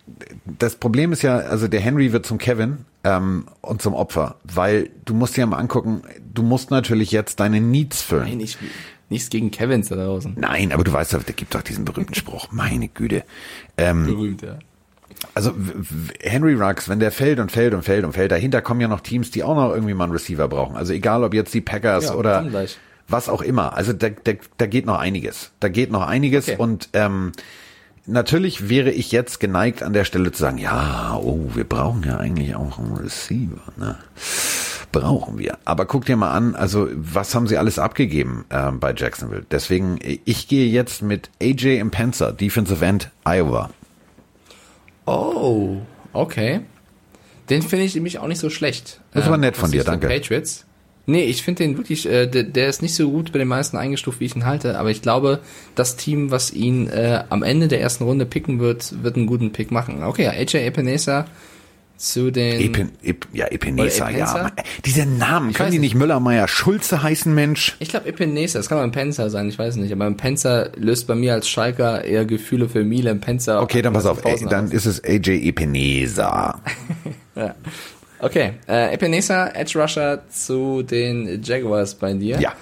Speaker 3: das Problem ist ja, also der Henry wird zum Kevin ähm, und zum Opfer, weil du musst dir mal angucken, du musst natürlich jetzt deine Needs füllen.
Speaker 4: Nein, ich, nichts gegen Kevins da draußen.
Speaker 3: Nein, aber du weißt doch, der gibt doch diesen berühmten Spruch. Meine Güte. Ähm,
Speaker 4: Berühmt, ja.
Speaker 3: also Henry Ruggs, wenn der fällt und fällt und fällt und fällt, dahinter kommen ja noch Teams, die auch noch irgendwie mal einen Receiver brauchen. Also egal, ob jetzt die Packers
Speaker 4: Ja,
Speaker 3: oder
Speaker 4: gleich.
Speaker 3: Was auch immer. Also da, da, da geht noch einiges. Da geht noch einiges
Speaker 4: Okay.
Speaker 3: und ähm, natürlich wäre ich jetzt geneigt an der Stelle zu sagen, ja, oh, wir brauchen ja eigentlich auch einen Receiver. Ne? Brauchen wir. Aber guck dir mal an, also was haben sie alles abgegeben ähm, bei Jacksonville? Deswegen, ich gehe jetzt mit AJ Impenza, Defensive End, Iowa.
Speaker 4: Oh, okay. Den finde ich nämlich auch nicht so schlecht.
Speaker 3: Das aber
Speaker 4: Ähm,
Speaker 3: nett von
Speaker 4: was
Speaker 3: dir, danke.
Speaker 4: Patriots. Nee, ich finde den wirklich, äh, der, der ist nicht so gut bei den meisten eingestuft, wie ich ihn halte, aber ich glaube, das Team, was ihn äh, am Ende der ersten Runde picken wird, wird einen guten Pick machen. Okay, ja, AJ Epinesa zu den...
Speaker 3: Epen, Ep, ja, Epinesa, ja. Diese Namen, können
Speaker 4: weiß
Speaker 3: die
Speaker 4: nicht.
Speaker 3: nicht Müller, Meier, Schulze heißen, Mensch?
Speaker 4: ich glaube Epinesa, das kann auch ein Penzer sein, ich weiß nicht, aber ein Penzer löst bei mir als Schalker eher Gefühle für Miele, ein Penzer...
Speaker 3: Okay, dann pass auf, ey, dann ist es AJ Epinesa.
Speaker 4: Okay, äh, Epinesa, Edge Rusher zu den Jaguars bei dir.
Speaker 3: Ja.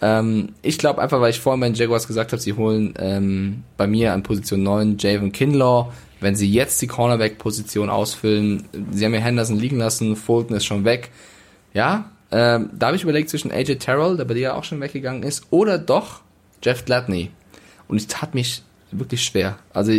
Speaker 4: Ähm, ich glaube einfach, weil ich vorhin bei den Jaguars gesagt habe, sie holen ähm, bei mir an Position 9 Javon Kinlaw. Wenn sie jetzt die Cornerback-Position ausfüllen, sie haben ja Henderson liegen lassen, Fulton ist schon weg. Ja, ähm, da habe ich überlegt zwischen AJ Terrell, der bei dir auch schon weggegangen ist, oder doch Jeff Gladney. Und ich tat mich wirklich schwer. Also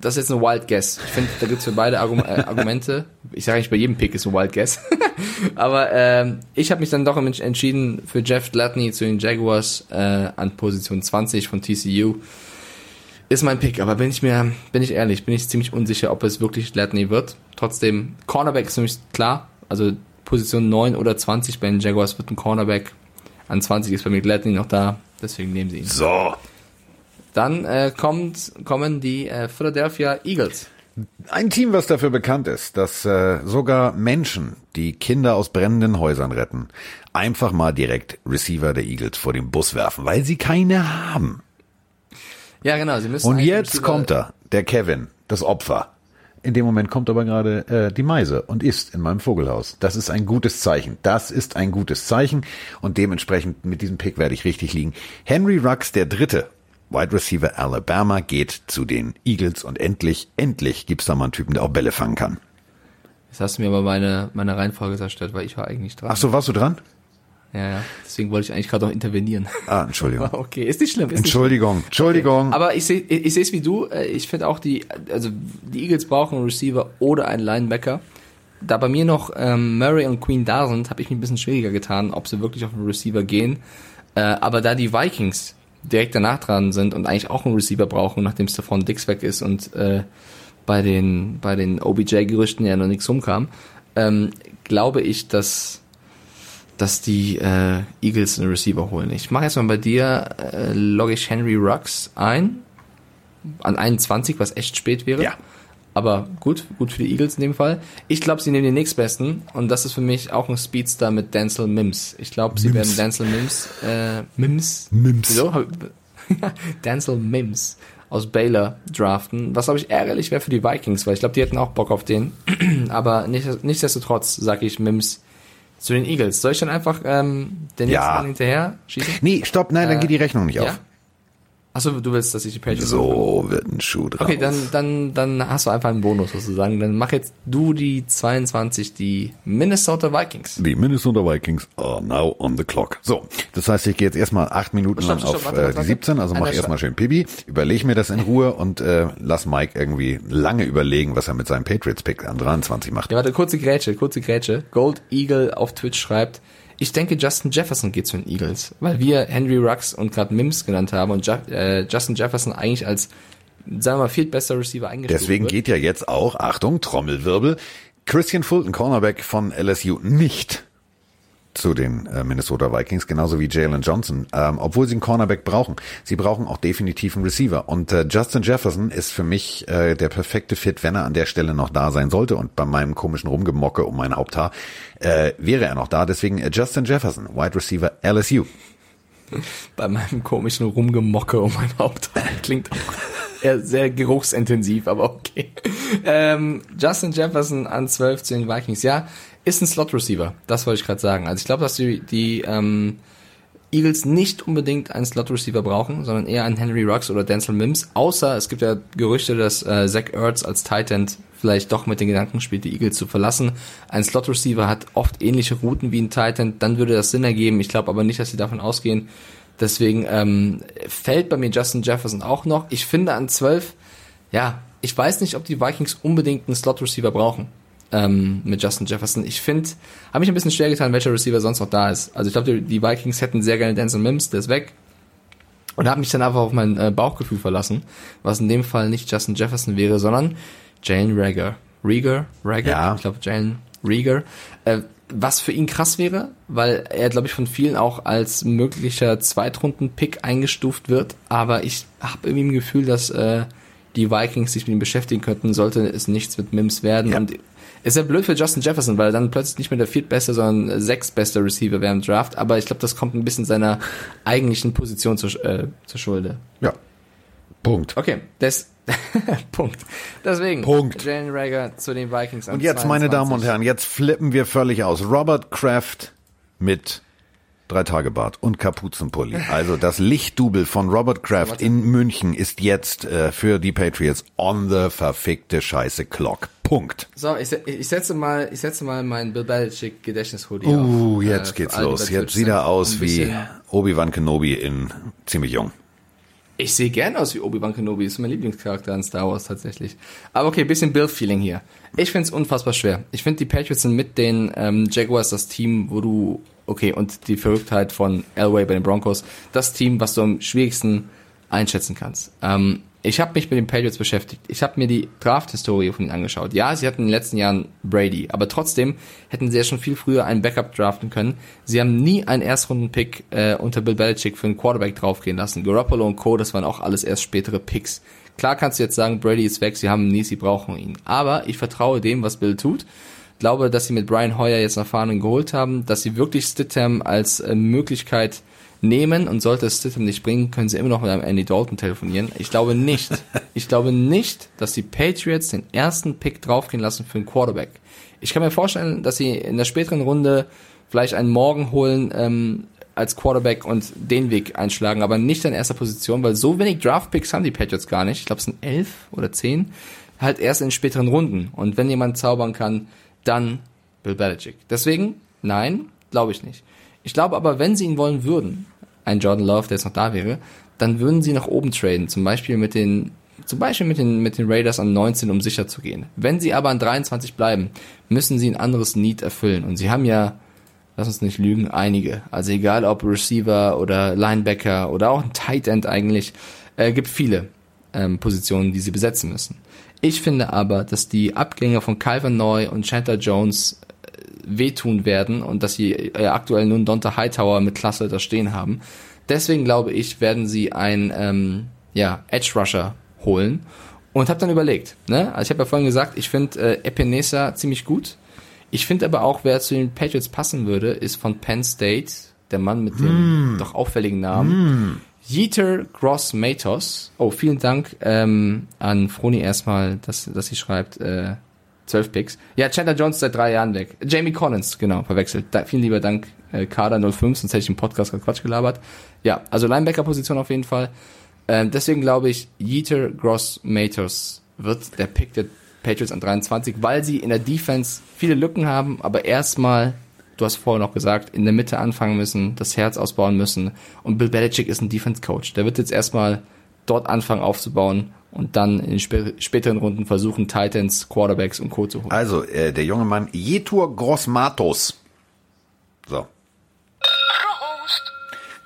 Speaker 4: das ist jetzt ein Wild Guess. Ich finde, da gibt's für beide Argum äh, Argumente. Ich sage nicht, bei jedem Pick ist ein Wild Guess. Aber ähm, ich habe mich dann doch entsch- entschieden für Jeff Gladney zu den Jaguars äh, an Position 20 von TCU. Ist mein Pick, aber bin ich mir, bin ich ehrlich, bin ich ziemlich unsicher, ob es wirklich Gladney wird. Trotzdem, Cornerback ist nämlich klar. Also Position 9 oder 20 bei den Jaguars wird ein Cornerback. An 20 ist bei mir Gladney noch da, deswegen nehmen sie ihn.
Speaker 3: So.
Speaker 4: Dann äh, kommt, kommen die äh, Philadelphia Eagles.
Speaker 3: Ein Team, was dafür bekannt ist, dass äh, sogar Menschen, die Kinder aus brennenden Häusern retten, einfach mal direkt Receiver der Eagles vor den Bus werfen, weil sie keine haben.
Speaker 4: Ja, genau. Sie müssen
Speaker 3: Und jetzt kommt er, der Kevin, das Opfer. In dem Moment kommt aber gerade äh, die Meise und ist in meinem Vogelhaus. Das ist ein gutes Zeichen. Das ist ein gutes Zeichen und dementsprechend mit diesem Pick werde ich richtig liegen. Henry Rux, der Dritte, Wide Receiver Alabama, geht zu den Eagles und endlich, endlich gibt's da mal einen Typen, der auch Bälle fangen kann.
Speaker 4: Jetzt hast du mir aber meine, meine Reihenfolge zerstört, weil ich war eigentlich dran.
Speaker 3: Ach so, warst du dran?
Speaker 4: Ja, ja. Deswegen wollte ich eigentlich gerade noch intervenieren.
Speaker 3: Ah, Entschuldigung.
Speaker 4: Okay, ist nicht schlimm. Ist nicht
Speaker 3: Entschuldigung, Entschuldigung.
Speaker 4: Aber ich sehe ich, sehe es wie du. Äh, Ich finde auch die, also die Eagles brauchen einen Receiver oder einen Linebacker. Da bei mir noch ähm, Murray und Queen da sind, habe ich mich ein bisschen schwieriger getan, ob sie wirklich auf einen Receiver gehen. Äh, aber da die Vikings direkt danach dran sind und eigentlich auch einen Receiver brauchen, nachdem Stephon Dix weg ist und äh, bei den, bei den OBJ-Gerüchten ja noch nichts rumkam, ähm, glaube ich, dass, dass die äh, Eagles einen Receiver holen. Ich mache jetzt mal bei dir, äh, logge ich Henry Rux ein, an 21, was echt spät wäre.
Speaker 3: Ja.
Speaker 4: Aber gut, gut für die Eagles in dem Fall. Ich glaube, sie nehmen den nächstbesten und das ist für mich auch ein Speedstar mit Denzel Mims. Ich glaube, sie
Speaker 3: Mims.
Speaker 4: werden Denzel Mims, äh, Mims,
Speaker 3: Mims.
Speaker 4: Wieso? Denzel Mims aus Baylor draften, was glaube ich ärgerlich wäre für die Vikings, weil ich glaube, die hätten auch Bock auf den. Aber nicht, nichtsdestotrotz sage ich Mims zu den Eagles. Soll ich dann einfach ähm, den nächsten
Speaker 3: Ja.
Speaker 4: Hinterher schießen?
Speaker 3: Nee, stopp, nein, dann
Speaker 4: Äh,
Speaker 3: geht die Rechnung nicht
Speaker 4: Ja?
Speaker 3: auf.
Speaker 4: Achso, du willst, dass ich die Patriots
Speaker 3: So wird ein Schuh draus.
Speaker 4: Okay, dann, dann, dann hast du einfach einen Bonus sozusagen. Dann mach jetzt du die 22, die Minnesota Vikings.
Speaker 3: Die Minnesota Vikings are now on the clock. So, das heißt, ich gehe jetzt erstmal acht Minuten
Speaker 4: Stopp,
Speaker 3: lang
Speaker 4: stopp,
Speaker 3: auf
Speaker 4: warte,
Speaker 3: äh,
Speaker 4: warte,
Speaker 3: die
Speaker 4: warte.
Speaker 3: 17, also mach erstmal schön Pipi, überlege mir das in Ruhe und äh, lass Mike irgendwie lange überlegen, was er mit seinem Patriots-Pick an 23 macht.
Speaker 4: Ja, warte, kurze Grätsche, kurze Grätsche. Gold Eagle auf Twitch schreibt, ich denke, Justin Jefferson geht zu den Eagles, weil wir Henry Rux und gerade Mims genannt haben und Ju äh, Justin Jefferson eigentlich als, sagen wir mal, viertbester Receiver eingestuft
Speaker 3: Deswegen
Speaker 4: wird.
Speaker 3: geht ja jetzt auch, Achtung, Trommelwirbel, Christian Fulton, Cornerback von LSU, nicht zu den äh, Minnesota Vikings, genauso wie Jalen Johnson, ähm, obwohl sie einen Cornerback brauchen. Sie brauchen auch definitiv einen Receiver. Und äh, Justin Jefferson ist für mich äh, der perfekte Fit, wenn er an der Stelle noch da sein sollte. Und bei meinem komischen Rumgemocke um mein Haupthaar äh, wäre er noch da. Deswegen äh, Justin Jefferson, Wide Receiver LSU.
Speaker 4: bei meinem komischen Rumgemocke um mein Haupt. Klingt auch sehr geruchsintensiv, aber okay. Ähm, Justin Jefferson an 12 zu den Vikings. Ja, ist ein Slot-Receiver. Das wollte ich gerade sagen. Also ich glaube, dass die, die ähm, Eagles nicht unbedingt einen Slot-Receiver brauchen, sondern eher einen Henry Rux oder Denzel Mims. Außer es gibt ja Gerüchte, dass äh, Zach Ertz als Tight End vielleicht doch mit den Gedanken spielt, die Eagles zu verlassen. Ein Slot-Receiver hat oft ähnliche Routen wie ein Tight End, dann würde das Sinn ergeben. Ich glaube aber nicht, dass sie davon ausgehen. Deswegen ähm, fällt bei mir Justin Jefferson auch noch. Ich finde an 12, ja, ich weiß nicht, ob die Vikings unbedingt einen Slot-Receiver brauchen ähm, mit Justin Jefferson. Ich finde, habe mich ein bisschen schwer getan, welcher Receiver sonst noch da ist. Also ich glaube, die, die Vikings hätten sehr gerne Denzel Mims, der ist weg. Und habe mich dann einfach auf mein äh, Bauchgefühl verlassen, was in dem Fall nicht Justin Jefferson wäre, sondern Jalen Rager. Rieger? Rager?
Speaker 3: Ja.
Speaker 4: Ich glaube, Jalen Rieger. Äh, was für ihn krass wäre, weil er, glaube ich, von vielen auch als möglicher Zweitrunden-Pick eingestuft wird. Aber ich habe irgendwie ein Gefühl, dass äh, die Vikings sich mit ihm beschäftigen könnten, sollte es nichts mit Mims werden.
Speaker 3: Ja.
Speaker 4: Und ist ja blöd für Justin Jefferson, weil er dann plötzlich nicht mehr der viertbeste, sondern sechstbester Receiver wäre im Draft. Aber ich glaube, das kommt ein bisschen seiner eigentlichen Position zur, äh, zur Schulde.
Speaker 3: Ja. Punkt.
Speaker 4: Okay, das Punkt. Deswegen
Speaker 3: Punkt.
Speaker 4: Jalen Rager zu den Vikings.
Speaker 3: Und jetzt, meine
Speaker 4: 22.
Speaker 3: Damen und Herren, jetzt flippen wir völlig aus. Robert Kraft mit drei Tage Bart und Kapuzenpulli. Also das Lichtdubel von Robert Kraft in München ist jetzt äh, für die Patriots on the verfickte Scheiße Clock. Punkt.
Speaker 4: So, ich, ich setze mal, ich setze mal meinen Bill Belichick Gedächtnishoodie auf.
Speaker 3: Uh,
Speaker 4: äh,
Speaker 3: jetzt
Speaker 4: für
Speaker 3: geht's los. Jetzt sieht er
Speaker 4: sind.
Speaker 3: aus wie Obi-Wan Kenobi in ziemlich jung.
Speaker 4: Ich sehe gern aus wie Obi-Wan Kenobi, ist mein Lieblingscharakter in Star Wars tatsächlich. Aber okay, bisschen Bill-Feeling hier. Ich find's unfassbar schwer. Ich finde, die Patriots sind mit den ähm, Jaguars das Team, wo du, okay, und die Verrücktheit von Elway bei den Broncos, das Team, was du am schwierigsten einschätzen kannst. Ähm, ich habe mich mit den Patriots beschäftigt. Ich habe mir die Draft-Historie von ihnen angeschaut. Ja, sie hatten in den letzten Jahren Brady, aber trotzdem hätten sie ja schon viel früher einen Backup draften können. Sie haben nie einen Erstrunden-Pick äh, unter Bill Belichick für einen Quarterback draufgehen lassen. Garoppolo und Co., das waren auch alles erst spätere Picks. Klar kannst du jetzt sagen, Brady ist weg, sie haben ihn nie, sie brauchen ihn. Aber ich vertraue dem, was Bill tut. Glaube, dass sie mit Brian Hoyer jetzt einen Erfahrenen geholt haben, dass sie wirklich Stidham als äh, Möglichkeit nehmen und sollte es Stidham nicht bringen, können sie immer noch mit einem Andy Dalton telefonieren. Ich glaube nicht, ich glaube nicht, dass die Patriots den ersten Pick draufgehen lassen für einen Quarterback. Ich kann mir vorstellen, dass sie in der späteren Runde vielleicht einen Morgen holen ähm, als Quarterback und den Weg einschlagen, aber nicht in erster Position, weil so wenig Draftpicks haben die Patriots gar nicht. Ich glaube, es sind elf oder zehn. Halt erst in späteren Runden. Und wenn jemand zaubern kann, dann Bill Belichick. Deswegen, nein, glaube ich nicht. Ich glaube aber, wenn sie ihn wollen würden, ein Jordan Love, der jetzt noch da wäre, dann würden sie nach oben traden. Zum Beispiel mit den, zum Beispiel mit den, mit den Raiders an 19, um sicher zu gehen. Wenn sie aber an 23 bleiben, müssen sie ein anderes Need erfüllen. Und sie haben ja, lass uns nicht lügen, einige. Also egal ob Receiver oder Linebacker oder auch ein Tight End eigentlich, äh, gibt viele ähm, Positionen, die sie besetzen müssen. Ich finde aber, dass die Abgänge von Calvin Neu und Chandler Jones wehtun werden und dass sie äh, aktuell nun Donta Hightower mit Klasse da stehen haben. Deswegen glaube ich, werden sie ein ähm, ja, Edge Rusher holen und habe dann überlegt. Ne? Also ich habe ja vorhin gesagt, ich finde äh, Epinesa ziemlich gut. Ich finde aber auch, wer zu den Patriots passen würde, ist von Penn State, der Mann mit dem doch auffälligen Namen. Jeter Gross Matos. Oh, vielen Dank ähm, an Froni erstmal, dass, dass sie schreibt, äh, 12 Picks. Ja, Chandler Jones seit drei Jahren weg. Jamie Collins, genau, verwechselt. Da, vielen lieber Dank, äh, Kader 05, sonst hätte ich im Podcast gerade Quatsch gelabert. Ja, also Linebacker-Position auf jeden Fall. Ähm, deswegen glaube ich, Jeter Gross Matos wird der Pick der Patriots an 23, weil sie in der Defense viele Lücken haben, aber erstmal, du hast vorher noch gesagt, in der Mitte anfangen müssen, das Herz ausbauen müssen. Und Bill Belichick ist ein Defense-Coach. Der wird jetzt erstmal dort anfangen aufzubauen und dann in spä späteren Runden versuchen, Titans, Quarterbacks und Co. zu holen.
Speaker 3: Also, äh, der junge Mann Jetur Grossmatos. So.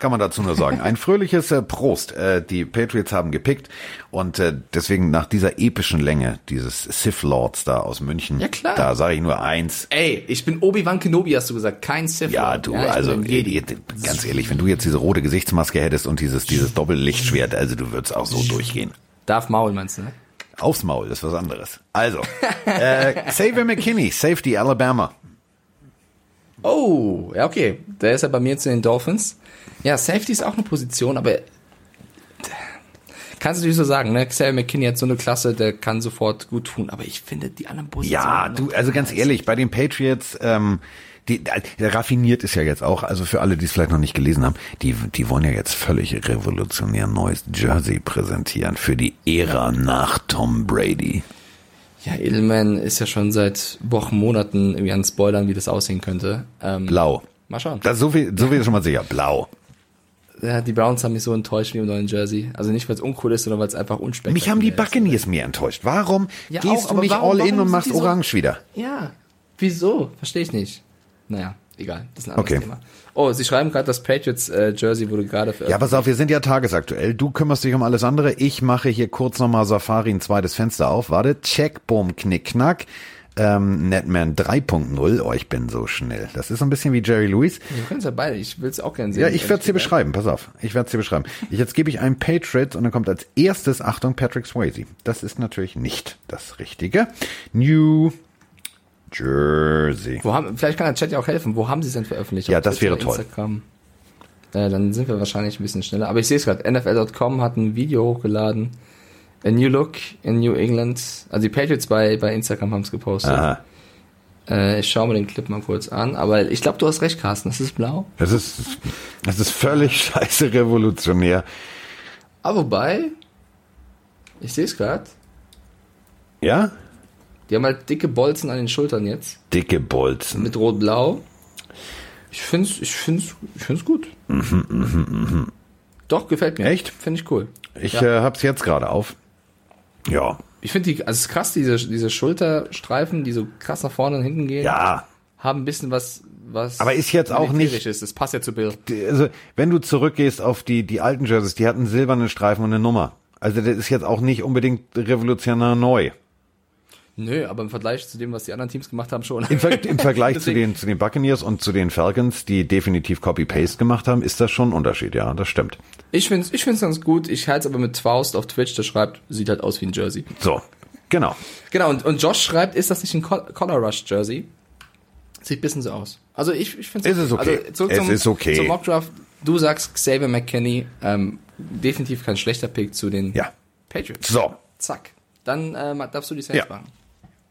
Speaker 3: Kann man dazu nur sagen. Ein fröhliches äh, Prost. Äh, die Patriots haben gepickt und äh, deswegen nach dieser epischen Länge dieses Sith Lords da aus München,
Speaker 4: Ja, klar.
Speaker 3: da sage ich nur eins.
Speaker 4: Ey, ich bin Obi-Wan Kenobi, hast du gesagt, kein Sith.
Speaker 3: Ja,
Speaker 4: Lord.
Speaker 3: du,
Speaker 4: ich
Speaker 3: also
Speaker 4: Jedi.
Speaker 3: äh, ganz ehrlich, wenn du jetzt diese rote Gesichtsmaske hättest und dieses dieses Doppellichtschwert, also du würdest auch so durchgehen.
Speaker 4: Darf Maul, meinst du, ne?
Speaker 3: Aufs Maul, das ist was anderes. Also, äh, Xavier McKinney, Safety Alabama.
Speaker 4: Oh, ja, okay. Der ist ja bei mir zu den Dolphins. Ja, Safety ist auch eine Position, aber kannst du natürlich so sagen, ne? Xavier McKinney hat so eine Klasse, der kann sofort gut tun, aber ich finde die anderen Positionen.
Speaker 3: Ja, du, also ganz ehrlich, bei den Patriots, ähm, die, äh, raffiniert ist ja jetzt auch, also für alle, die es vielleicht noch nicht gelesen haben, die, die wollen ja jetzt völlig revolutionär neues Jersey präsentieren für die Ära nach Tom Brady.
Speaker 4: Ja, Edelman ist ja schon seit Wochen, Monaten irgendwie an Spoilern, wie das aussehen könnte. Ähm,
Speaker 3: Blau.
Speaker 4: Mal schauen.
Speaker 3: Das ist so viel, so viel ist schon mal sicher. Blau.
Speaker 4: Ja, die Browns haben mich so enttäuscht wie im neuen Jersey. Also nicht, weil es uncool ist, sondern weil es einfach unspektakulär
Speaker 3: Mich haben die
Speaker 4: ist.
Speaker 3: Buccaneers mehr enttäuscht. Warum
Speaker 4: Ja,
Speaker 3: gehst
Speaker 4: auch,
Speaker 3: du nicht
Speaker 4: warum-
Speaker 3: all in
Speaker 4: warum
Speaker 3: und
Speaker 4: sind
Speaker 3: machst
Speaker 4: so-
Speaker 3: orange wieder?
Speaker 4: Ja, wieso? Verstehe ich nicht. Naja, egal. Das ist ein anderes
Speaker 3: Okay.
Speaker 4: Thema. Oh, sie schreiben gerade, das Patriots äh, Jersey wurde gerade für.
Speaker 3: Ja, pass auf, wir sind ja tagesaktuell. Du kümmerst dich um alles andere. Ich mache hier kurz nochmal Safari ein zweites Fenster auf. Warte, check, boom, knick, knack. Ähm, Netman 3.0. Oh, ich bin so schnell. Das ist so ein bisschen wie Jerry Lewis.
Speaker 4: Wir können es ja beide. Ich will es auch gerne sehen.
Speaker 3: Ja, ich werde es dir beschreiben. Pass auf. Ich werde es dir beschreiben. Ich, jetzt gebe ich einen Patriot und dann kommt als erstes, Achtung, Patrick Swayze. Das ist natürlich nicht das Richtige. New Jersey.
Speaker 4: Wo haben, vielleicht kann der Chat ja auch helfen. Wo haben sie es denn veröffentlicht?
Speaker 3: Ja,
Speaker 4: Auf
Speaker 3: das
Speaker 4: Twitter,
Speaker 3: wäre toll.
Speaker 4: Instagram. Äh, dann sind wir wahrscheinlich ein bisschen schneller. Aber ich sehe es gerade. NFL.com hat ein Video hochgeladen. A New Look in New England. Also die Patriots bei, bei Instagram haben es gepostet.
Speaker 3: Aha.
Speaker 4: Äh, ich schaue mir den Clip mal kurz an. Aber ich glaube, du hast recht, Carsten. Das ist blau.
Speaker 3: Das ist, das ist völlig scheiße revolutionär.
Speaker 4: Aber wobei, ich sehe es gerade.
Speaker 3: Ja?
Speaker 4: Die haben halt dicke Bolzen an den Schultern jetzt.
Speaker 3: Dicke Bolzen.
Speaker 4: Mit rot-blau. Ich find's, ich find's, ich find's gut. Doch, gefällt mir.
Speaker 3: Mhm, Echt?
Speaker 4: Finde ich cool.
Speaker 3: Ich
Speaker 4: Ja.
Speaker 3: äh, hab's jetzt gerade auf. Ja.
Speaker 4: Ich finde die, also es ist krass, diese, diese Schulterstreifen, die so krass nach vorne und hinten gehen,
Speaker 3: Ja.
Speaker 4: haben ein bisschen was, was.
Speaker 3: Aber ist jetzt auch nicht-
Speaker 4: militärisches. Das passt ja zu Bill.
Speaker 3: Also, wenn du zurückgehst auf die, die alten Jerseys, die hatten silberne Streifen und eine Nummer. Also, das ist jetzt auch nicht unbedingt revolutionär neu.
Speaker 4: Nö, aber im Vergleich zu dem, was die anderen Teams gemacht haben, schon.
Speaker 3: Im, Ver im Vergleich zu den, zu den Buccaneers und zu den Falcons, die definitiv Copy-Paste gemacht haben, ist das schon ein Unterschied. Ja, das stimmt.
Speaker 4: Ich find's, ich find's ganz gut. Ich halte es aber mit Faust auf Twitch, der schreibt, sieht halt aus wie ein Jersey.
Speaker 3: So. Genau.
Speaker 4: Genau, und, und Josh schreibt, ist das nicht ein Col- Collar Rush Jersey? Sieht ein bisschen so aus. Also ich, ich finde
Speaker 3: Es ist okay.
Speaker 4: zurück
Speaker 3: Es
Speaker 4: zum,
Speaker 3: ist okay.
Speaker 4: Zum Mockdraft. Du sagst Xavier McKinney, ähm, definitiv kein schlechter Pick zu den
Speaker 3: Ja.
Speaker 4: Patriots.
Speaker 3: So.
Speaker 4: Zack. Dann ähm, darfst du die Saints
Speaker 3: Ja.
Speaker 4: machen.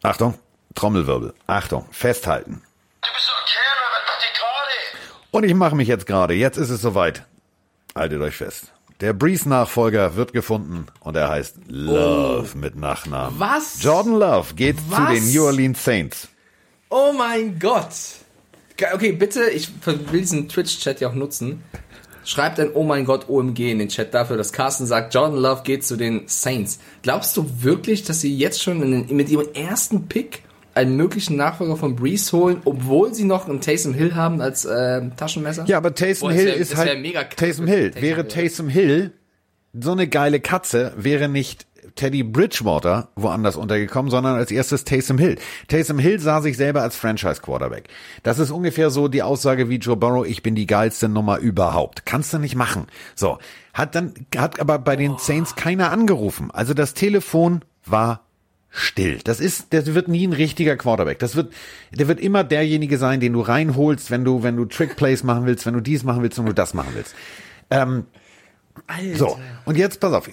Speaker 3: Achtung. Trommelwirbel. Achtung. Festhalten.
Speaker 2: Du bist doch ein Kerl, aber mach dich gerade.
Speaker 3: Und ich mache mich jetzt gerade. Jetzt ist es soweit. Haltet euch fest. Der Breeze-Nachfolger wird gefunden und er heißt Love mit Nachnamen.
Speaker 4: Was?
Speaker 3: Jordan Love geht zu
Speaker 4: Was?
Speaker 3: den New Orleans Saints.
Speaker 4: Oh mein Gott. Okay, bitte, ich will diesen Twitch-Chat ja auch nutzen. Schreibt ein Oh mein Gott OMG in den Chat dafür, dass Carsten sagt, Jordan Love geht zu den Saints. Glaubst du wirklich, dass sie jetzt schon in den, mit ihrem ersten Pick einen möglichen Nachfolger von Breeze holen, obwohl sie noch einen Taysom Hill haben als äh, Taschenmesser?
Speaker 3: Ja, aber Taysom
Speaker 4: Boah,
Speaker 3: Hill
Speaker 4: wär-
Speaker 3: ist halt
Speaker 4: mega
Speaker 3: Taysom Hill.
Speaker 4: Taysom
Speaker 3: wäre. Taysom Hill so eine geile Katze, wäre nicht Teddy Bridgewater woanders untergekommen, sondern als erstes Taysom Hill. Taysom Hill sah sich selber als Franchise Quarterback. Das ist ungefähr so die Aussage wie Joe Burrow, ich bin die geilste Nummer überhaupt. Kannst du nicht machen. So. Hat dann, hat aber bei den Saints keiner angerufen. Also das Telefon war still. Das ist, der wird nie ein richtiger Quarterback. Das wird, der wird immer derjenige sein, den du reinholst, wenn du, wenn du Trick Plays machen willst, wenn du dies machen willst und du das machen willst. Ähm,
Speaker 4: Alter.
Speaker 3: so, und jetzt pass auf,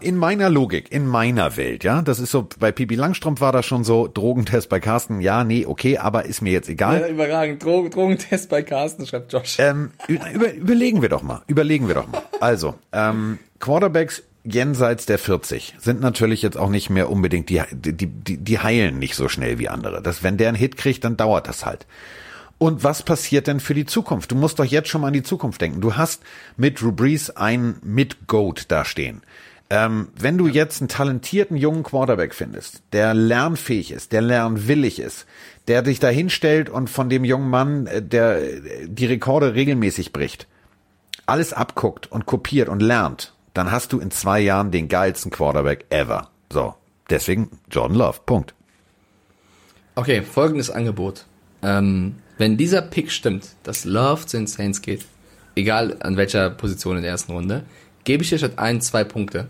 Speaker 3: in meiner Logik, in meiner Welt, ja, das ist so, bei Pipi Langstrumpf war das schon so, Drogentest bei Carsten, ja, nee, okay, aber ist mir jetzt egal.
Speaker 4: Ja, überragend. Drogen, Drogentest bei Carsten, schreibt Josh.
Speaker 3: Ähm, über, überlegen wir doch mal, überlegen wir doch mal. Also, ähm, Quarterbacks jenseits der 40 sind natürlich jetzt auch nicht mehr unbedingt, die, die, die, die heilen nicht so schnell wie andere. Das, wenn der einen Hit kriegt, dann dauert das halt. Und was passiert denn für die Zukunft? Du musst doch jetzt schon mal an die Zukunft denken. Du hast mit Drew Brees einen Mid-Goat da stehen. Ähm, wenn du jetzt einen talentierten jungen Quarterback findest, der lernfähig ist, der lernwillig ist, der dich da hinstellt und von dem jungen Mann, äh, der äh, die Rekorde regelmäßig bricht, alles abguckt und kopiert und lernt, dann hast du in zwei Jahren den geilsten Quarterback ever. So, deswegen Jordan Love. Punkt.
Speaker 4: Okay, folgendes Angebot. Ähm, wenn dieser Pick stimmt, dass Love zu den Saints geht, egal an welcher Position in der ersten Runde, gebe ich dir statt ein, zwei Punkte.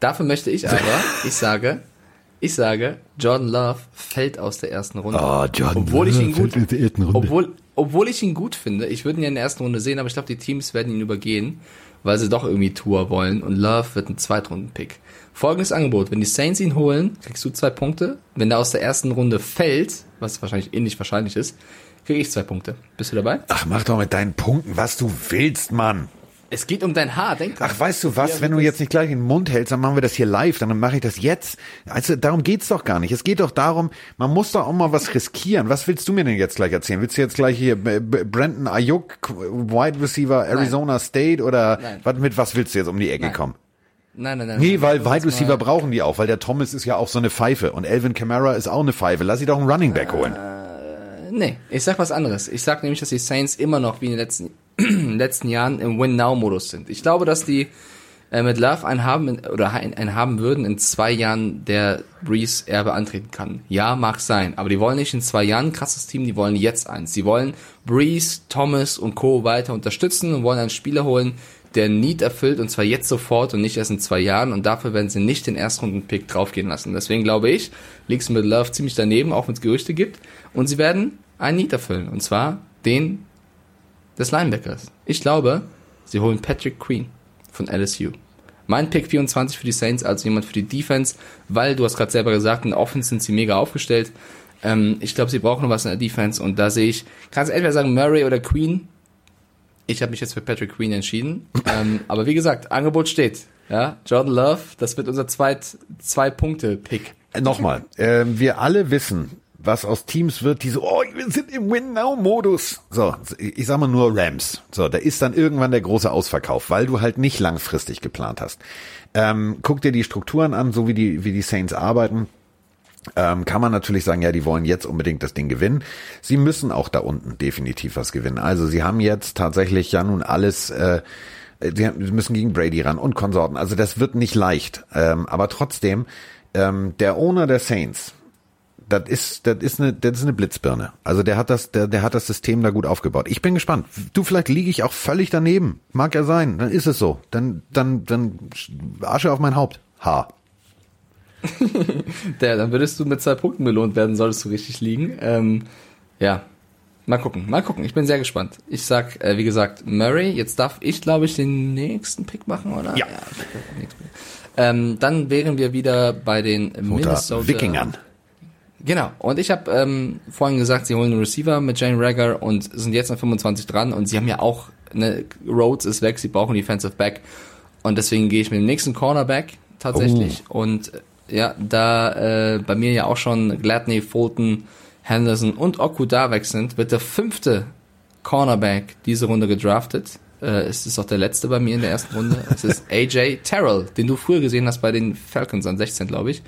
Speaker 4: Dafür möchte ich aber, ich sage, ich sage, Jordan Love fällt aus der ersten Runde.
Speaker 3: Oh, Jordan
Speaker 4: obwohl ich ihn
Speaker 3: Love
Speaker 4: gut,
Speaker 3: fällt der ersten Runde.
Speaker 4: obwohl, obwohl ich ihn gut finde. Ich würde ihn ja in der ersten Runde sehen, aber ich glaube, die Teams werden ihn übergehen, weil sie doch irgendwie Tour wollen und Love wird ein Zweitrunden-Pick. Folgendes Angebot, wenn die Saints ihn holen, kriegst du zwei Punkte. Wenn der aus der ersten Runde fällt, was wahrscheinlich ähnlich wahrscheinlich ist, kriege ich zwei Punkte. Bist du dabei?
Speaker 3: Ach, mach doch mit deinen Punkten, was du willst, Mann.
Speaker 4: Es geht um dein Haar, denk dran.
Speaker 3: Ach, weißt du was,
Speaker 4: Ja,
Speaker 3: wenn du jetzt nicht gleich in den Mund hältst, dann machen wir das hier live, dann mache ich das jetzt. Also darum geht's doch gar nicht. Es geht doch darum, man muss doch auch mal was riskieren. Was willst du mir denn jetzt gleich erzählen? Willst du jetzt gleich hier Brandon Ayuk, Wide Receiver Arizona State oder
Speaker 4: Nein.
Speaker 3: was, mit was willst du jetzt um die Ecke
Speaker 4: Nein.
Speaker 3: kommen?
Speaker 4: Nein, nein, nein.
Speaker 3: Nee, weil Wide Receiver brauchen die auch, weil der Thomas ist ja auch so eine Pfeife und Elvin Kamara ist auch eine Pfeife. Lass sie doch einen Running Back holen.
Speaker 4: Nee, ich sag was anderes. Ich sag nämlich, dass die Saints immer noch wie in den letzten, letzten Jahren im Win-Now-Modus sind. Ich glaube, dass die äh, mit Love einen haben oder einen, einen haben würden in zwei Jahren, der Breeze Erbe antreten kann. Ja, mag sein, aber die wollen nicht in zwei Jahren ein krasses Team, die wollen jetzt eins. Sie wollen Breeze, Thomas und Co. weiter unterstützen und wollen einen Spieler holen, der Need erfüllt und zwar jetzt sofort und nicht erst in zwei Jahren und dafür werden sie nicht den Erstrunden-Pick draufgehen lassen. Deswegen glaube ich, du mit Love ziemlich daneben, auch wenn es Gerüchte gibt und sie werden einen Need erfüllen und zwar den des Linebackers. Ich glaube, sie holen Patrick Queen von LSU. Mein Pick 24 für die Saints, also jemand für die Defense, weil du hast gerade selber gesagt, in der Offense sind sie mega aufgestellt. Ähm, ich glaube, sie brauchen noch was in der Defense und da sehe ich, kannst entweder sagen Murray oder Queen. Ich habe mich jetzt für Patrick Queen entschieden. ähm, aber wie gesagt, Angebot steht. Ja, Jordan Love, das wird unser zweit, zwei Punkte Pick.
Speaker 3: Äh, Nochmal, ähm, wir alle wissen, was aus Teams wird, die so, oh, wir sind im Win-Now-Modus. So, ich sag mal nur Rams. So, da ist dann irgendwann der große Ausverkauf, weil du halt nicht langfristig geplant hast. Ähm, guck dir die Strukturen an, so wie die, wie die Saints arbeiten. Ähm, kann man natürlich sagen, ja, die wollen jetzt unbedingt das Ding gewinnen. Sie müssen auch da unten definitiv was gewinnen. Also sie haben jetzt tatsächlich ja nun alles, äh, sie müssen gegen Brady ran und Konsorten. Also das wird nicht leicht. Ähm, aber trotzdem, ähm, der Owner der Saints, das ist, das ist eine, das ist eine Blitzbirne. Also der hat das, der, der hat das System da gut aufgebaut. Ich bin gespannt. Du, vielleicht liege ich auch völlig daneben. Mag ja sein. Dann ist es so. Dann, dann, dann Asche auf mein Haupt. Ha.
Speaker 4: Der, dann würdest du mit zwei Punkten belohnt werden, solltest du richtig liegen. Ähm, ja, mal gucken, mal gucken. Ich bin sehr gespannt. Ich sag, äh, wie gesagt, Murray. Jetzt darf ich, glaube ich, den nächsten Pick machen, oder?
Speaker 3: Ja.
Speaker 4: Pick. Ähm, dann wären wir wieder bei den
Speaker 3: Unter
Speaker 4: Minnesota
Speaker 3: Wikingern.
Speaker 4: Genau. Und ich habe ähm, vorhin gesagt, sie holen einen Receiver mit Jane Rager und sind jetzt an 25 dran und sie haben ja auch, ne, Rhodes ist weg, sie brauchen Defensive Back und deswegen gehe ich mit dem nächsten Cornerback tatsächlich und äh, ja, da äh, bei mir ja auch schon Gladney, Fulton, Henderson und Okuda weg sind, wird der fünfte Cornerback diese Runde gedraftet. Äh, es ist auch der letzte bei mir in der ersten Runde. Es ist AJ Terrell, den du früher gesehen hast bei den Falcons an 16, glaube ich.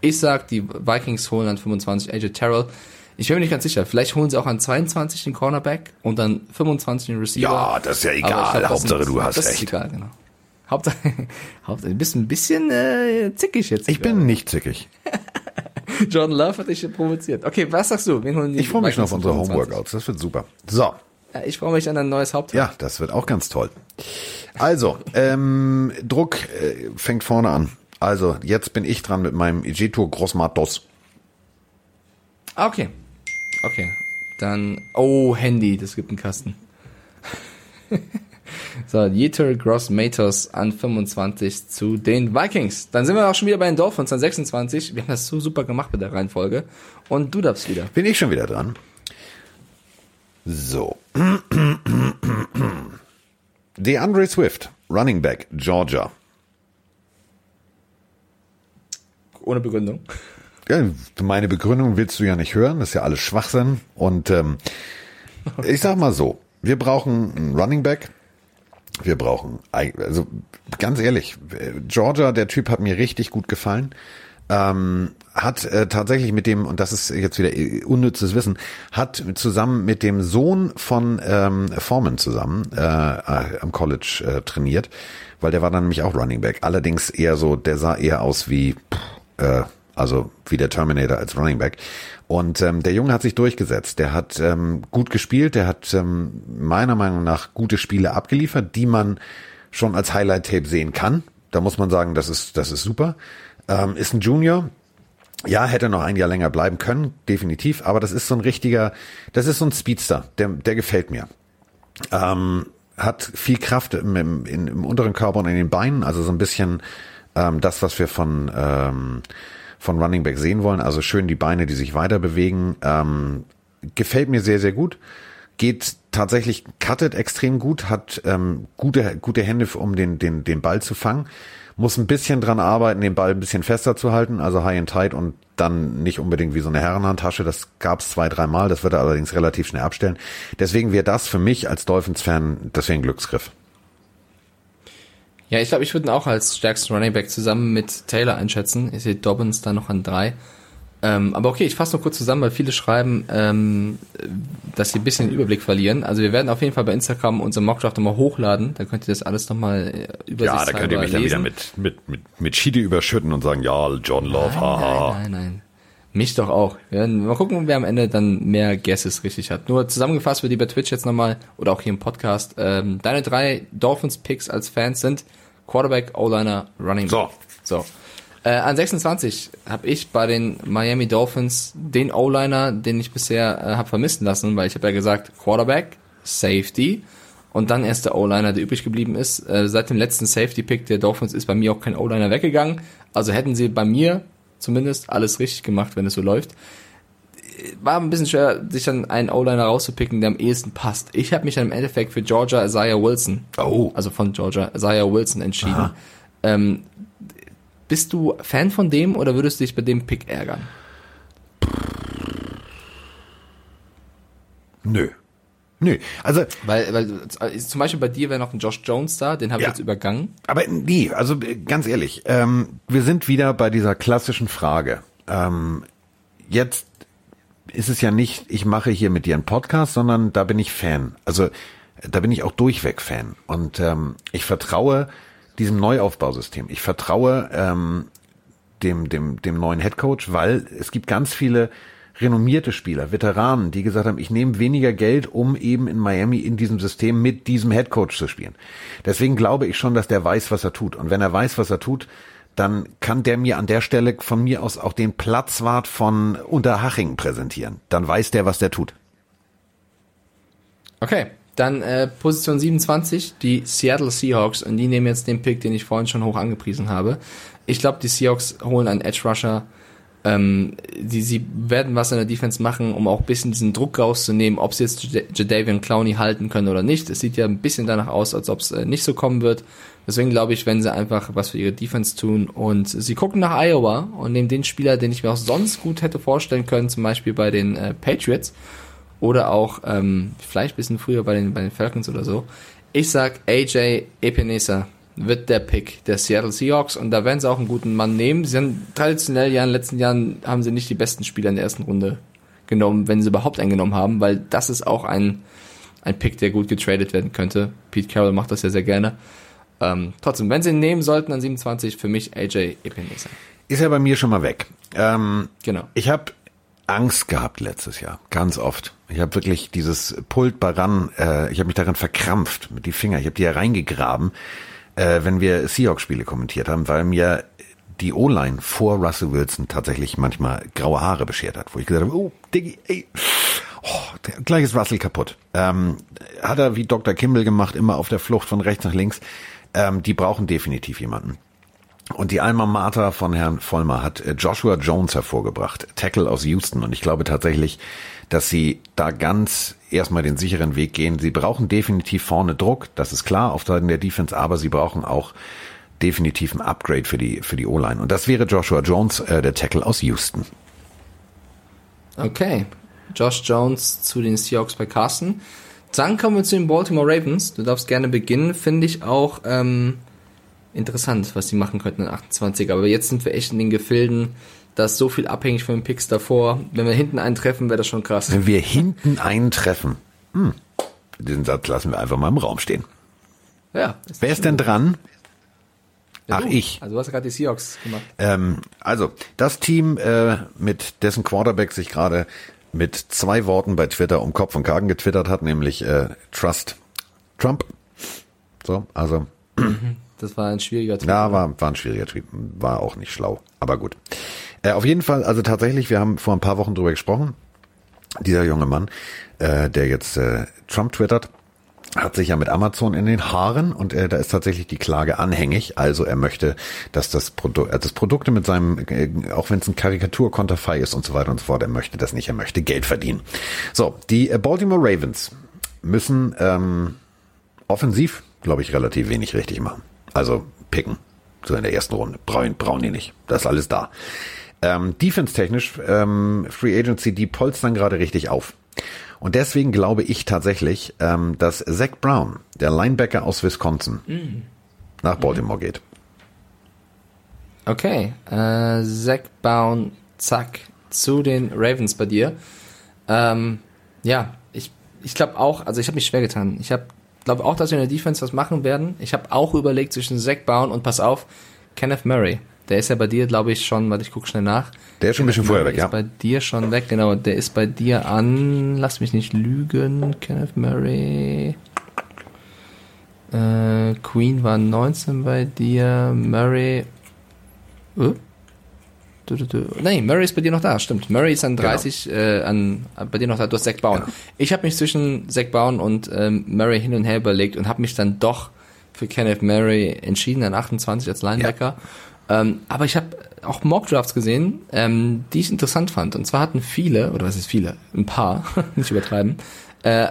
Speaker 4: Ich sag, die Vikings holen an 25 AJ Terrell. Ich bin mir nicht ganz sicher. Vielleicht holen sie auch an 22 den Cornerback und dann 25 den Receiver.
Speaker 3: Ja, das ist ja egal.
Speaker 4: glaub,
Speaker 3: Hauptsache
Speaker 4: sind-
Speaker 3: du hast
Speaker 4: das
Speaker 3: recht.
Speaker 4: Ist egal, genau. Hauptsache, Hauptsache, du bist ein bisschen äh, zickig jetzt.
Speaker 3: Ich bin nicht zickig.
Speaker 4: Jordan Love hat dich provoziert. Okay, was sagst du?
Speaker 3: Ich freue mich schon auf unsere
Speaker 4: 25?
Speaker 3: Homeworkouts. Das wird super. So.
Speaker 4: Ich freue mich an ein neues Hauptteil.
Speaker 3: Ja, das wird auch ganz toll. Also, ähm, Druck äh, fängt vorne an. Also, jetzt bin ich dran mit meinem Igeto Grossmatos.
Speaker 4: Ah, Okay. Okay. Dann, oh, Handy, das gibt einen Kasten. so, Jeter Gross Matos an 25 zu den Vikings. Dann sind wir auch schon wieder bei den Dolphins an 26. Wir haben das so super gemacht mit der Reihenfolge. Und du darfst wieder.
Speaker 3: Bin ich schon wieder dran? So. DeAndre Swift, Running Back, Georgia.
Speaker 4: Ohne Begründung.
Speaker 3: Ja, meine Begründung willst du ja nicht hören, das ist ja alles Schwachsinn. Und ähm, ich sag mal so, wir brauchen einen Running Back. Wir brauchen, also ganz ehrlich, Georgia, der Typ hat mir richtig gut gefallen. Ähm, hat äh, tatsächlich mit dem, und das ist jetzt wieder äh, unnützes Wissen, hat zusammen mit dem Sohn von ähm, Foreman zusammen äh, äh, am College äh, trainiert, weil der war dann nämlich auch Running Back. Allerdings eher so, der sah eher aus wie, pff, äh, also wie der Terminator als Running Back. Und ähm, der Junge hat sich durchgesetzt. Der hat ähm, gut gespielt. Der hat ähm, meiner Meinung nach gute Spiele abgeliefert, die man schon als Highlight-Tape sehen kann. Da muss man sagen, das ist, das ist super. Ähm, ist ein Junior. Ja, hätte noch ein Jahr länger bleiben können, definitiv. Aber das ist so ein richtiger, das ist so ein Speedster. Der, der gefällt mir. Ähm, hat viel Kraft im, im, im unteren Körper und in den Beinen, also so ein bisschen ähm, das, was wir von ähm, von Running Back sehen wollen. Also schön die Beine, die sich weiter bewegen. Ähm, gefällt mir sehr, sehr gut. Geht tatsächlich, cuttet extrem gut, hat ähm, gute, gute Hände, um den, den, den Ball zu fangen. Muss ein bisschen dran arbeiten, den Ball ein bisschen fester zu halten, also high and tight und dann nicht unbedingt wie so eine Herrenhandtasche. Das gab's zwei, dreimal, das wird er allerdings relativ schnell abstellen. Deswegen wäre das für mich als Dolphins-Fan, das wäre ein Glücksgriff.
Speaker 4: Ja, ich glaube, ich würde ihn auch als stärksten Running Back zusammen mit Taylor einschätzen. Ich sehe Dobbins da noch an drei. Ähm, aber okay, ich fasse noch kurz zusammen, weil viele schreiben, ähm, dass sie ein bisschen den Überblick verlieren. Also wir werden auf jeden Fall bei Instagram unser Mockdraft nochmal hochladen. Da könnt ihr das alles nochmal äh, übersichtshalber lesen.
Speaker 3: mit, mit, mit, mit Schiede überschütten und sagen, ja, John Love,
Speaker 4: Nein,
Speaker 3: haha.
Speaker 4: nein, nein, nein. Mich doch auch. Werden mal gucken, wer am Ende dann mehr Guesses richtig hat. Nur zusammengefasst für die bei Twitch jetzt nochmal oder auch hier im Podcast. Ähm, deine drei Dolphins-Picks als Fans sind Quarterback, O-Liner, Running Back.
Speaker 3: So.
Speaker 4: So. Äh, an 26 habe ich bei den Miami Dolphins den O-Liner, den ich bisher äh, habe vermissen lassen, weil ich habe ja gesagt Quarterback, Safety und dann erst der O-Liner, der übrig geblieben ist. Äh, seit dem letzten Safety-Pick der Dolphins ist bei mir auch kein O-Liner weggegangen. Also hätten sie bei mir zumindest alles richtig gemacht, wenn es so läuft. War ein bisschen schwer, sich dann einen O-Liner rauszupicken, der am ehesten passt. Ich habe mich dann im Endeffekt für Georgia Isaiah Wilson,
Speaker 3: Oh.
Speaker 4: also von Georgia Isaiah Wilson entschieden. Ähm, bist du Fan von dem oder würdest du dich bei dem Pick ärgern?
Speaker 3: Nö. Nö. Also,
Speaker 4: Weil, weil äh, zum Beispiel bei dir wäre noch ein Josh Jones da, den habe ich
Speaker 3: Ja.
Speaker 4: jetzt übergangen.
Speaker 3: Aber nee, also äh, ganz ehrlich, ähm, wir sind wieder bei dieser klassischen Frage. Ähm, jetzt ist es ja nicht, ich mache hier mit dir einen Podcast, sondern da bin ich Fan. Also da bin ich auch durchweg Fan. Und ähm, ich vertraue diesem Neuaufbausystem. Ich vertraue ähm, dem, dem, dem neuen Headcoach, weil es gibt ganz viele renommierte Spieler, Veteranen, die gesagt haben, ich nehme weniger Geld, um eben in Miami in diesem System mit diesem Headcoach zu spielen. Deswegen glaube ich schon, dass der weiß, was er tut. Und wenn er weiß, was er tut, dann kann der mir an der Stelle von mir aus auch den Platzwart von Unterhaching präsentieren. Dann weiß der, was der tut.
Speaker 4: Okay, dann äh, Position 27, die Seattle Seahawks und die nehmen jetzt den Pick, den ich vorhin schon hoch angepriesen habe. Ich glaube, die Seahawks holen einen Edge Rusher. Ähm, die, sie werden was in der Defense machen, um auch ein bisschen diesen Druck rauszunehmen, ob sie jetzt Jada- Jadavian Clowney halten können oder nicht. Es sieht ja ein bisschen danach aus, als ob es äh, nicht so kommen wird. Deswegen glaube ich, wenn sie einfach was für ihre Defense tun und sie gucken nach Iowa und nehmen den Spieler, den ich mir auch sonst gut hätte vorstellen können, zum Beispiel bei den äh, Patriots oder auch ähm, vielleicht bisschen früher bei den, bei den Falcons oder so. Ich sag AJ Epinesa wird der Pick der Seattle Seahawks und da werden sie auch einen guten Mann nehmen. Sie sind traditionell ja in den letzten Jahren haben sie nicht die besten Spieler in der ersten Runde genommen, wenn sie überhaupt eingenommen haben, weil das ist auch ein, ein Pick, der gut getradet werden könnte. Pete Carroll macht das ja sehr gerne. ähm, trotzdem, wenn sie ihn nehmen sollten an 27, für mich AJ Epinesa.
Speaker 3: Ist ja bei mir schon mal weg. Ähm,
Speaker 4: Genau.
Speaker 3: Ich habe Angst gehabt letztes Jahr, ganz oft. Ich habe wirklich dieses Pult Baran, äh, ich habe mich daran verkrampft mit die Finger, ich habe die ja reingegraben, äh, wenn wir Seahawks-Spiele kommentiert haben, weil mir die O-Line vor Russell Wilson tatsächlich manchmal graue Haare beschert hat, wo ich gesagt habe, oh, Diggi, ey, oh, der, gleich ist Russell kaputt. Ähm, hat er wie Dr. Kimball gemacht, immer auf der Flucht von rechts nach links. Ähm, die brauchen definitiv jemanden. Und die Alma Mater von Herrn Vollmer hat äh, Joshua Jones hervorgebracht, Tackle aus Houston. Und ich glaube tatsächlich, dass sie da ganz erstmal den sicheren Weg gehen. Sie brauchen definitiv vorne Druck, das ist klar, auf Seiten der Defense, aber sie brauchen auch definitiv ein Upgrade für die, für die O-Line. Und das wäre Joshua Jones, äh, der Tackle aus Houston.
Speaker 4: Okay. Josh Jones zu den Seahawks bei Carsten. Dann kommen wir zu den Baltimore Ravens. Du darfst gerne beginnen. Finde ich auch ähm, interessant, was die machen könnten in 28. Aber jetzt sind wir echt in den Gefilden. Da ist so viel abhängig von den Picks davor. Wenn wir hinten einen treffen, wäre das schon krass.
Speaker 3: Wenn wir hinten einen treffen, hm, diesen Satz lassen wir einfach mal im Raum stehen.
Speaker 4: Ja.
Speaker 3: Wer ist denn dran?
Speaker 4: Ja,
Speaker 3: Ach,
Speaker 4: du.
Speaker 3: ich.
Speaker 4: Also du hast ja gerade die Seahawks gemacht.
Speaker 3: Ähm, also, das Team, äh, mit dessen Quarterback sich gerade mit zwei Worten bei Twitter um Kopf und Kragen getwittert hat, nämlich äh, Trust Trump. So, also,
Speaker 4: Das war ein schwieriger Typ.
Speaker 3: ja, war, war ein schwieriger Typ, war auch nicht schlau, aber gut. Äh, auf jeden Fall, also tatsächlich, wir haben vor ein paar Wochen drüber gesprochen. Dieser junge Mann, äh, der jetzt äh, Trump twittert, hat sich ja mit Amazon in den Haaren und äh, da ist tatsächlich die Klage anhängig. Also er möchte, dass das Produkt, äh, das Produkte mit seinem, äh, auch wenn es ein Karikaturkonterfei ist und so weiter und so fort, er möchte das nicht, er möchte Geld verdienen. So, die äh, Baltimore Ravens müssen ähm, offensiv, glaube ich, relativ wenig richtig machen. Also picken, so in der ersten Runde. Brauchen, brauchen die nicht. Das ist alles da. Ähm, Defense-technisch, ähm, Free Agency, die polstern gerade richtig auf. Und deswegen glaube ich tatsächlich, ähm, dass Zach Brown, der Linebacker aus Wisconsin, nach Baltimore geht.
Speaker 4: Okay, äh, Zach Brown, zack, zu den Ravens bei dir. Ähm, ja, ich, ich glaube auch, also ich habe mich schwer getan. Ich habe glaube auch, dass wir in der Defense was machen werden. Ich habe auch überlegt zwischen Zach Brown und pass auf, Kenneth Murray. Der ist ja bei dir, glaube ich, schon, warte, ich guck schnell nach.
Speaker 3: Der ist schon ein bisschen vorher weg,
Speaker 4: ist
Speaker 3: ja.
Speaker 4: bei dir schon weg, genau. Der ist bei dir an, lass mich nicht lügen, Kenneth Murray. Äh, Queen war 19 bei dir, Murray. Äh? Du, du, du. Nein, Murray ist bei dir noch da, stimmt. Murray ist an 30, äh, an, bei dir noch da, du hast Zach Brown.
Speaker 3: Genau.
Speaker 4: Ich habe mich zwischen Zach Brown und ähm, Murray hin und her überlegt und habe mich dann doch für Kenneth Murray entschieden, an 28 als Linebacker. Ähm, aber ich habe auch Mock-Drafts gesehen, ähm, die ich interessant fand. Und zwar hatten viele, oder was ist viele, ein paar, nicht übertreiben, äh,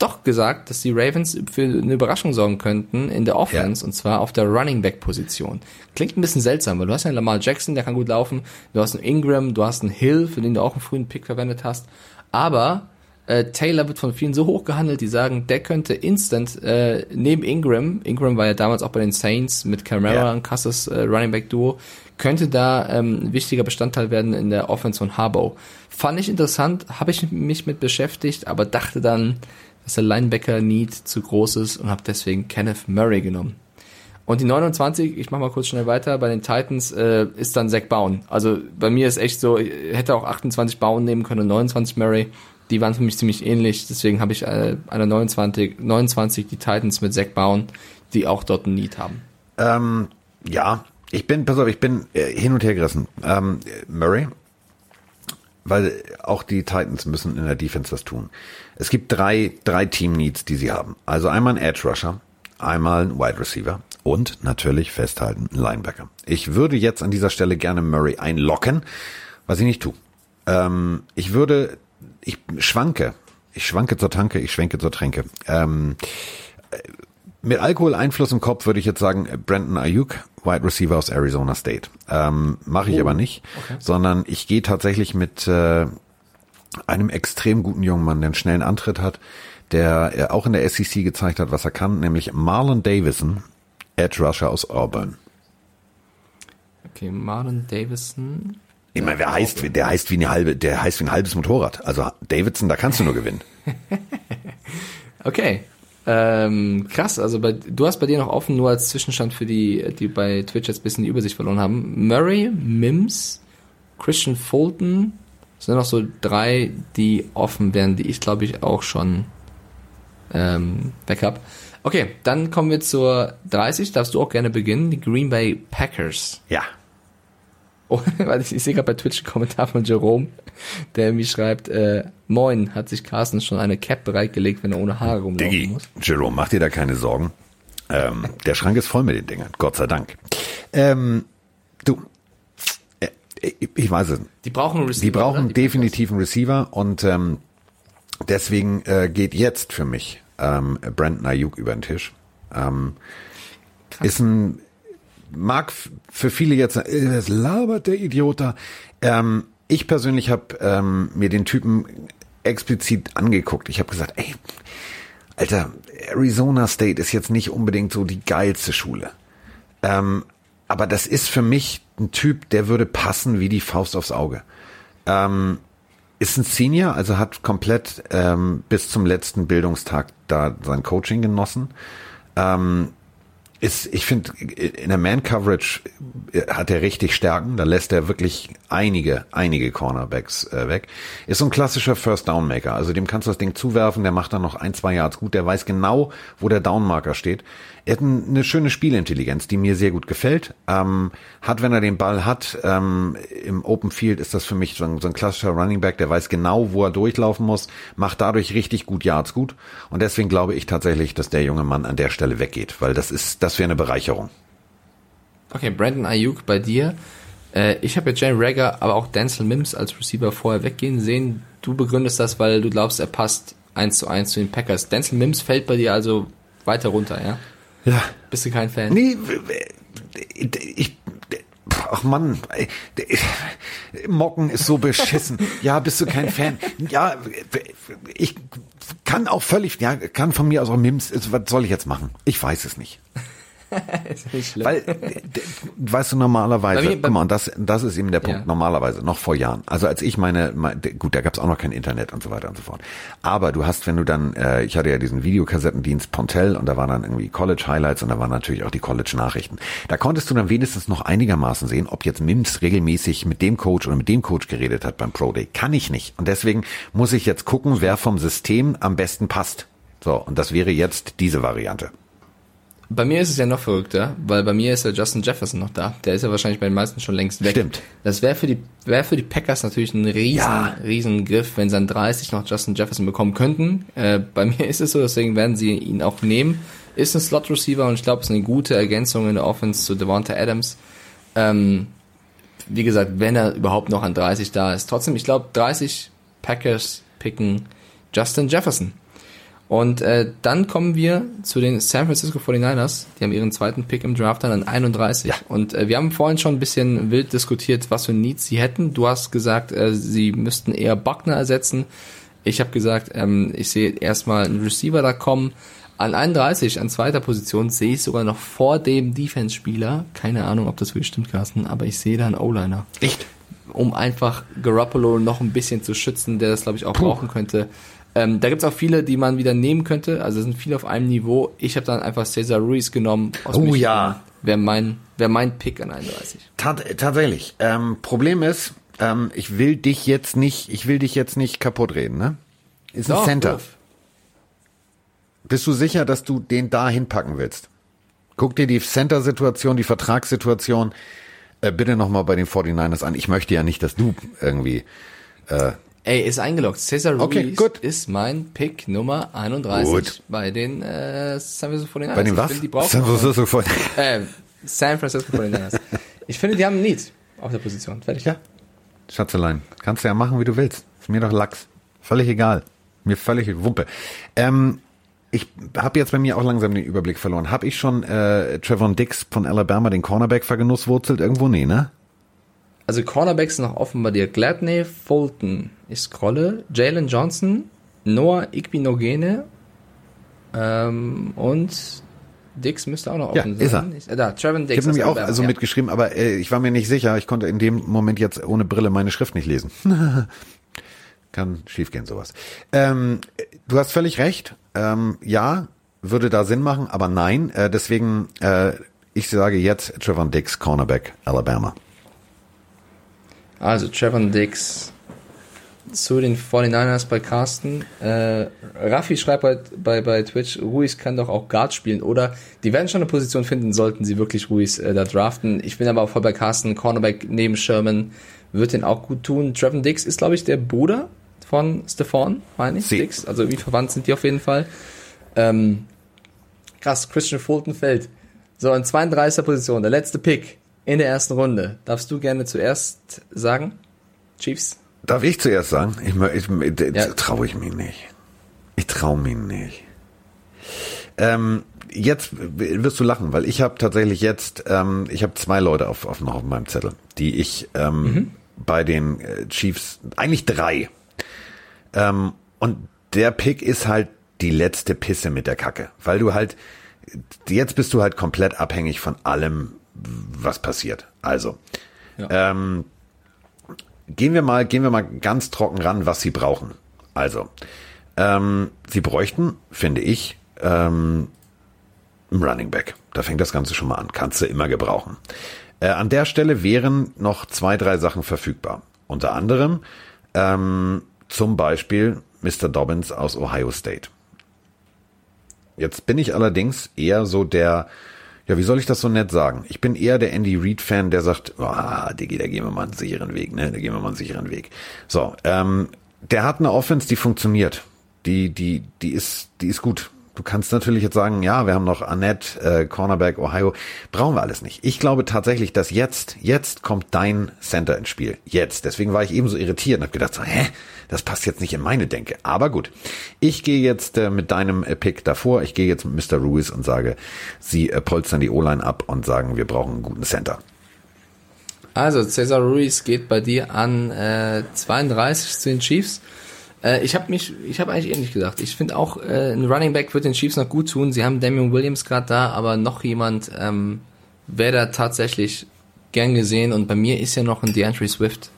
Speaker 4: doch gesagt, dass die Ravens für eine Überraschung sorgen könnten in der Offense,
Speaker 3: Ja.
Speaker 4: und zwar auf der Running Back Position. Klingt ein bisschen seltsam, weil du hast ja einen Lamar Jackson, der kann gut laufen, du hast einen Ingram, du hast einen Hill, für den du auch einen frühen Pick verwendet hast, aber äh, Taylor wird von vielen so hoch gehandelt, die sagen, der könnte instant äh, neben Ingram, Ingram war ja damals auch bei den Saints mit Camara
Speaker 3: Ja.
Speaker 4: ein krasses äh, Running Back Duo, könnte da ähm, ein wichtiger Bestandteil werden in der Offense von Harbaugh. Fand ich interessant, habe ich mich mit beschäftigt, aber dachte dann, dass der Linebacker-Need zu groß ist und habe deswegen Kenneth Murray genommen. Und die 29, ich mach mal kurz schnell weiter, bei den Titans äh, ist dann Zach Bowen. Also bei mir ist echt so, ich hätte auch 28 Bowen nehmen können und 29 Murray. Die waren für mich ziemlich ähnlich, deswegen habe ich äh, eine 29, 29 die Titans mit Zach Bowen, die auch dort einen Need haben.
Speaker 3: Ähm, ja, ich bin, pass auf, ich bin äh, hin und her gerissen. Ähm, Murray, weil auch die Titans müssen in der Defense was tun. Es gibt drei, drei Team-Needs, die sie haben. Also einmal ein Edge-Rusher, einmal ein Wide Receiver und natürlich festhalten ein Linebacker. Ich würde jetzt an dieser Stelle gerne Murray einlocken, was ich nicht tue. Ähm, ich würde, ich schwanke, ich schwanke zur Tanke, ich schwenke zur Tränke. Ähm, mit Alkoholeinfluss im Kopf würde ich jetzt sagen, äh, Brandon Ayuk, Wide Receiver aus Arizona State. Ähm, Mache ich aber nicht, sondern ich gehe tatsächlich mit äh, einem extrem guten jungen Mann, der einen schnellen Antritt hat, der äh, auch in der SEC gezeigt hat, was er kann, nämlich Marlon Davison, Edge Rusher aus Auburn.
Speaker 4: Okay, Marlon Davison.
Speaker 3: Ich meine, wer heißt, der heißt wie eine halbe, der heißt wie ein halbes Motorrad. Also Davidson, da kannst du nur gewinnen.
Speaker 4: Okay. Ähm, krass, also bei, du hast bei dir noch offen, nur als Zwischenstand für die, die bei Twitch jetzt ein bisschen die Übersicht verloren haben. Murray, Mims, Christian Fulton, sind noch so drei, die offen wären, die ich glaube ich auch schon ähm, weg hab. Okay, dann kommen wir zur 30, darfst du auch gerne beginnen, die Green Bay Packers.
Speaker 3: Ja.
Speaker 4: Oh, weil ich, sehe gerade bei Twitch einen Kommentar von Jerome, der mir schreibt, äh, Moin, hat sich Carsten schon eine Cap bereitgelegt, wenn er ohne Haare rumlaufen
Speaker 3: Diggi,
Speaker 4: muss?
Speaker 3: Jerome, mach dir da keine Sorgen. Ähm, der Schrank ist voll mit den Dingern, Gott sei Dank. Ähm, du, äh, ich, ich weiß es.
Speaker 4: Die brauchen einen Receiver.
Speaker 3: Die brauchen
Speaker 4: oder?
Speaker 3: definitiv einen Receiver und ähm, deswegen äh, geht jetzt für mich ähm, Brandon Ayuk über den Tisch. Ähm, ist ein mag für viele jetzt, äh, was labert der Idiot da. Ähm, ich persönlich habe ähm, mir den Typen explizit angeguckt. Ich habe gesagt, ey, Alter, Arizona State ist jetzt nicht unbedingt so die geilste Schule. Ähm, aber das ist für mich ein Typ, der würde passen wie die Faust aufs Auge. Ähm, ist ein Senior, also hat komplett ähm, bis zum letzten Bildungstag da sein Coaching genossen. Ähm, ist, ich finde, in der Man-Coverage hat er richtig Stärken. Da lässt er wirklich einige, einige Cornerbacks äh, weg. Ist so ein klassischer First-Down-Maker. Also dem kannst du das Ding zuwerfen, der macht dann noch ein, zwei Yards gut. Der weiß genau, wo der Down-Marker steht. Er hat ein, eine schöne Spielintelligenz, die mir sehr gut gefällt. Ähm, hat, wenn er den Ball hat, ähm, im Open Field ist das für mich so ein, so ein klassischer Running Back, der weiß genau, wo er durchlaufen muss, macht dadurch richtig gut Yards gut. Und deswegen glaube ich tatsächlich, dass der junge Mann an der Stelle weggeht, weil das ist, das wäre eine Bereicherung.
Speaker 4: Okay, Brandon Ayuk bei dir. Äh, ich habe ja Jane Rager, aber auch Denzel Mims als Receiver vorher weggehen sehen. Du begründest das, weil du glaubst, er passt eins zu eins zu den Packers. Denzel Mims fällt bei dir also weiter runter, ja?
Speaker 3: Ja.
Speaker 4: Bist du kein Fan?
Speaker 3: Nee, ich, ach Mann, Mocken ist so beschissen. Ja, bist du kein Fan? Ja, ich kann auch völlig, ja, kann von mir aus auch Mims, was soll ich jetzt machen? Ich weiß es nicht.
Speaker 4: Ist nicht schlimm.
Speaker 3: Weil, weißt du, normalerweise,
Speaker 4: bei-
Speaker 3: guck mal, und das, das ist eben der Punkt,
Speaker 4: Ja.
Speaker 3: normalerweise, noch vor Jahren. Also als ich meine, mein, d- gut, da gab's auch noch kein Internet und so weiter und so fort. Aber du hast, wenn du dann, äh, ich hatte ja diesen Videokassettendienst Pontel und da waren dann irgendwie College Highlights und da waren natürlich auch die College Nachrichten. Da konntest du dann wenigstens noch einigermaßen sehen, ob jetzt Mims regelmäßig mit dem Coach oder mit dem Coach geredet hat beim Pro Day. Kann ich nicht. Und deswegen muss ich jetzt gucken, wer vom System am besten passt. So, und das wäre jetzt diese Variante.
Speaker 4: Bei mir ist es ja noch verrückter, weil bei mir ist ja Justin Jefferson noch da. Der ist ja wahrscheinlich bei den meisten schon längst weg.
Speaker 3: Stimmt.
Speaker 4: Das wäre für die wäre für die Packers natürlich ein riesen
Speaker 3: Ja.
Speaker 4: riesen Griff, wenn sie an 30 noch Justin Jefferson bekommen könnten. Äh, bei mir ist es so, deswegen werden sie ihn auch nehmen. Ist ein Slot Receiver und ich glaube, es ist eine gute Ergänzung in der Offense zu Devonta Adams. Ähm, wie gesagt, wenn er überhaupt noch an 30 da ist. Trotzdem, ich glaube, 30 Packers picken Justin Jefferson. Und äh, dann kommen wir zu den San Francisco 49ers. Die haben ihren zweiten Pick im Draft dann an 31. Und äh, wir haben vorhin schon ein bisschen wild diskutiert, was für Needs sie hätten. Du hast gesagt, äh, sie müssten eher Buckner ersetzen. Ich habe gesagt, ähm, ich sehe erstmal einen Receiver da kommen. An 31, an zweiter Position, sehe ich sogar noch vor dem Defense-Spieler. Keine Ahnung, ob das wirklich stimmt, Carsten, aber ich sehe da einen O-Liner
Speaker 3: Echt?
Speaker 4: um einfach Garoppolo noch ein bisschen zu schützen, der das, glaube ich, auch brauchen könnte. Ähm, da gibt's auch viele, die man wieder nehmen könnte. Also es sind viele auf einem Niveau. Ich habe dann einfach Cesar Ruiz genommen. Aus
Speaker 3: Oh
Speaker 4: Michigan.
Speaker 3: ja.
Speaker 4: Wäre mein, wär mein Pick an 31.
Speaker 3: Tat, tatsächlich. Ähm, Problem ist, ähm, ich will dich jetzt nicht, ich will dich jetzt nicht kaputt reden, ne? Ist ein
Speaker 4: Doch,
Speaker 3: Center.
Speaker 4: doof.
Speaker 3: Bist du sicher, dass du den da hinpacken willst? Guck dir die Center-Situation, die Vertragssituation äh, bitte nochmal bei den 49ers an. Ich möchte ja nicht, dass du irgendwie
Speaker 4: Ey, ist eingeloggt. Cesar Ruiz
Speaker 3: Okay, gut.
Speaker 4: ist mein Pick Nummer 31
Speaker 3: Gut.
Speaker 4: bei den äh, San Francisco 49ers.
Speaker 3: bei den was?
Speaker 4: finde, Die
Speaker 3: San Francisco 49ers.
Speaker 4: äh, San Francisco 49ers. ich finde, die haben ein Need auf der Position. Fertig.
Speaker 3: Ja. Schatzelein, kannst du ja machen, wie du willst. Ist mir doch Lachs. Völlig egal. Mir völlig Wumpe. Ähm, ich habe jetzt bei mir auch langsam den Überblick verloren. Habe ich schon äh, Trevor Dix von Alabama, den Cornerback, vergenusswurzelt? Irgendwo? Nee, ne?
Speaker 4: Also Cornerbacks noch offen bei dir. Gladney, Fulton. Ich scrolle. Jalen Johnson, Noah Igbinogene ähm, und Dix müsste auch noch
Speaker 3: Ja,
Speaker 4: offen sein.
Speaker 3: ist er.
Speaker 4: Ich- Da, Trevor Dix.
Speaker 3: Ich habe nämlich auch also
Speaker 4: ja.
Speaker 3: mitgeschrieben, aber äh, ich war mir nicht sicher. Ich konnte in dem Moment jetzt ohne Brille meine Schrift nicht lesen. Kann schiefgehen sowas. Ähm, du hast völlig recht. Ähm, ja, würde da Sinn machen, aber nein, äh, deswegen, äh, ich sage jetzt Trevor Dix, Cornerback, Alabama.
Speaker 4: Also Trevor Dix zu den 49ers bei Carsten. Äh, Raffi schreibt bei, bei, bei Twitch, Ruiz kann doch auch Guard spielen. Oder die werden schon eine Position finden, sollten sie wirklich Ruiz äh, da draften. Ich bin aber auch voll bei Carsten. Cornerback neben Sherman wird den auch gut tun. Trevor Dix ist, glaube ich, der Bruder von Stefan, meine ich.
Speaker 3: Sie.
Speaker 4: Dix. Also wie verwandt sind die auf jeden Fall. Ähm, krass, Christian Fulton fällt. So, in 32er Position, der letzte Pick in der ersten Runde. Darfst du gerne zuerst sagen? Chiefs?
Speaker 3: Darf ich zuerst sagen? Ich, ich, ich
Speaker 4: Ja.
Speaker 3: traue ich mich nicht. Ich traue mich nicht. Ähm, jetzt wirst du lachen, weil ich habe tatsächlich jetzt, ähm, ich habe zwei Leute auf, auf noch auf meinem Zettel, die ich ähm, bei den äh, Chiefs, eigentlich drei. Ähm, und der Pick ist halt die letzte Pisse mit der Kacke, weil du halt, jetzt bist du halt komplett abhängig von allem, was passiert. Also, ähm, gehen wir mal, gehen wir mal ganz trocken ran, was sie brauchen. Also, ähm, sie bräuchten, finde ich, ähm, einen Running Back. Da fängt das Ganze schon mal an. Kannst du immer gebrauchen. Äh, an der Stelle wären noch zwei, drei Sachen verfügbar. Unter anderem ähm, zum Beispiel Mr. Dobbins aus Ohio State. Jetzt bin ich allerdings eher so der, ja, wie soll ich das so nett sagen? Ich bin eher der Andy Reid-Fan, der sagt, ah, Diggi, da gehen wir mal einen sicheren Weg, ne? Da gehen wir mal einen sicheren Weg. So, ähm, der hat eine Offense, die funktioniert. Die, die, die ist, die ist gut. Du kannst natürlich jetzt sagen, ja, wir haben noch Annette, äh, Cornerback, Ohio. Brauchen wir alles nicht. Ich glaube tatsächlich, dass jetzt, jetzt kommt dein Center ins Spiel. Jetzt. Deswegen war ich eben so irritiert und habe gedacht, so, hä, das passt jetzt nicht in meine Denke. Aber gut. Ich gehe jetzt äh, mit deinem äh, Pick davor. Ich gehe jetzt mit Mr. Ruiz und sage, sie äh, polstern die O-Line ab und sagen, wir brauchen einen guten Center.
Speaker 4: Also, Cesar Ruiz geht bei dir an äh, 32 zu den Chiefs. Äh, ich habe mich, ich habe eigentlich ähnlich gesagt. Ich finde auch, äh, ein Running Back wird den Chiefs noch gut tun. Sie haben Damian Williams gerade da, aber noch jemand ähm, wäre da tatsächlich gern gesehen. Und bei mir ist ja noch ein DeAndre Swift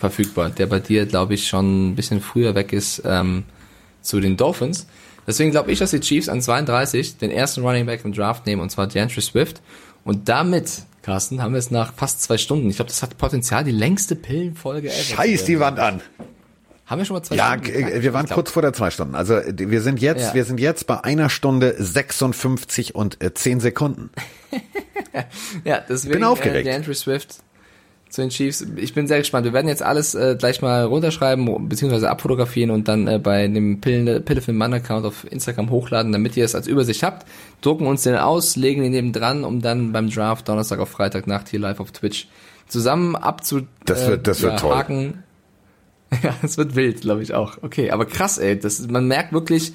Speaker 4: verfügbar, der bei dir, glaube ich, schon ein bisschen früher weg ist ähm, zu den Dolphins. Deswegen glaube ich, dass die Chiefs an 32 den ersten Running Back im Draft nehmen, und zwar DeAndre Swift. Und damit, Carsten, haben wir es nach fast zwei Stunden. Ich glaube, das hat Potenzial, die längste Pillenfolge ever.
Speaker 3: Scheiß die. Wand an.
Speaker 4: Haben wir schon mal zwei
Speaker 3: Ja,
Speaker 4: Stunden?
Speaker 3: äh, wir waren kurz vor der zwei Stunden. Also äh, wir sind jetzt,
Speaker 4: Ja.
Speaker 3: wir sind jetzt bei einer Stunde 56 und äh, 10 Sekunden.
Speaker 4: Ja, deswegen
Speaker 3: bin aufgeregt.
Speaker 4: Äh, DeAndre Swift zu den Chiefs. Ich bin sehr gespannt. Wir werden jetzt alles äh, gleich mal runterschreiben beziehungsweise abfotografieren und dann äh, bei dem Pillefilm Mann Account auf Instagram hochladen, damit ihr es als Übersicht habt. Drucken uns den aus, legen ihn neben dran, um dann beim Draft Donnerstag auf Freitag Nacht hier live auf Twitch zusammen abzu
Speaker 3: Das wird- das wird toll.
Speaker 4: Ja, es wird wild, glaube ich auch. Okay, aber krass, ey. Das, man merkt wirklich,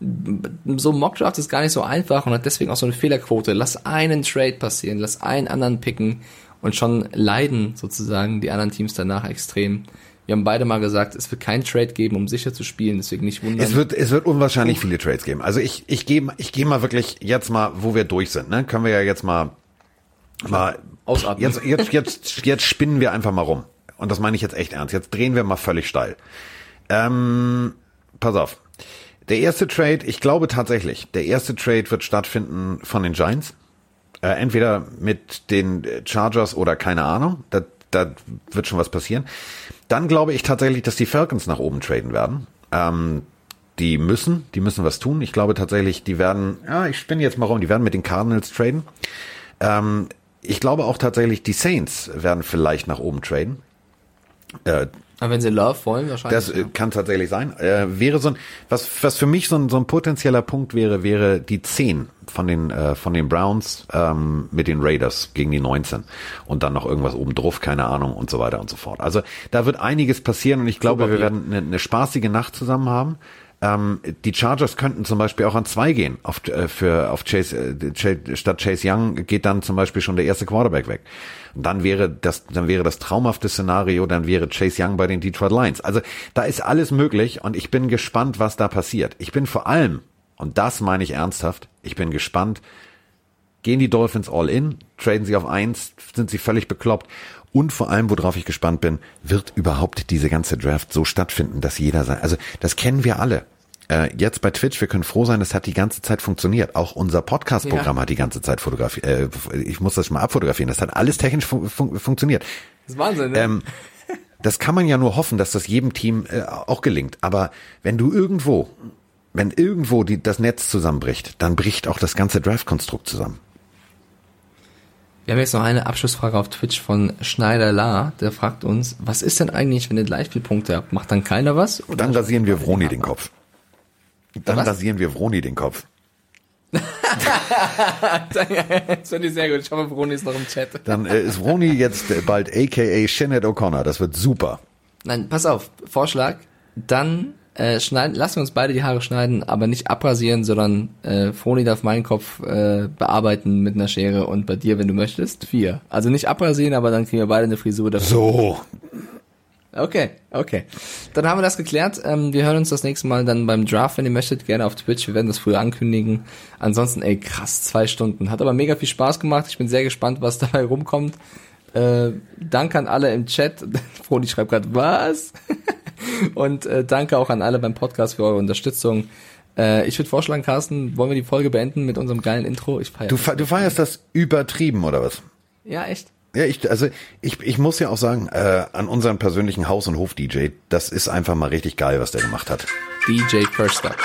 Speaker 4: so ein Mockdraft ist gar nicht so einfach und hat deswegen auch so eine Fehlerquote. Lass einen Trade passieren, lass einen anderen picken und schon leiden sozusagen die anderen Teams danach extrem. Wir haben beide mal gesagt, es wird keinen Trade geben, um sicher zu spielen, deswegen nicht wundern.
Speaker 3: Es wird, es wird unwahrscheinlich viele Trades geben. Also ich, ich gehe, ich gehe mal wirklich jetzt mal, wo wir durch sind, ne? Können wir ja jetzt mal, mal
Speaker 4: Ausatmen.
Speaker 3: Jetzt, jetzt, jetzt, jetzt spinnen wir einfach mal rum. Und das meine ich jetzt echt ernst. Jetzt drehen wir mal völlig steil. Ähm, pass auf. Der erste Trade, ich glaube tatsächlich, der erste Trade wird stattfinden von den Giants. Äh, entweder mit den Chargers oder keine Ahnung. Da, da wird schon was passieren. Dann glaube ich tatsächlich, dass die Falcons nach oben traden werden. Ähm, die müssen, die müssen was tun. Ich glaube tatsächlich, die werden, ja, ich spinne jetzt mal rum, die werden mit den Cardinals traden. Ähm, ich glaube auch tatsächlich, die Saints werden vielleicht nach oben traden. Äh,
Speaker 4: Aber wenn sie Love wollen, wahrscheinlich.
Speaker 3: das äh, kann tatsächlich sein. Äh, wäre so ein, was, was für mich so ein, so ein potenzieller Punkt wäre, wäre die 10 von den, äh, von den Browns ähm, mit den Raiders gegen die 19 und dann noch irgendwas oben drauf, keine Ahnung und so weiter und so fort. Also da wird einiges passieren und ich glaube, wir werden eine, eine spaßige Nacht zusammen haben. Ähm, die Chargers könnten zum Beispiel auch an zwei gehen. Auf, äh, für, auf Chase, äh, Chase, statt Chase Young geht dann zum Beispiel schon der erste Quarterback weg. Und dann wäre das, dann wäre das traumhafte Szenario, dann wäre Chase Young bei den Detroit Lions. Also da ist alles möglich und ich bin gespannt, was da passiert. Ich bin vor allem, und das meine ich ernsthaft, ich bin gespannt, gehen die Dolphins all in, traden sie auf eins, sind sie völlig bekloppt. Und vor allem, worauf ich gespannt bin, wird überhaupt diese ganze Draft so stattfinden, dass jeder sein, also das kennen wir alle. Äh, jetzt bei Twitch, wir können froh sein, es hat die ganze Zeit funktioniert. Auch unser Podcast-Programm
Speaker 4: Ja.
Speaker 3: hat die ganze Zeit fotografiert. Äh, ich muss das mal abfotografieren. Das hat alles technisch fun fun funktioniert.
Speaker 4: Das ist Wahnsinn, ne?
Speaker 3: Ähm, das kann man ja nur hoffen, dass das jedem Team äh, auch gelingt. Aber wenn du irgendwo, wenn irgendwo die, das Netz zusammenbricht, dann bricht auch das ganze Draft-Konstrukt zusammen.
Speaker 4: Wir haben jetzt noch eine Abschlussfrage auf Twitch von Schneider La. Der fragt uns, was ist denn eigentlich, wenn ihr gleich viel Punkte habt? Macht dann keiner was?
Speaker 3: Dann rasieren wir Vroni den Kopf. Dann
Speaker 4: Was?
Speaker 3: rasieren wir Vroni den Kopf.
Speaker 4: das finde ich sehr gut. Ich hoffe, Bruni ist noch im Chat.
Speaker 3: Dann äh, ist Vroni jetzt äh, bald aka Shinnet O'Connor. Das wird super.
Speaker 4: Nein, pass auf. Vorschlag. Dann äh, schneiden, lassen wir uns beide die Haare schneiden, aber nicht abrasieren, sondern äh, Froni darf meinen Kopf äh, bearbeiten mit einer Schere und bei dir, wenn du möchtest, vier. Also nicht abrasieren, aber dann kriegen wir beide eine Frisur dafür.
Speaker 3: So.
Speaker 4: Okay, okay. Dann haben wir das geklärt. Ähm, wir hören uns das nächste Mal dann beim Draft, wenn ihr möchtet, gerne auf Twitch. Wir werden das früher ankündigen. Ansonsten, ey, krass, zwei Stunden. Hat aber mega viel Spaß gemacht. Ich bin sehr gespannt, was dabei rumkommt. Äh, danke an alle im Chat. Froni schreibt gerade, was? Und äh, danke auch an alle beim Podcast für eure Unterstützung. Äh, ich würde vorschlagen, Carsten, wollen wir die Folge beenden mit unserem geilen Intro? Ich feiere.
Speaker 3: Du, fe- du feierst das übertrieben, oder was?
Speaker 4: Ja, echt?
Speaker 3: Ja, ich, also ich, ich muss ja auch sagen, äh, an unseren persönlichen Haus- und Hof-DJ, das ist einfach mal richtig geil, was der gemacht hat.
Speaker 4: DJ First Up.